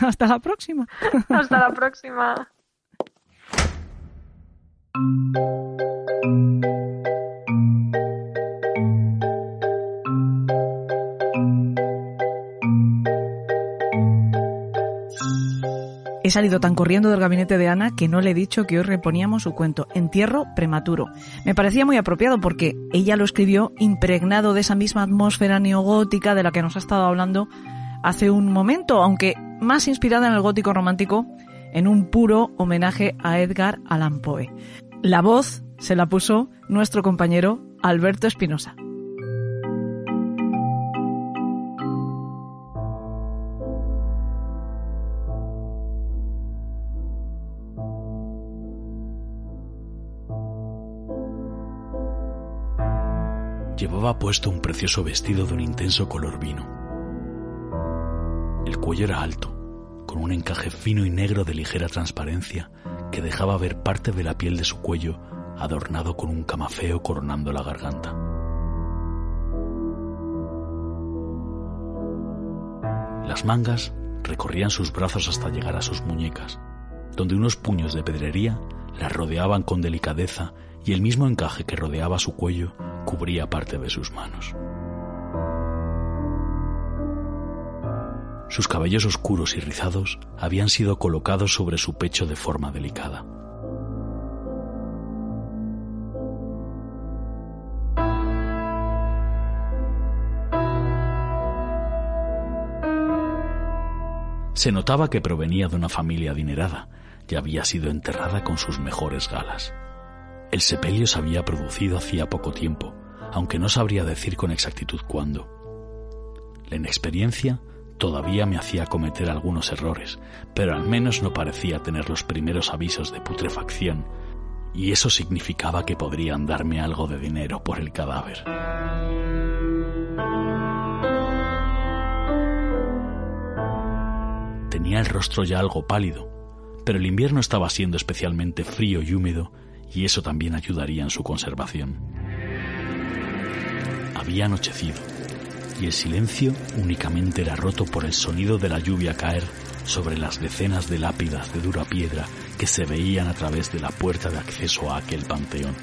Speaker 1: hasta la próxima.
Speaker 4: hasta la próxima.
Speaker 1: He salido tan corriendo del gabinete de Ana que no le he dicho que hoy reponíamos su cuento, Entierro Prematuro. Me parecía muy apropiado porque ella lo escribió impregnado de esa misma atmósfera neogótica de la que nos ha estado hablando hace un momento, aunque más inspirada en el gótico romántico, en un puro homenaje a Edgar Allan Poe. La voz se la puso nuestro compañero Alberto Espinosa.
Speaker 5: Puesto un precioso vestido de un intenso color vino. El cuello era alto, con un encaje fino y negro de ligera transparencia que dejaba ver parte de la piel de su cuello adornado con un camafeo coronando la garganta. Las mangas recorrían sus brazos hasta llegar a sus muñecas, donde unos puños de pedrería las rodeaban con delicadeza y el mismo encaje que rodeaba su cuello cubría parte de sus manos. Sus cabellos oscuros y rizados habían sido colocados sobre su pecho de forma delicada. Se notaba que provenía de una familia adinerada y había sido enterrada con sus mejores galas. El sepelio se había producido hacía poco tiempo, aunque no sabría decir con exactitud cuándo. La inexperiencia todavía me hacía cometer algunos errores, pero al menos no parecía tener los primeros avisos de putrefacción, y eso significaba que podrían darme algo de dinero por el cadáver. Tenía el rostro ya algo pálido, pero el invierno estaba siendo especialmente frío y húmedo y eso también ayudaría en su conservación. Había anochecido y el silencio únicamente era roto por el sonido de la lluvia caer sobre las decenas de lápidas de dura piedra que se veían a través de la puerta de acceso a aquel panteón.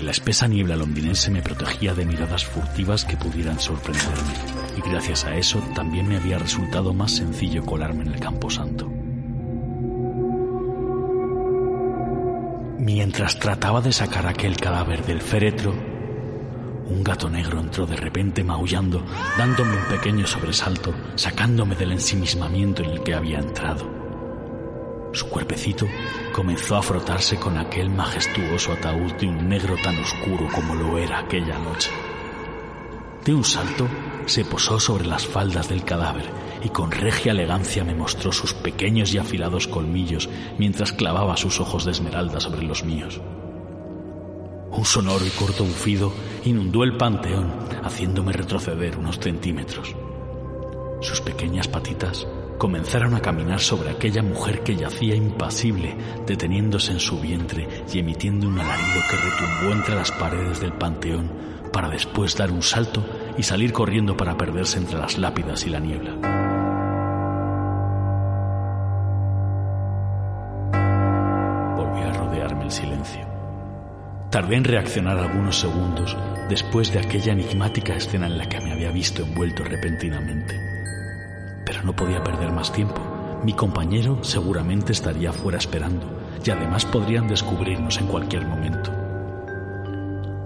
Speaker 5: La espesa niebla londinense me protegía de miradas furtivas que pudieran sorprenderme, y gracias a eso también me había resultado más sencillo colarme en el camposanto. Mientras trataba de sacar aquel cadáver del féretro, un gato negro entró de repente maullando, dándome un pequeño sobresalto, sacándome del ensimismamiento en el que había entrado. Su cuerpecito comenzó a frotarse con aquel majestuoso ataúd de un negro tan oscuro como lo era aquella noche. De un salto se posó sobre las faldas del cadáver y con regia elegancia me mostró sus pequeños y afilados colmillos mientras clavaba sus ojos de esmeralda sobre los míos. Un sonoro y corto bufido inundó el panteón, haciéndome retroceder unos centímetros. Sus pequeñas patitas comenzaron a caminar sobre aquella mujer que yacía impasible, deteniéndose en su vientre y emitiendo un alarido que retumbó entre las paredes del panteón para después dar un salto y salir corriendo para perderse entre las lápidas y la niebla. Tardé en reaccionar algunos segundos después de aquella enigmática escena en la que me había visto envuelto repentinamente. Pero no podía perder más tiempo. Mi compañero seguramente estaría fuera esperando y además podrían descubrirnos en cualquier momento.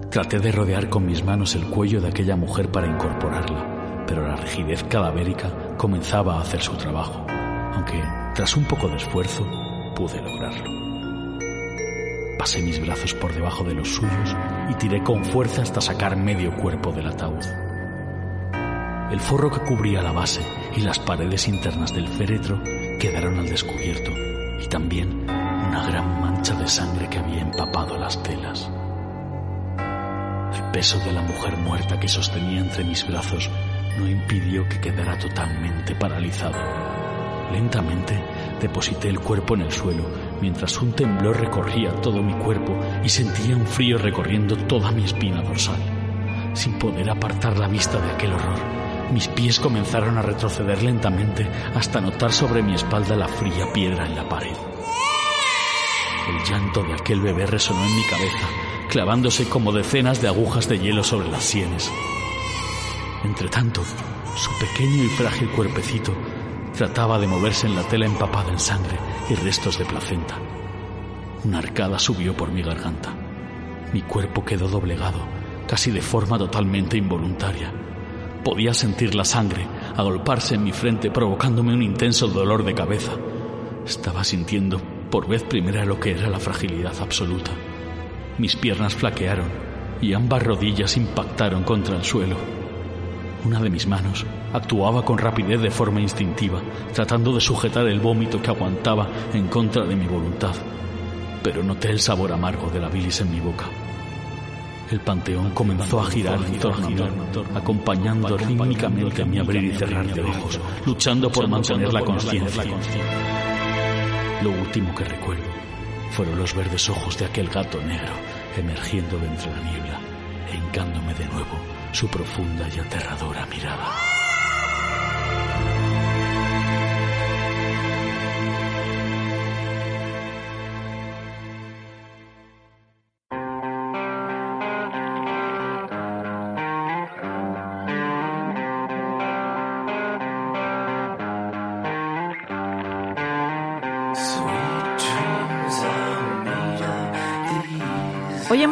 Speaker 5: Traté de rodear con mis manos el cuello de aquella mujer para incorporarla, pero la rigidez cadavérica comenzaba a hacer su trabajo, aunque tras un poco de esfuerzo pude lograrlo. Pasé mis brazos por debajo de los suyos y tiré con fuerza hasta sacar medio cuerpo del ataúd. El forro que cubría la base y las paredes internas del féretro quedaron al descubierto y también una gran mancha de sangre que había empapado las telas. El peso de la mujer muerta que sostenía entre mis brazos no impidió que quedara totalmente paralizado. Lentamente deposité el cuerpo en el suelo mientras un temblor recorría todo mi cuerpo y sentía un frío recorriendo toda mi espina dorsal. Sin poder apartar la vista de aquel horror, mis pies comenzaron a retroceder lentamente hasta notar sobre mi espalda la fría piedra en la pared. El llanto de aquel bebé resonó en mi cabeza, clavándose como decenas de agujas de hielo sobre las sienes. Entretanto, su pequeño y frágil cuerpecito trataba de moverse en la tela empapada en sangre y restos de placenta. Una arcada subió por mi garganta. Mi cuerpo quedó doblegado, casi de forma totalmente involuntaria. Podía sentir la sangre agolparse en mi frente provocándome un intenso dolor de cabeza. Estaba sintiendo por vez primera lo que era la fragilidad absoluta. Mis piernas flaquearon y ambas rodillas impactaron contra el suelo. Una de mis manos actuaba con rapidez de forma instintiva, tratando de sujetar el vómito que aguantaba en contra de mi voluntad, pero noté el sabor amargo de la bilis en mi boca. El panteón comenzó a girar en torno a mí, acompañando rítmicamente mi abrir y cerrar de ojos, luchando por mantener la conciencia. Lo último que recuerdo fueron los verdes ojos de aquel gato negro emergiendo de entre la niebla e hincándome de nuevo su profunda y aterradora mirada.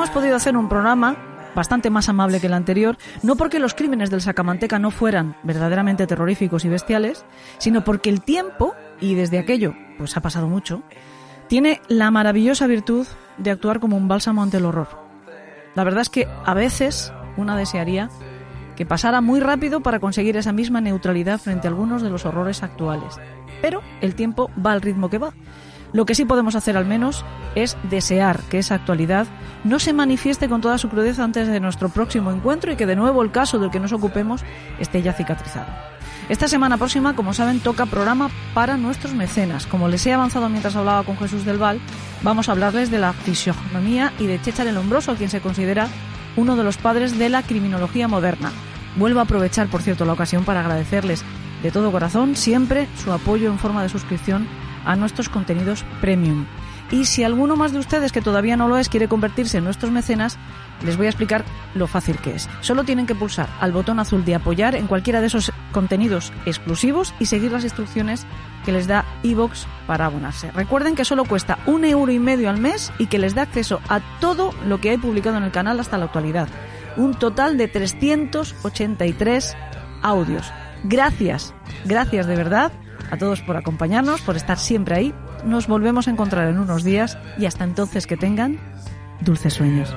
Speaker 1: Podido hacer un programa bastante más amable que el anterior, no porque los crímenes del Sacamanteca no fueran verdaderamente terroríficos y bestiales, sino porque el tiempo, y desde aquello pues ha pasado mucho, tiene la maravillosa virtud de actuar como un bálsamo ante el horror. La verdad es que a veces una desearía que pasara muy rápido para conseguir esa misma neutralidad frente a algunos de los horrores actuales. Pero el tiempo va al ritmo que va. Lo que sí podemos hacer al menos es desear que esa actualidad no se manifieste con toda su crudeza antes de nuestro próximo encuentro y que de nuevo el caso del que nos ocupemos esté ya cicatrizado. Esta semana próxima, como saben, toca programa para nuestros mecenas. Como les he avanzado mientras hablaba con Jesús del Val, vamos a hablarles de la fisionomía y de Chéchar el Hombroso, quien se considera uno de los padres de la criminología moderna. Vuelvo a aprovechar, por cierto, la ocasión para agradecerles de todo corazón siempre su apoyo en forma de suscripción a nuestros contenidos premium. Y si alguno más de ustedes que todavía no lo es quiere convertirse en nuestros mecenas, les voy a explicar lo fácil que es. Solo tienen que pulsar al botón azul de apoyar en cualquiera de esos contenidos exclusivos y seguir las instrucciones que les da iVoox para abonarse. Recuerden que solo cuesta un euro y medio al mes y que les da acceso a todo lo que hay publicado en el canal hasta la actualidad. Un total de 383 audios. Gracias, gracias de verdad a todos por acompañarnos, por estar siempre ahí. Nos volvemos a encontrar en unos días y hasta entonces que tengan dulces sueños.